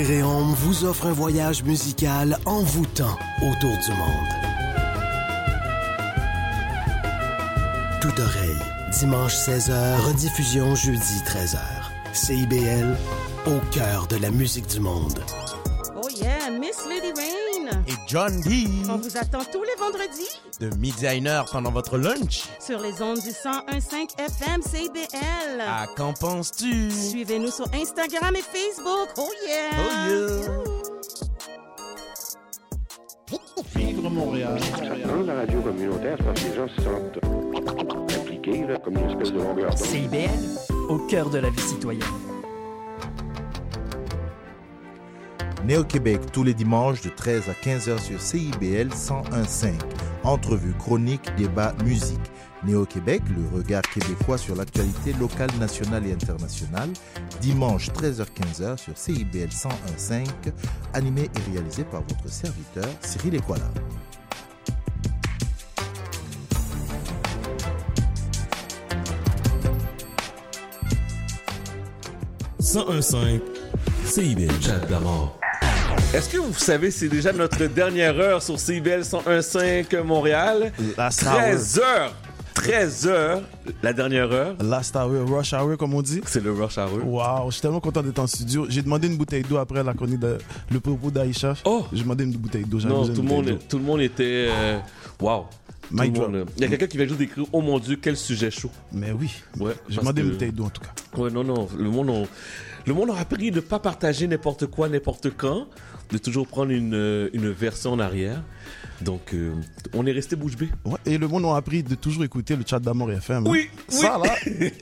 Vous offre un voyage musical envoûtant autour du monde. Toute oreille, dimanche 16h, rediffusion jeudi 13h. CIBL, au cœur de la musique du monde. Oh yeah, Miss Lady Rain. Et John D. On vous attend tous les vendredis De midi à une heure pendant votre lunch. Sur les ondes du 101.5 FM CBL. À qu'en penses-tu? Suivez-nous sur Instagram et Facebook. Oh yeah! Oh yeah! Vivre Montréal. Dans la radio communautaire, parce que les gens se sentent impliqués, là, comme une espèce de longueur d'onde. CIBL, au cœur de la vie citoyenne. Né au Québec tous les dimanches de 13 à 15h sur CIBL 101.5. Entrevue, chronique, débat, musique. Néo-Québec, le regard québécois sur l'actualité locale, nationale et internationale, dimanche 13h-15h sur CIBL 101.5, animé et réalisé par votre serviteur Cyril Equala. « 101.5 CIBL Chat d'abord. Est-ce que vous savez, c'est déjà notre dernière heure sur CIBL 101.5 Montréal? 13h 13h, la dernière heure. Last hour, rush hour, comme on dit. C'est le rush hour. Waouh, je suis tellement content d'être en studio. J'ai demandé une bouteille d'eau après la chronique le propos d'Aïcha. Oh J'ai demandé une bouteille d'eau. Non, tout le, monde, tout le monde était. Waouh. Euh, il y a quelqu'un qui vient juste d'écrire Oh mon Dieu, quel sujet chaud. Mais oui. Ouais, J'ai demandé une bouteille d'eau en tout cas. Ouais, non, non. Le monde, le monde a appris de ne pas partager n'importe quoi, n'importe quand, de toujours prendre une, euh, une version en arrière. Donc, euh, on est resté bouche bée. Ouais, et le monde a appris de toujours écouter le chat d'Amour FM. hein. Oui, Ça oui.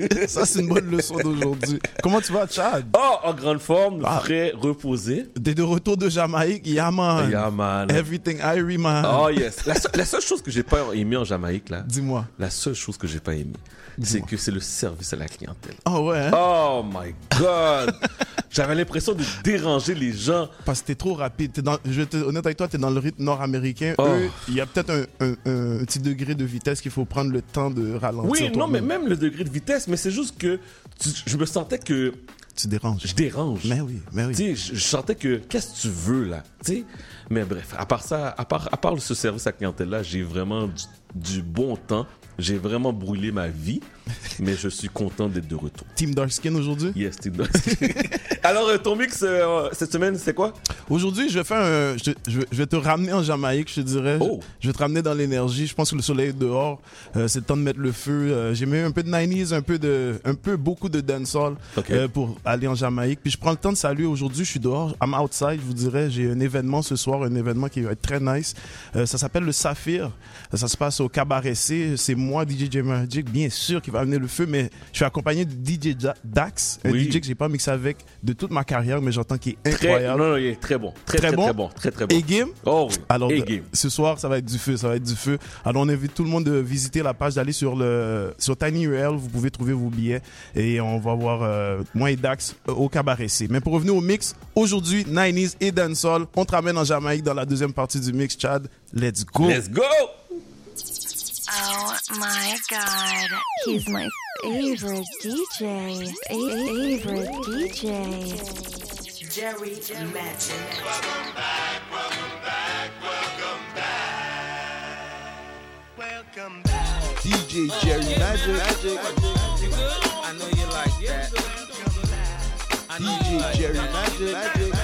là, ça c'est une bonne leçon d'aujourd'hui. Comment tu vas, Chad? Oh, en grande forme, frais, reposé. T'es de retour de Jamaïque, yeah man. Yeah, man. Everything Irie man. Oh yes. La, la seule chose que j'ai pas aimé en Jamaïque là. Dis-moi. La seule chose que j'ai pas aimé, c'est que c'est le service à la clientèle. Oh ouais. hein? Oh my god. J'avais l'impression de déranger les gens. Parce que t'es trop rapide. T'es dans, je vais être honnête avec toi, t'es dans le rythme nord-américain. Oh. Eux, il y a peut-être un, un- un petit degré de vitesse qu'il faut prendre le temps de ralentir. Oui, non, mais même le degré de vitesse, mais c'est juste que tu- je me sentais que. Tu déranges. Je dérange. Mais oui, mais oui. Tu sais, je, je sentais que. Qu'est-ce que tu veux, là? Tu sais? Mais bref, à part ça, à part, à part ce service à clientèle-là, j'ai vraiment du, du bon temps. J'ai vraiment brûlé ma vie, mais je suis content d'être de retour. Team Darkskin aujourd'hui? Yes, Team Darkskin. Alors, euh, ton mix euh, cette semaine, c'est quoi? Aujourd'hui, je vais faire un, je, je vais- je vais te ramener en Jamaïque, je te dirais. Oh. Je, je vais te ramener dans l'énergie. Je pense que le soleil est dehors. Euh, c'est le temps de mettre le feu. Euh, J'ai mis un peu de 90s, un peu de, un peu beaucoup de dancehall Ok. euh, pour aller en Jamaïque. Puis je prends le temps de saluer aujourd'hui. Je suis dehors. I'm outside. Je vous dirais, j'ai un événement ce soir, un événement qui va être très nice. Ça s'appelle le Saphir. Ça se passe au Cabaret C. C'est moi, DJ J Magic, bien sûr, qui va amener le feu. Mais je suis accompagné de DJ Da- Dax, un Oui. DJ que j'ai pas mixé avec de toute ma carrière, mais j'entends qu'il est Très, incroyable. non, non, il est très bon. Très, très, très bon? Très, très bon. Et game? Oh oui. Alors, Et de- game. ce soir, ça va être du feu, ça va être du feu. Alors, on invite tout le monde de visiter la page, d'aller sur le sur TinyURL, vous pouvez trouver vos billets et on va voir euh, moi et Dax euh, au Cabaret C. Mais pour revenir au mix, aujourd'hui, 90s et dancehall, on te ramène en Jamaïque dans la deuxième partie du mix, Chad. Let's go. Let's go! Oh my god. He's my favorite DJ. Favorite DJ. Jerry Magic. DJ Jerry Magic. I know you like that. I know you DJ like Jerry that. Magic.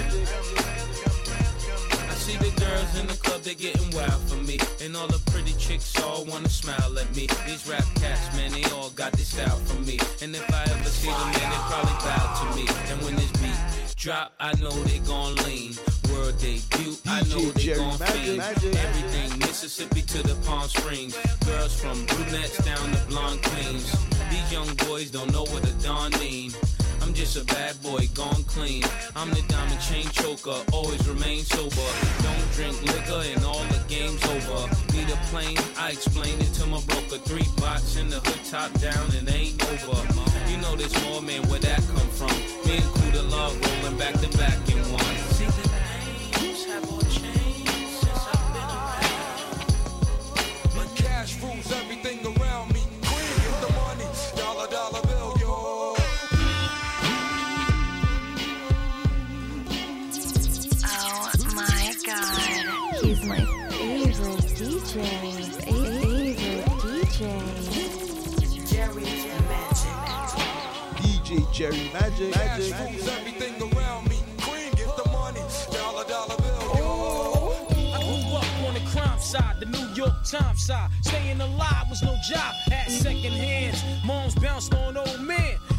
Girls in the club, they getting wild for me. And all the pretty chicks all wanna smile at me. These rap cats, man, they all got this style from me. And if I ever see them, man, they probably bow to me. And when this beat drop, I know they gon' lean. World debut, I know they gon' fiend. Everything Mississippi to the Palm Springs. Girls from brunettes down to blonde queens. These young boys don't know what a dawn mean. I'm just a bad boy gone clean. I'm the diamond chain choker, always remain sober. Don't drink liquor and all the game's over. Need a plane, I explain it to my broker. Three bots in the hood, top down, and ain't over. You know there's more, man, where that come from? Me and Kuda Love rolling back to back in one. See the names have all Jerry Magic. Cash rules everything around me. Queen, get the money, dollar dollar bill, yo. I grew up on the crime side, the New York Times side. Staying alive was no job, had second hands. Moms bounced on old men.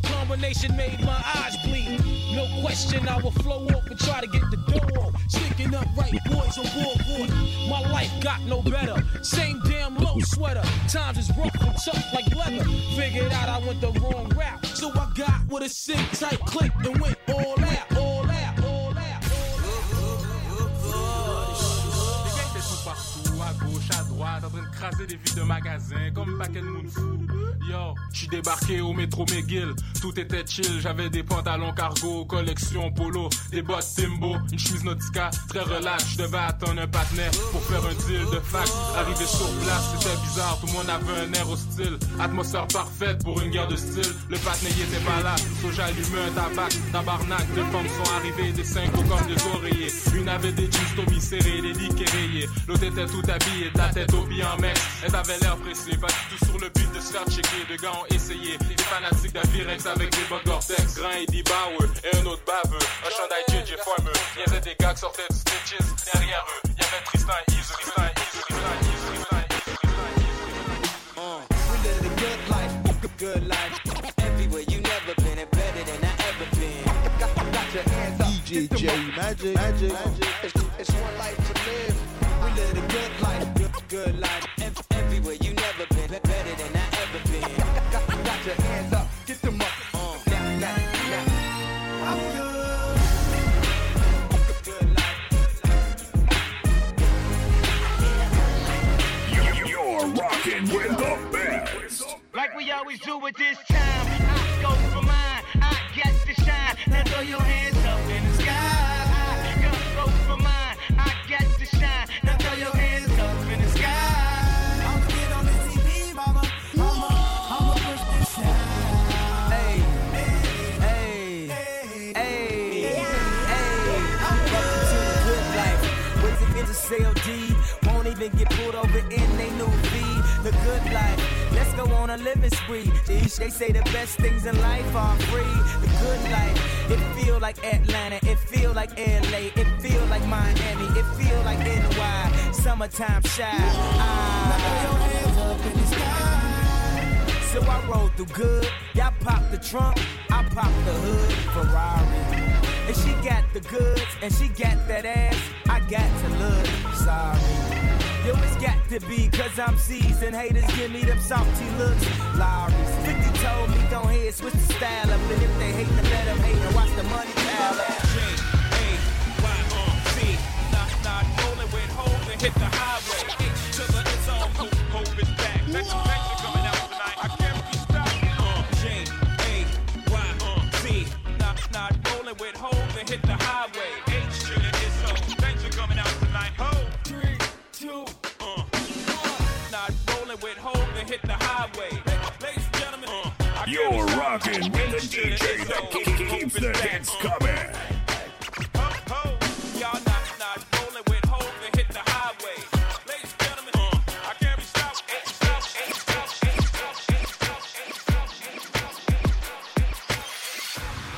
The combination made my eyes bleed. No question, I would flow off and try to get the dough off. Sticking up right boys on board. My life got no better. Same damn low sweater. Times is rough and tough like leather. Figured out I went the wrong route. So I got with a sick tight click and went all out, all out, all out. Droite, en train de craser des vides de magasins, comme un paquet de monde. Yo, j'suis débarqué au métro McGill, tout était chill, j'avais des pantalons cargo, collection polo, des bottes Timbo, une chemise Nautica, très relax, j'devais attendre un partenaire pour faire un deal de fac. Arrivé sur place, c'était bizarre, tout le monde avait un air hostile, atmosphère parfaite pour une guerre de style, le partenaire était pas là, so j'allumais un tabac, tabarnak, deux femmes sont arrivées, des cinq comme des oreillers, une avait des jeans Tommy serrés, des dicks rayés, l'autre était tout habillée, de la tête au pied en mec, elle avait l'air pressée, pas du tout sur le but de se faire checker, deux gars ont essayé, des fanatiques d'Avirex avec des bottes Gore-Tex, Grain et Bauer, et un autre baveux, un chandail JJ Farmer, il y avait des gars qui sortaient du Stitches, derrière eux, il y avait Tristan Ease, Tristan Ease, Tristan Ease, Tristan Ease, Uh, we live a good life, good, good life. Everywhere you never been and better than I ever been. Got, got your hands up, DJ Jerry Magic. Magic. It's, it's one life to live. We live a good life, good, good life. Rocking with the best. Like we always do at this time. I go for mine. I get to shine. Now throw your hands on a living spree. They, say the best things in life are free. The good life. It feel like Atlanta. It feel like LA. It feel like Miami. It feel like NY. Summertime shy. Ah. So I roll through good. Y'all pop the trunk. I pop the hood. Ferrari. And she got the goods, and she got that ass. I got to look sorry. Yo, it's got to be, cause I'm seasoned. Haters give me them salty looks. Lowry's 50 told me, don't head, switch the style up. And if they hate, then let them hate and watch the money pile up. Hit the highway, H to the it's all hope, hope is back. Next You're rocking with the H to the DJ that all, keep- hope keeps the hits coming. Ho, ho. Y'all not not rolling with hope and hit the highway. Ladies and gentlemen, uh, I can't be stopped.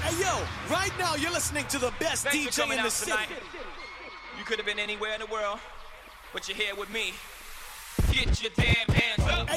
Hey yo, right now you're listening to the best Thanks DJ in the city. tonight. You could have been anywhere in the world, but you're here with me. Get your damn hands up.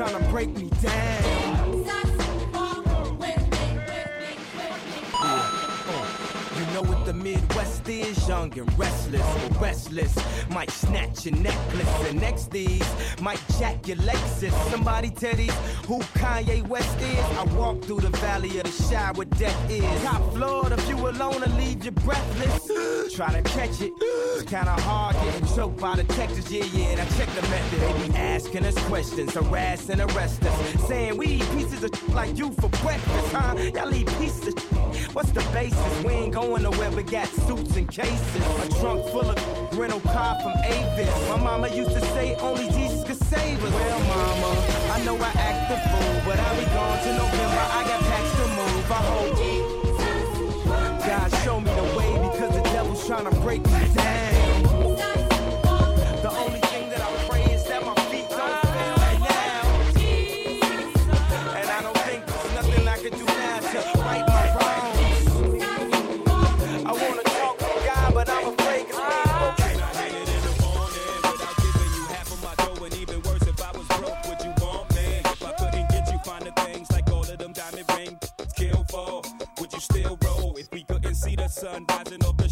Trying to break me down. Uh, you know what the Midwest is, young and restless, restless. Might snatch your necklace, and next these might jack your Lexus. Somebody tell these who Kanye West is. I walk through the valley of the shadow where death is. Top floor, if you alone and leave you breathless. Try to catch it, it's kinda hard getting choked by the Texas. Yeah, yeah, and I check the method. They be asking us questions, harass and arrest us, saying we eat pieces of like you for breakfast, huh? Y'all eat pieces of What's the basis? We ain't going nowhere, but got suits and cases. A trunk full of rental car from Avis. My mama used to say only Jesus could save us. Well, mama, I know I act the fool, but I'll be gone to November. I got packs to move. I hope God show me the way because the devil's trying to break me down.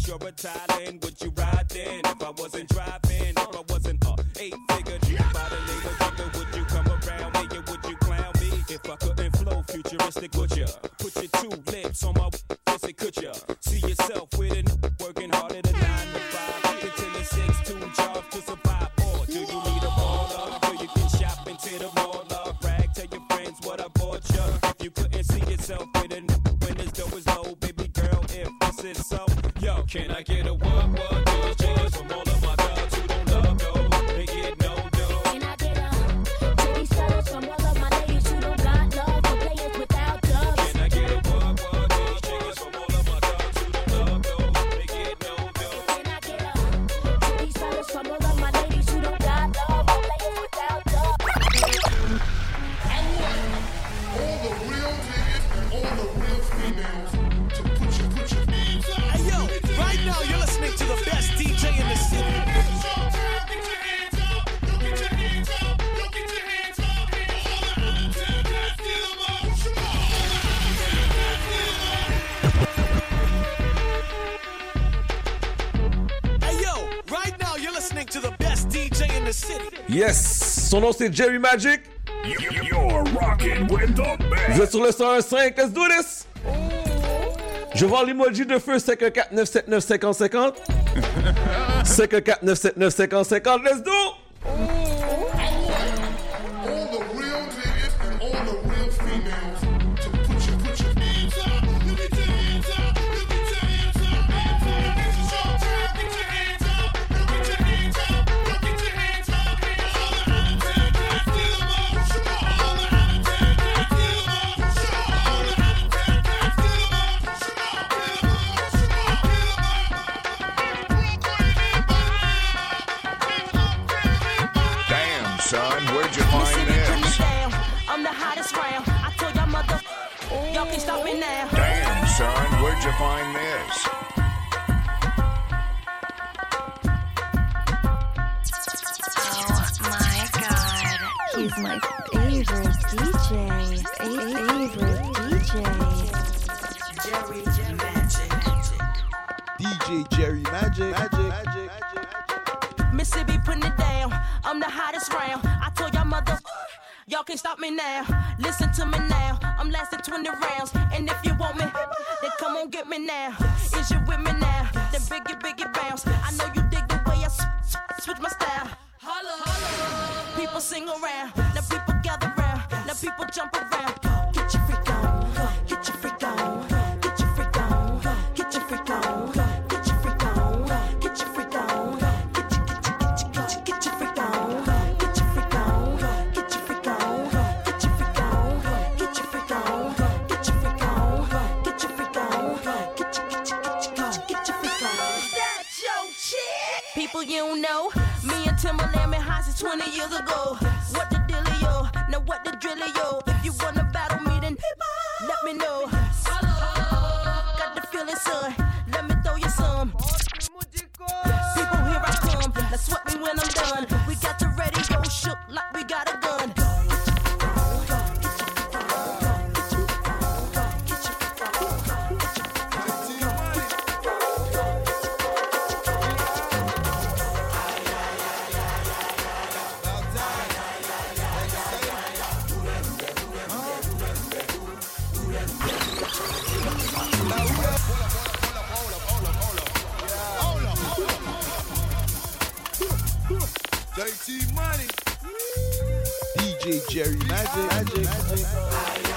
Shore of Thailand, would you ride then? If I wasn't driving, if I wasn't a eight figure by the name of would you come around me would you clown me? If I couldn't flow futuristic, would you put your two lips on my Son nom c'est Jerry Magic. You're Vous êtes sur le 115, let's do this! Je vois l'emoji de feu 549795050. 549795050, let's do Jerry Magic. Magic. Magic.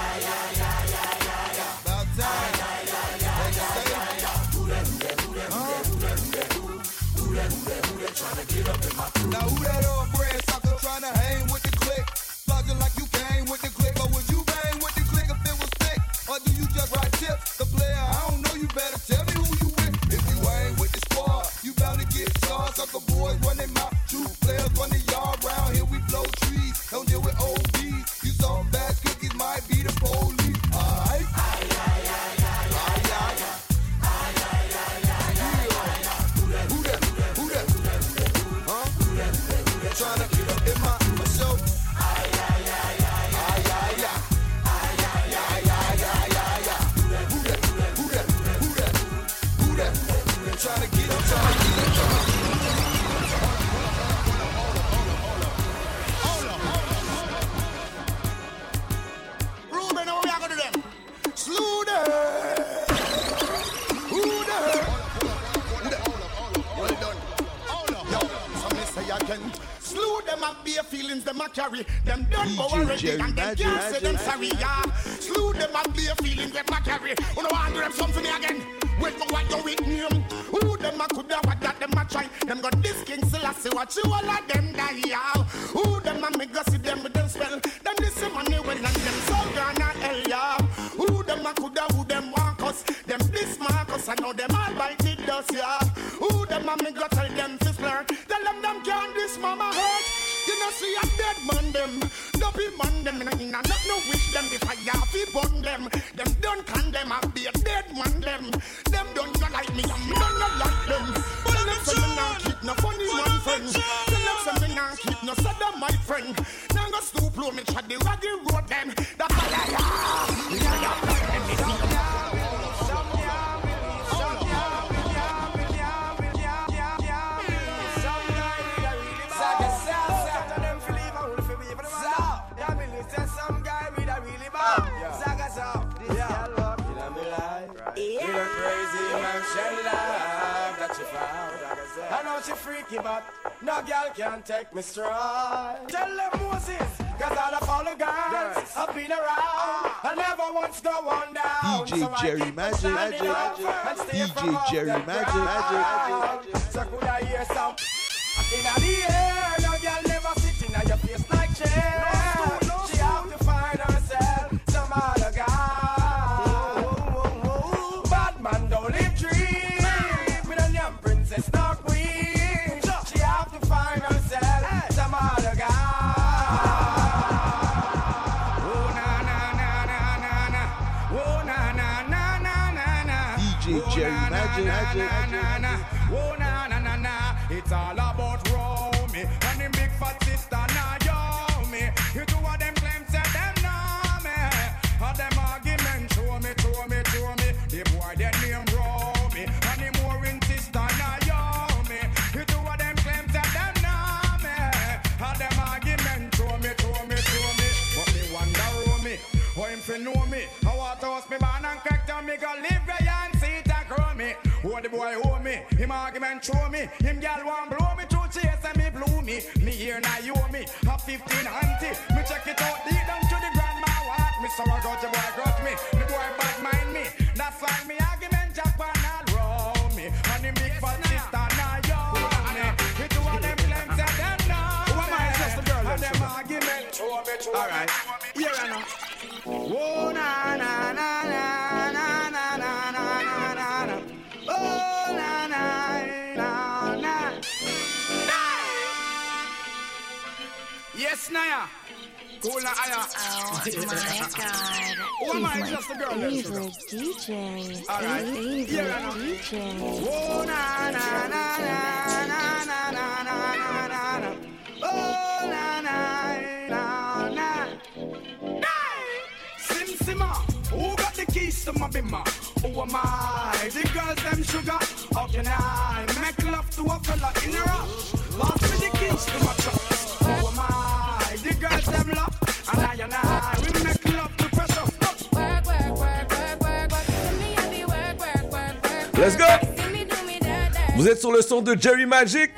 de Jerry Magic,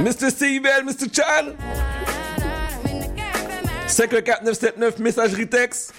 Mr. Steven, Mr. Chan. 54979, messagerie texte.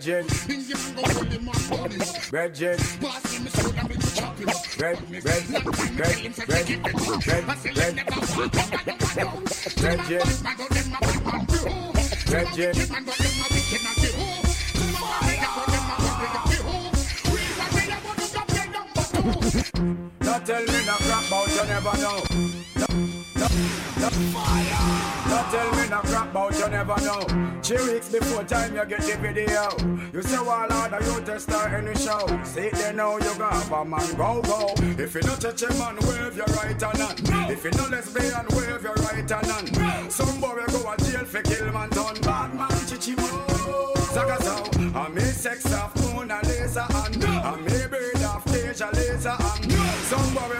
Virgin. Virgin. Red, red, red, red, red, red, red, red, red, Don't tell me no crap about you never know. Don't, don't, don't, don't tell me no crap about you never know. Three weeks before time you get the video. You say well out of you test start any show. See there know you got a man go go. If you don't touch a man, wave your right hand on. No. If you no lesbian, wave your right hand on. No. Some boy go to jail for kill man done. Bad man chichimo. Zagazo. I me sex off Mona Lisa and no. I me bird off danger laser and no. some boy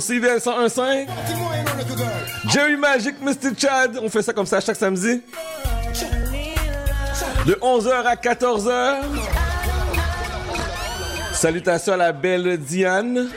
sur CVL 101.5. Jerry Magic, Mr. Chad. On fait ça comme ça chaque samedi. De 11h à 14h. Salutations à la belle Diane.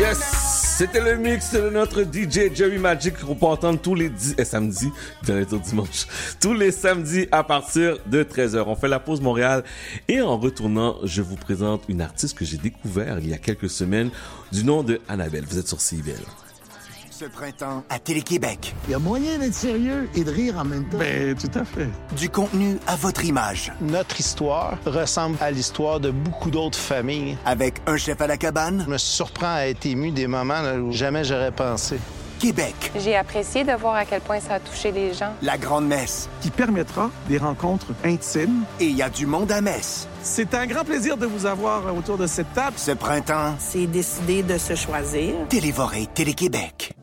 Yes, c'était le mix de notre DJ Jerry Magic qu'on peut entendre tous les dix, eh, samedis, dimanche, tous les samedis à partir de 13h. On fait la pause Montréal et en retournant, je vous présente une artiste que j'ai découvert il y a quelques semaines du nom de Annabelle. Vous êtes sur CIBL ce printemps à Télé-Québec. Il y a moyen d'être sérieux et de rire en même temps. Ben, tout à fait. Du contenu à votre image. Notre histoire ressemble à l'histoire de beaucoup d'autres familles. Avec un chef à la cabane. Je me surprends à être ému des moments où jamais j'aurais pensé. Québec. J'ai apprécié de voir à quel point ça a touché les gens. La Grande Messe. Qui permettra des rencontres intimes. Et il y a du monde à messe. C'est un grand plaisir de vous avoir autour de cette table. Ce printemps. C'est décidé de se choisir. Télévoré Télé-Québec.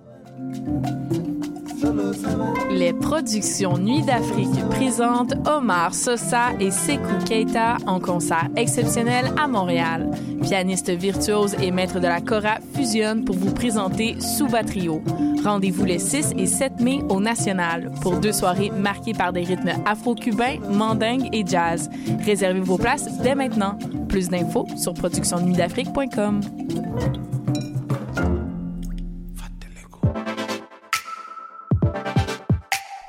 Les productions Nuit d'Afrique présentent Omar Sosa et Sekou Keita en concert exceptionnel à Montréal. Pianiste virtuose et maître de la Cora fusionnent pour vous présenter Souba Trio. Rendez-vous les 6 et 7 mai au National pour deux soirées marquées par des rythmes afro-cubains, mandingues et jazz. Réservez vos places dès maintenant. Plus d'infos sur productionnuitdafrique.com.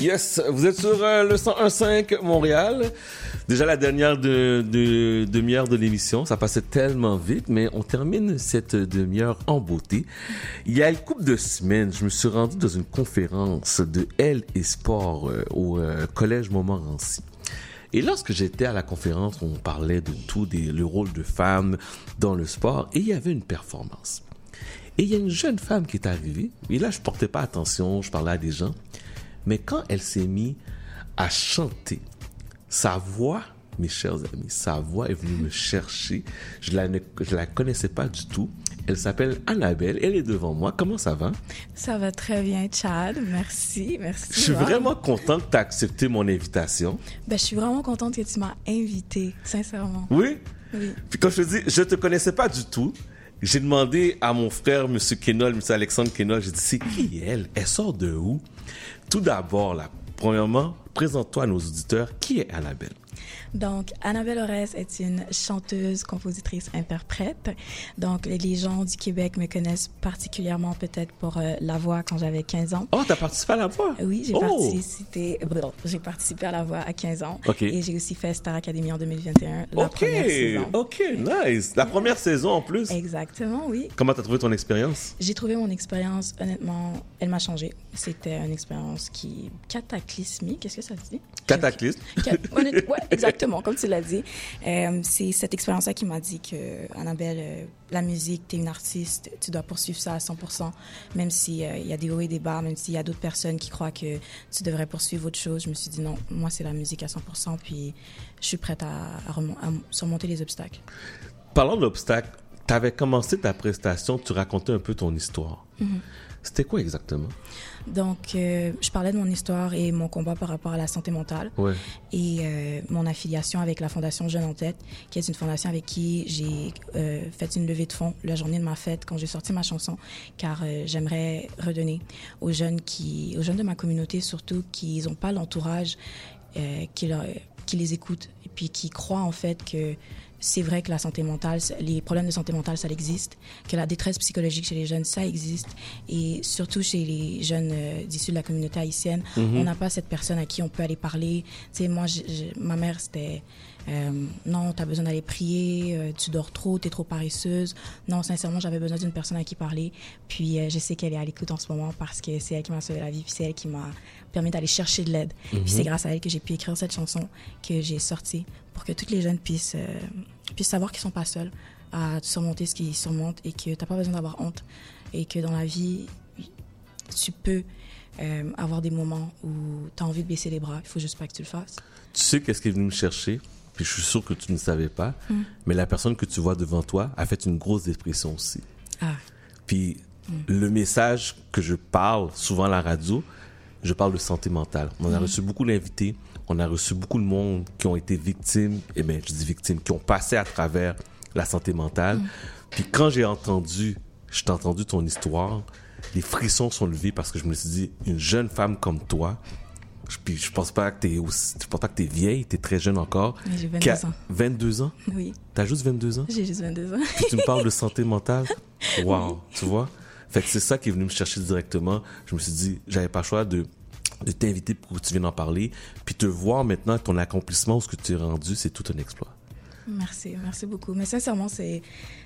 Yes, vous êtes sur euh, le 101.5 Montréal. Déjà la dernière de, de, demi-heure de l'émission, ça passait tellement vite, mais on termine cette demi-heure en beauté. Il y a une couple de semaines, je me suis rendu dans une conférence de L et Sport euh, au euh, Collège Montmorency. Et lorsque j'étais à la conférence, on parlait de tout, des, le rôle de femme dans le sport, et il y avait une performance. Et il y a une jeune femme qui est arrivée, et là je portais pas attention, je parlais à des gens, mais quand elle s'est mise à chanter, sa voix, mes chers amis, sa voix est venue me chercher. Je la, ne, je la connaissais pas du tout. Elle s'appelle Annabelle. Elle est devant moi. Comment ça va? Ça va très bien, Chad. Merci, merci. Je suis Wow. vraiment content que tu accepté mon invitation. Ben, je suis vraiment contente que tu m'as invité, sincèrement. Oui? Oui. Puis quand je te dis, je te connaissais pas du tout. J'ai demandé à mon frère, Monsieur Kenol, Monsieur Alexandre Kenol, j'ai dit, c'est qui elle? Elle sort de où? Tout d'abord, premièrement, présente-toi à nos auditeurs. Qui est Annabelle? Donc, Annabelle Ores est une chanteuse, compositrice, interprète. Donc, les gens du Québec me connaissent particulièrement peut-être pour euh, La Voix quand j'avais 15 ans. Oh, t'as participé à La Voix? Oui, j'ai Oh! participé, j'ai participé à La Voix à 15 ans. Ok. Et j'ai aussi fait Star Academy en 2021, la Ok, première saison. ok, nice. La première saison en plus. Exactement, oui. Comment t'as trouvé ton expérience? J'ai trouvé mon expérience, honnêtement, elle m'a changé. C'était une expérience qui cataclysmique, qu'est-ce que ça se dit? Cataclysme. Ouais, exactement, comme tu l'as dit. Euh, c'est cette expérience-là qui m'a dit que, Annabelle, euh, la musique, tu es une artiste, tu dois poursuivre ça à 100%, même s'il y a des hauts et des bas, même s'il y a d'autres personnes qui croient que tu devrais poursuivre autre chose. Je me suis dit non, moi, c'est la musique à 100%, puis je suis prête à, à remon- à surmonter les obstacles. Parlant d'obstacles, t'avais commencé ta prestation, tu racontais un peu ton histoire. Mhm. C'était quoi exactement? Donc, euh, je parlais de mon histoire et mon combat par rapport à la santé mentale. Ouais. Et euh, mon affiliation avec la Fondation Jeune en Tête, qui est une fondation avec qui j'ai euh, fait une levée de fonds la journée de ma fête quand j'ai sorti ma chanson, car j'aimerais redonner aux jeunes qui, aux jeunes de ma communauté surtout, qui n'ont pas l'entourage qui, leur- qui les écoute et puis qui croient en fait que c'est vrai que la santé mentale, les problèmes de santé mentale, ça existe, que la détresse psychologique chez les jeunes, ça existe, et surtout chez les jeunes euh, issus de la communauté haïtienne, Mhm. on n'a pas cette personne à qui on peut aller parler. Tu sais, moi, je- je- ma mère, c'était euh, non, tu as besoin d'aller prier, euh, tu dors trop, tu es trop paresseuse. Non, sincèrement, j'avais besoin d'une personne à qui parler. Puis euh, je sais qu'elle est à l'écoute en ce moment parce que c'est elle qui m'a sauvé la vie, puis c'est elle qui m'a permis d'aller chercher de l'aide. Mhm. Puis c'est grâce à elle que j'ai pu écrire cette chanson que j'ai sortie pour que toutes les jeunes puissent, puissent savoir qu'ils sont pas seuls à surmonter ce qu'ils surmontent et que t'as pas besoin d'avoir honte et que dans la vie, tu peux avoir des moments où tu as envie de baisser les bras. Il faut juste pas que tu le fasses. Tu sais qu'est-ce qui est venu me chercher? Puis je suis sûr que tu ne savais pas. Mm. Mais la personne que tu vois devant toi a fait une grosse dépression aussi. Ah. Puis le message que je parle souvent à la radio, je parle de santé mentale. On a Mm. reçu beaucoup d'invités, on a reçu beaucoup de monde qui ont été victimes, et bien je dis victimes, qui ont passé à travers la santé mentale. Puis quand j'ai entendu, je t'ai entendu ton histoire, les frissons sont levés parce que je me suis dit, une jeune femme comme toi, puis je pense pas que t'es aussi, je pense pas que t'es vieille, t'es très jeune encore. J'ai 22 qui a- ans. 22 ans? Oui. T'as juste 22 ans? J'ai juste 22 ans. Puis tu me parles de santé mentale? Wow, tu vois? Fait que c'est ça qui est venu me chercher directement. Je me suis dit, j'avais pas le choix de, de t'inviter pour que tu viennes en parler. Puis te voir maintenant ton accomplissement, ce que tu es rendu, c'est tout un exploit. Merci, merci beaucoup. Mais sincèrement, c'est,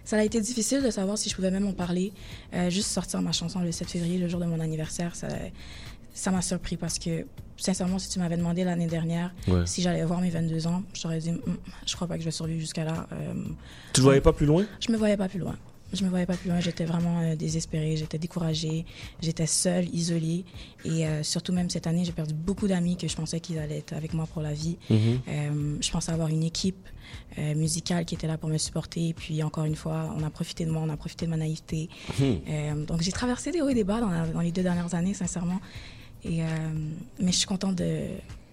ça a été difficile de savoir si je pouvais même en parler. Euh, juste sortir ma chanson le 7 février, le jour de mon anniversaire, ça, ça m'a surpris parce que, sincèrement, si tu m'avais demandé l'année dernière Ouais. si j'allais avoir mes 22 ans, je t'aurais dit, Hum, je crois pas que je vais survivre jusqu'à là. Euh, Tu ne voyais pas plus loin? je me voyais pas plus loin. Je me voyais pas plus loin. J'étais vraiment euh, désespérée. J'étais découragée. J'étais seule, isolée. Et euh, surtout même cette année, j'ai perdu beaucoup d'amis que je pensais qu'ils allaient être avec moi pour la vie. Mhm. Euh, je pensais avoir une équipe musicale qui était là pour me supporter. Et puis encore une fois, on a profité de moi, on a profité de ma naïveté. Mhm. Euh, donc j'ai traversé des hauts et des bas dans, la- dans les deux dernières années, sincèrement. Et, euh, mais je suis contente de,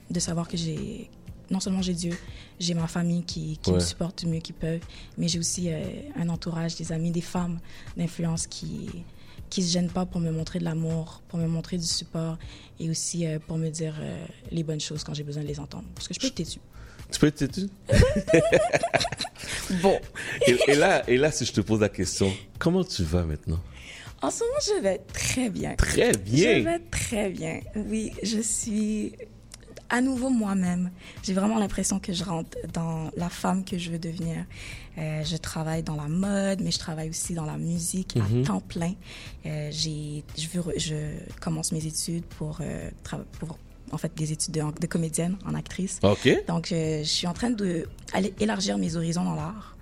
de savoir que j'ai non seulement j'ai Dieu, j'ai ma famille qui, qui me supporte du mieux qu'ils peuvent, mais j'ai aussi euh, un entourage, des amis, des femmes d'influence qui qui se gênent pas pour me montrer de l'amour, pour me montrer du support et aussi euh, pour me dire euh, les bonnes choses quand j'ai besoin de les entendre. Parce que je peux être têtue. Tu peux être têtu? bon. Et, et là, et là, si je te pose la question, comment tu vas maintenant? En ce moment, je vais très bien. Très bien. Je vais très bien. Oui, je suis à nouveau moi-même. J'ai vraiment l'impression que je rentre dans la femme que je veux devenir. Euh, je travaille dans la mode, mais je travaille aussi dans la musique Mhm. à temps plein. Euh, j'ai, je, veux, je commence mes études pour, euh, pour en fait, des études de, de comédienne en actrice. OK. Donc, euh, je suis en train de aller élargir mes horizons dans l'art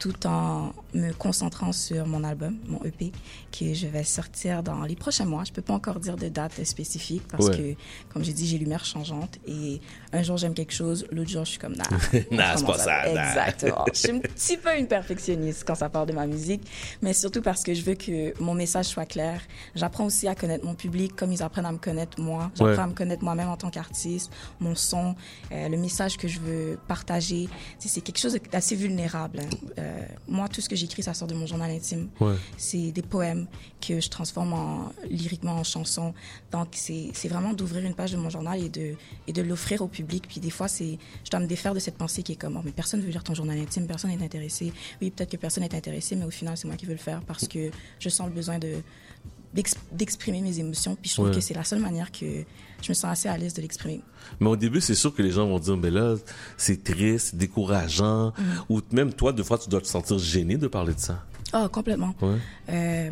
tout en me concentrant sur mon album, mon EP, que je vais sortir dans les prochains mois. Je peux pas encore dire de date spécifique parce Ouais. que, comme j'ai dit, j'ai l'humeur changeante et un jour j'aime quelque chose, l'autre jour je suis comme nah. Nah, c'est pas ça, nah. Exactement. je suis un petit peu une perfectionniste quand ça parle de ma musique, mais surtout parce que je veux que mon message soit clair. J'apprends aussi à connaître mon public comme ils apprennent à me connaître moi. J'apprends Ouais. à me connaître moi-même en tant qu'artiste, mon son, euh, le message que je veux partager. C'est quelque chose d'assez vulnérable. hein. Euh, moi, tout ce que j'écris, ça sort de mon journal intime. Ouais. C'est des poèmes que je transforme en, lyriquement en chansons. Donc, c'est vraiment d'ouvrir une page de mon journal et de, et de l'offrir au public. Puis des fois, c'est je dois me défaire de cette pensée qui est comme, oh, mais personne veut lire ton journal intime, personne n'est intéressé. Oui, peut-être que personne n'est intéressé, mais au final, c'est moi qui veux le faire parce que je sens le besoin de d'ex- d'exprimer mes émotions. Puis je trouve Ouais. que c'est la seule manière que je me sens assez à l'aise de l'exprimer. Mais au début, c'est sûr que les gens vont dire, mais là, c'est triste, décourageant. Mhm. Ou même toi, deux fois, tu dois te sentir gêné de parler de ça. Ah, complètement. Ouais. Euh,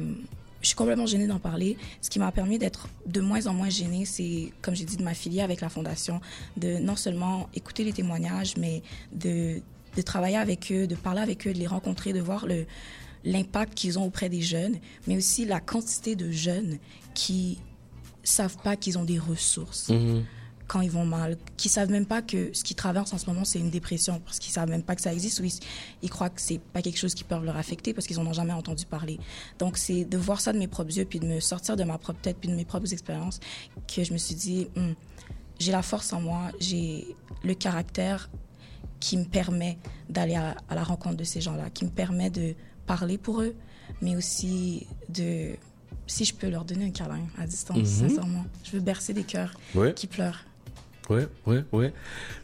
je suis complètement gênée d'en parler. Ce qui m'a permis d'être de moins en moins gênée, c'est, comme j'ai dit, de m'affilier avec la Fondation, de non seulement écouter les témoignages, mais de, de travailler avec eux, de parler avec eux, de les rencontrer, de voir le, l'impact qu'ils ont auprès des jeunes, mais aussi la quantité de jeunes qui savent pas qu'ils ont des ressources Mhm. quand ils vont mal, qui savent même pas que ce qu'ils traversent en ce moment c'est une dépression parce qu'ils savent même pas que ça existe ou ils, ils croient que c'est pas quelque chose qui peut leur affecter parce qu'ils en ont jamais entendu parler. Donc c'est de voir ça de mes propres yeux puis de me sortir de ma propre tête puis de mes propres expériences que je me suis dit Hum, j'ai la force en moi, j'ai le caractère qui me permet d'aller à, à la rencontre de ces gens-là, qui me permet de parler pour eux, mais aussi de si je peux leur donner un câlin à distance, Mhm. sincèrement. Je veux bercer des cœurs Ouais. qui pleurent. Ouais, ouais, ouais.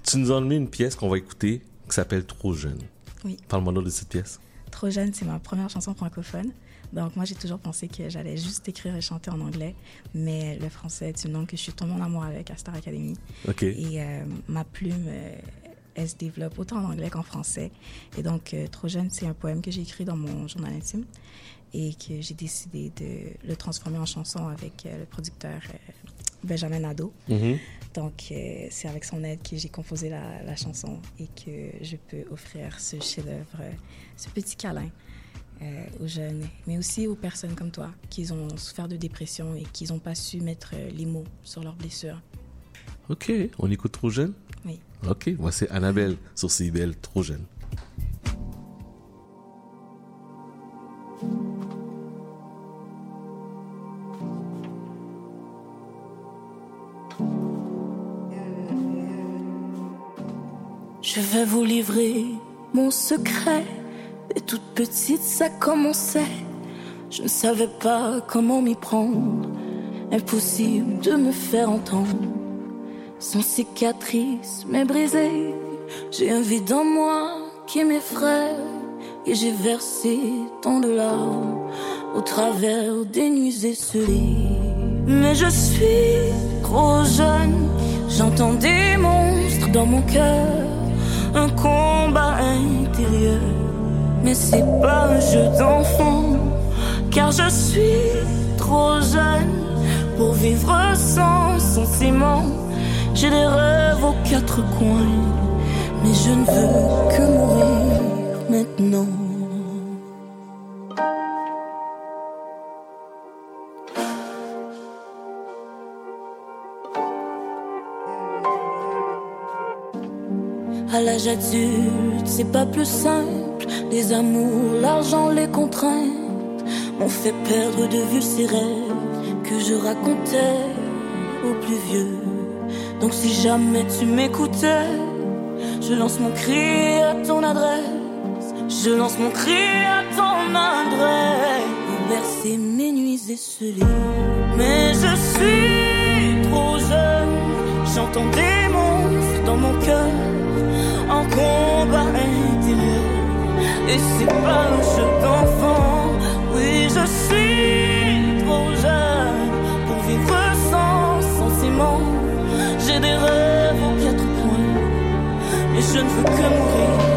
Tu nous as emmené une pièce qu'on va écouter qui s'appelle Trop jeune. Oui. Parle-moi de cette pièce. Trop jeune, c'est ma première chanson francophone. Donc moi, j'ai toujours pensé que j'allais juste écrire et chanter en anglais, mais le français est une langue que je suis tombée en amour avec à Star Academy. Ok. Et euh, ma plume, euh, elle se développe autant en anglais qu'en français. Et donc, euh, Trop jeune, c'est un poème que j'ai écrit dans mon journal intime et que j'ai décidé de le transformer en chanson avec euh, le producteur euh, Benjamin Nadeau. Mhm. Donc, euh, c'est avec son aide que j'ai composé la, la chanson et que je peux offrir ce chef-d'œuvre, ce petit câlin euh, aux jeunes, mais aussi aux personnes comme toi qui ont souffert de dépression et qui n'ont pas su mettre les mots sur leurs blessures. Ok, on écoute Trop jeune? Oui. Ok, voici Annabelle sur CIBL, Trop jeune. Je vais vous livrer mon secret. Dès toute petite, ça commençait. Je ne savais pas comment m'y prendre. Impossible de me faire entendre. Sans cicatrice, mais brisée. J'ai un vide en moi qui m'effraie. Et j'ai versé tant de larmes au travers des nuits esselées. Mais je suis trop jeune. J'entends des monstres dans mon cœur. Un combat intérieur. Mais c'est pas un jeu d'enfant. Car je suis trop jeune pour vivre sans sans ciment. J'ai des rêves aux quatre coins, mais je ne veux que mourir maintenant. À l'âge adulte, c'est pas plus simple. Les amours, l'argent, les contraintes m'ont fait perdre de vue ces rêves que je racontais aux plus vieux. Donc si jamais tu m'écoutais, je lance mon cri à ton adresse. Je lance mon cri à ton adresse. Pour bercer mes nuits esselées. Mais je suis trop jeune. J'entends des monstres dans mon cœur. En combat intérieur. Et c'est pas un jeu d'enfant. Oui, je suis trop jeune pour vivre sans sentiment. J'ai des rêves aux quatre coins, mais je ne veux que mourir.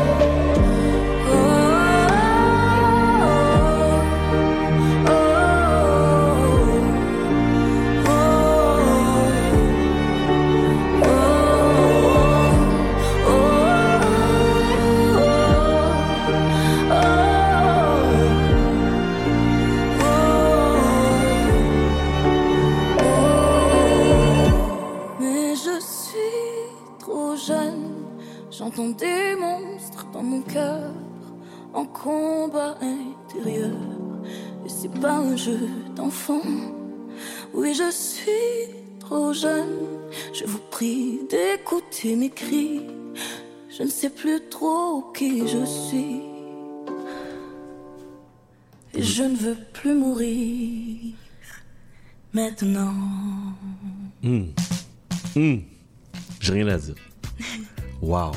Des monstres dans mon cœur, en combat intérieur. Et c'est pas un jeu d'enfant. Oui, je suis trop jeune, je vous prie d'écouter mes cris. Je ne sais plus trop qui je suis. Et je ne veux plus mourir maintenant. Hum. Hum. J'ai rien à dire. Wow.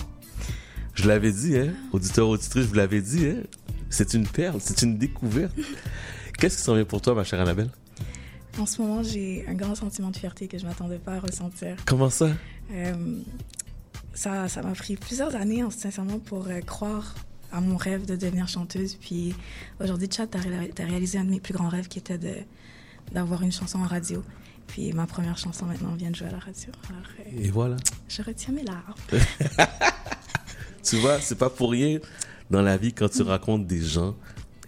Je l'avais dit, hein, auditeur, auditrice, je vous l'avais dit, hein. C'est une perle, c'est une découverte. Qu'est-ce qui s'en vient pour toi, ma chère Annabelle? En ce moment, j'ai un grand sentiment de fierté que je m'attendais pas à ressentir. Comment ça? Euh, ça ça m'a pris plusieurs années, hein, sincèrement, pour euh, croire à mon rêve de devenir chanteuse. Puis aujourd'hui, Chad, ré- t'as réalisé un de mes plus grands rêves qui était d'avoir une chanson en radio. Puis ma première chanson maintenant vient de jouer à la radio. Alors, euh, Et voilà. je retiens mes larmes. Tu vois, c'est pas pour rien dans la vie quand tu rencontres des gens,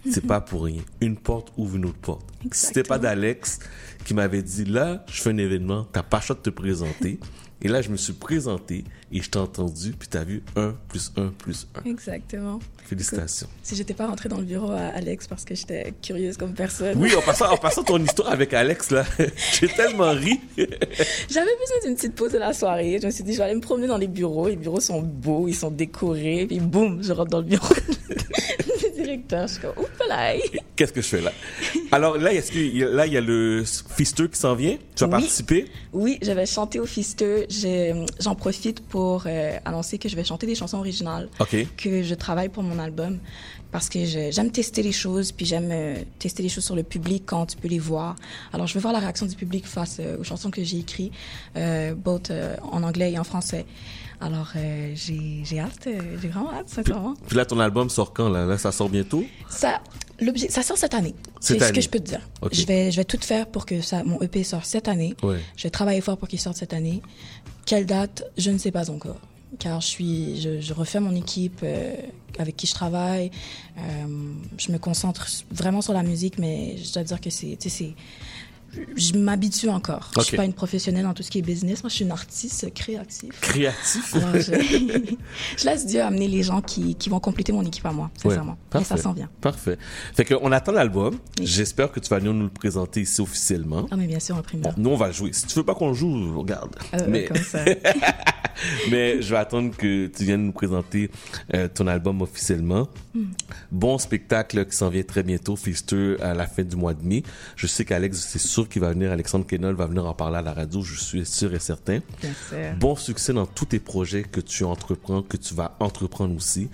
c'est pas pour rien. Une porte ouvre une autre porte. Si C'était pas d'Alex qui m'avait dit là, je fais un événement, t'as pas le choix de te présenter. Et là, je me suis présenté et je t'ai entendu, puis t'as vu 1 plus 1 plus 1. Exactement. Félicitations. Si j'étais pas rentrée dans le bureau à Alex parce que j'étais curieuse comme personne. Oui, en passant, en passant ton histoire avec Alex, là, j'ai tellement ri. J'avais besoin d'une petite pause de la soirée. Je me suis dit, je vais aller me promener dans les bureaux. Les bureaux sont beaux, ils sont décorés. Puis boum, je rentre dans le bureau du directeur. Je suis comme. Qu'est-ce que je fais là? Alors là, est-ce que il y a- là, il y a le Fister qui s'en vient? Tu vas Oui. participer? Oui, je vais chanter au Fister. J'ai- J'en profite pour euh, annoncer que je vais chanter des chansons originales. Que je travaille pour mon album. Parce que j'aime tester les choses, puis j'aime euh, tester les choses sur le public quand tu peux les voir. Alors, je veux voir la réaction du public face euh, aux chansons que j'ai écrites, both en anglais et en français. Alors, j'ai hâte, j'ai vraiment hâte, sincèrement. Puis là, ton album sort quand? Là, là ça sort bientôt? Ça, ça sort cette année. C'est ce que je peux te dire. Je vais, je vais tout faire pour que ça, mon EP sorte cette année. Ouais. Je vais travailler fort pour qu'il sorte cette année. Quelle date, je ne sais pas encore. Car je suis, je, je refais mon équipe euh, avec qui je travaille. Euh, je me concentre vraiment sur la musique, mais je dois dire que c'est, je m'habitue encore. Je Ok. suis pas une professionnelle dans tout ce qui est business. Moi, je suis une artiste créative. Créatif? Alors, je, je laisse Dieu amener les gens qui, qui vont compléter mon équipe à moi, sincèrement. Ouais, Et ça s'en vient. Parfait. Fait qu'on attend l'album. J'espère que tu vas venir nous le présenter ici officiellement. Ah, mais bien sûr, en primeur. Nous, on va jouer. Si tu veux pas qu'on joue, regarde. Euh, mais, comme ça. mais je vais attendre que tu viennes nous présenter euh, ton album officiellement. Hmm. Bon spectacle qui s'en vient très bientôt, Feaster, à la fin du mois de mai. Je sais qu'Alex, c'est sûr qu'il va venir, Alexandre Kenol va venir en parler à la radio, je suis sûr et certain. Bien sûr. Bon succès dans tous tes projets que tu entreprends, que tu vas entreprendre aussi.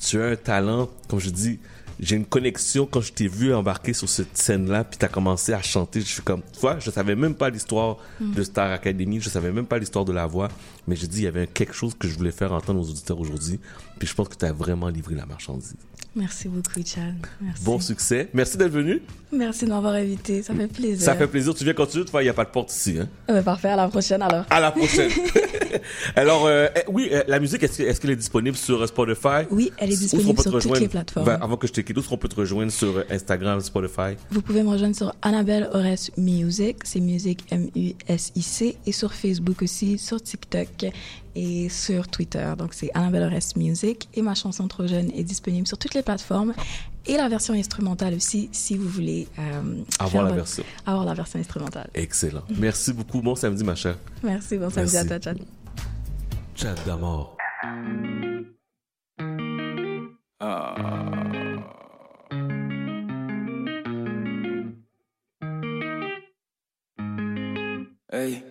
Tu as un talent, comme je dis, j'ai une connexion quand je t'ai vu embarquer sur cette scène-là, puis t'as commencé à chanter. Je suis comme, tu vois, je savais même pas l'histoire Mm. de Star Academy, je savais même pas l'histoire de la voix, mais j'ai dit il y avait quelque chose que je voulais faire entendre aux auditeurs aujourd'hui, puis je pense que tu as vraiment livré la marchandise. Merci beaucoup. Merci. Bon succès, merci d'être venu. Merci de m'avoir invité. Ça fait plaisir. Ça fait plaisir. Tu viens continuer, il n'y a pas de porte ici. Hein? Ah ben, parfait. À la prochaine, alors. À la prochaine. Alors, euh, eh, oui, euh, la musique, est-ce que- est-ce qu'elle est disponible sur euh, Spotify? Oui, elle est disponible sur toutes les plateformes. Ben, avant que je te quitte, où est-ce qu'on peut te rejoindre sur Instagram, Spotify? Vous pouvez me rejoindre sur Annabelle Ores Music, c'est Music M-U-S-I-C, et sur Facebook aussi, sur TikTok et sur Twitter. Donc c'est Annabelle Ores Music. Et ma chanson Trop Jeune est disponible sur toutes les plateformes. Et la version instrumentale aussi, si vous voulez euh, Avoir la votre- version. Avoir la version instrumentale. Excellent. Merci beaucoup. Bon samedi, ma chère. Merci, bon samedi à toi, Chad. Chat d'amour. Hey.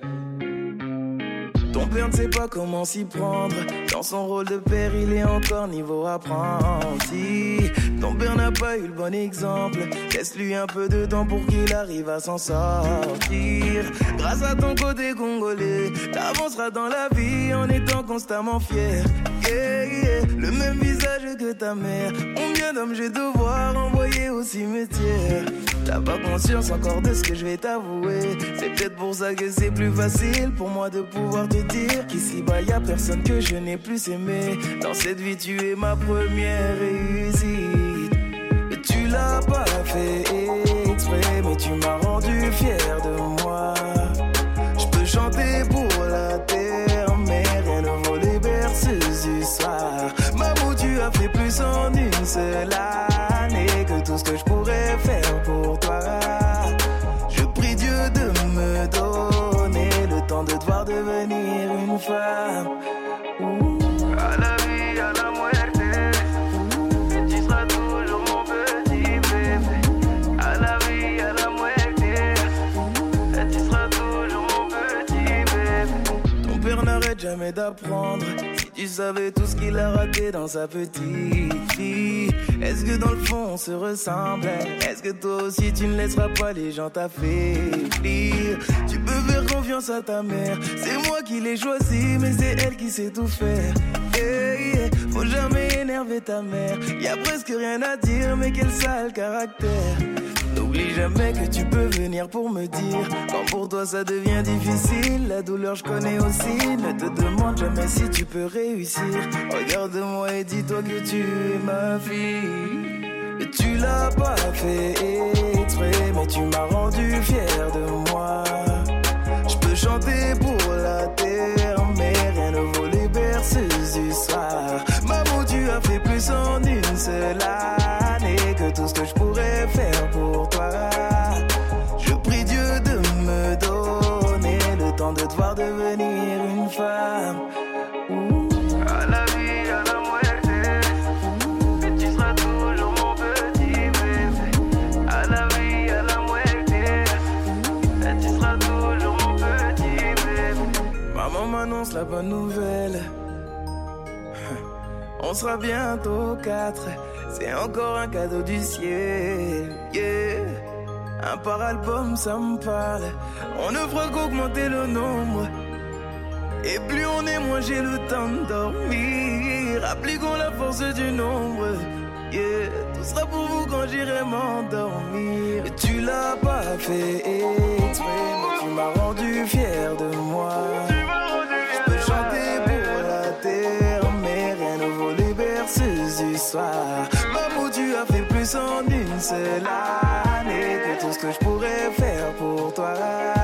Père ne sait pas comment s'y prendre. Dans son rôle de père, il est encore niveau apprenti. Ton père n'a pas eu le bon exemple. Laisse-lui un peu de temps pour qu'il arrive à s'en sortir. Grâce à ton côté congolais, t'avanceras dans la vie en étant constamment fier. Yeah, yeah. Le même visage que ta mère. Combien d'hommes j'ai devoir envoyer cimetière? T'as pas conscience encore de ce que je vais t'avouer. C'est peut-être pour ça que c'est plus facile pour moi de pouvoir te dire qu'ici bas y a personne que je n'ai plus aimé. Dans cette vie, tu es ma première réussite. Tu l'as pas fait exprès, mais tu m'as rendu fier de Si tu savais tout ce qu'il a raté dans sa petite fille, est-ce que dans le fond on se ressemble Est-ce que toi aussi tu ne laisseras pas les gens t'affaiblir? Tu peux faire confiance à ta mère. C'est moi qui l'ai choisi, mais c'est elle qui sait tout faire. Yeah. Faut jamais énerver ta mère. Y a presque rien à dire, mais quel sale caractère. N'oublie jamais que tu peux venir pour me dire Quand pour toi ça devient difficile La douleur je connais aussi. Ne te demande jamais si tu peux réussir. Regarde-moi et dis-toi que tu es ma fille. Et tu l'as pas fait exprès Mais tu m'as rendu fier de moi. Je peux chanter pour la terre Mais rien ne vaut les berceuses du soir. Maman tu as fait plus en une seule année Que tout ce que je bonne nouvelle on sera bientôt quatre. C'est encore un cadeau du ciel. Yeah. Un par album, ça me parle. On ne fera qu'augmenter le nombre. Et plus on est, moins j'ai le temps de dormir. Appliquons la force du nombre. Yeah. Tout sera pour vous quand j'irai m'endormir. Tu l'as pas fait exprès, tu m'as rendu fier de moi. Soir. Maman, tu as fait plus en une seule année que tout ce que je pourrais faire pour toi.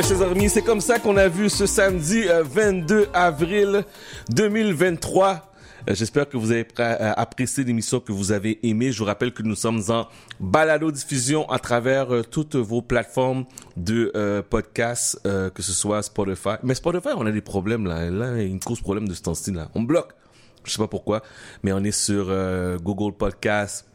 Mes chers amis, c'est comme ça qu'on a vu ce samedi euh, 22 avril 2023. Euh, J'espère que vous avez euh, apprécié l'émission, que vous avez aimé. Je vous rappelle que nous sommes en balado-diffusion à travers euh, toutes vos plateformes de euh, podcasts, euh, que ce soit Spotify. Mais Spotify, on a des problèmes là. Là, il y a une cause problème de ce temps-ci là. On bloque. Je sais pas pourquoi, mais on est sur euh, Google Podcasts,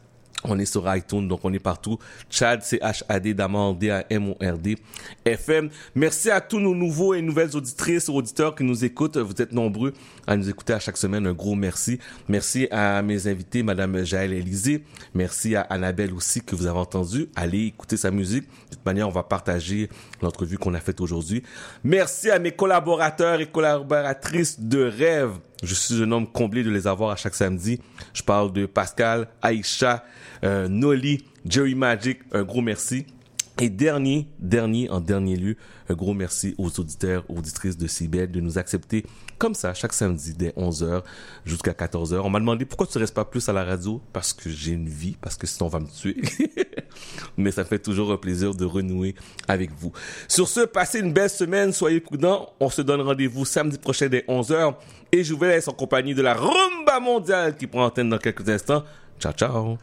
on est sur iTunes, donc on est partout. Chad, C-H-A-D, Damord, D-A-M-O-R-D, FM. Merci à tous nos nouveaux et nouvelles auditrices, auditeurs qui nous écoutent. Vous êtes nombreux à nous écouter à chaque semaine. Un gros merci. Merci à mes invités, Madame Jaël Élysée. Merci à Annabelle aussi, que vous avez entendu. Allez écouter sa musique. De toute manière, on va partager l'entrevue qu'on a faite aujourd'hui. Merci à mes collaborateurs et collaboratrices de rêve. Je suis un homme comblé de les avoir à chaque samedi. Je parle de Pascal, Aïcha, euh, Noli, Jerry Magic. Un gros merci. Et dernier, dernier, en dernier lieu, un gros merci aux auditeurs, auditrices de CIBEL de nous accepter comme ça chaque samedi dès 11h jusqu'à 14h. On m'a demandé pourquoi tu restes pas plus à la radio? Parce que j'ai une vie, parce que sinon on va me tuer. Mais ça fait toujours un plaisir de renouer avec vous. Sur ce, passez une belle semaine, soyez prudents. On se donne rendez-vous samedi prochain dès 11h et je vous laisse en compagnie de la rumba mondiale qui prend antenne dans quelques instants. Ciao, ciao.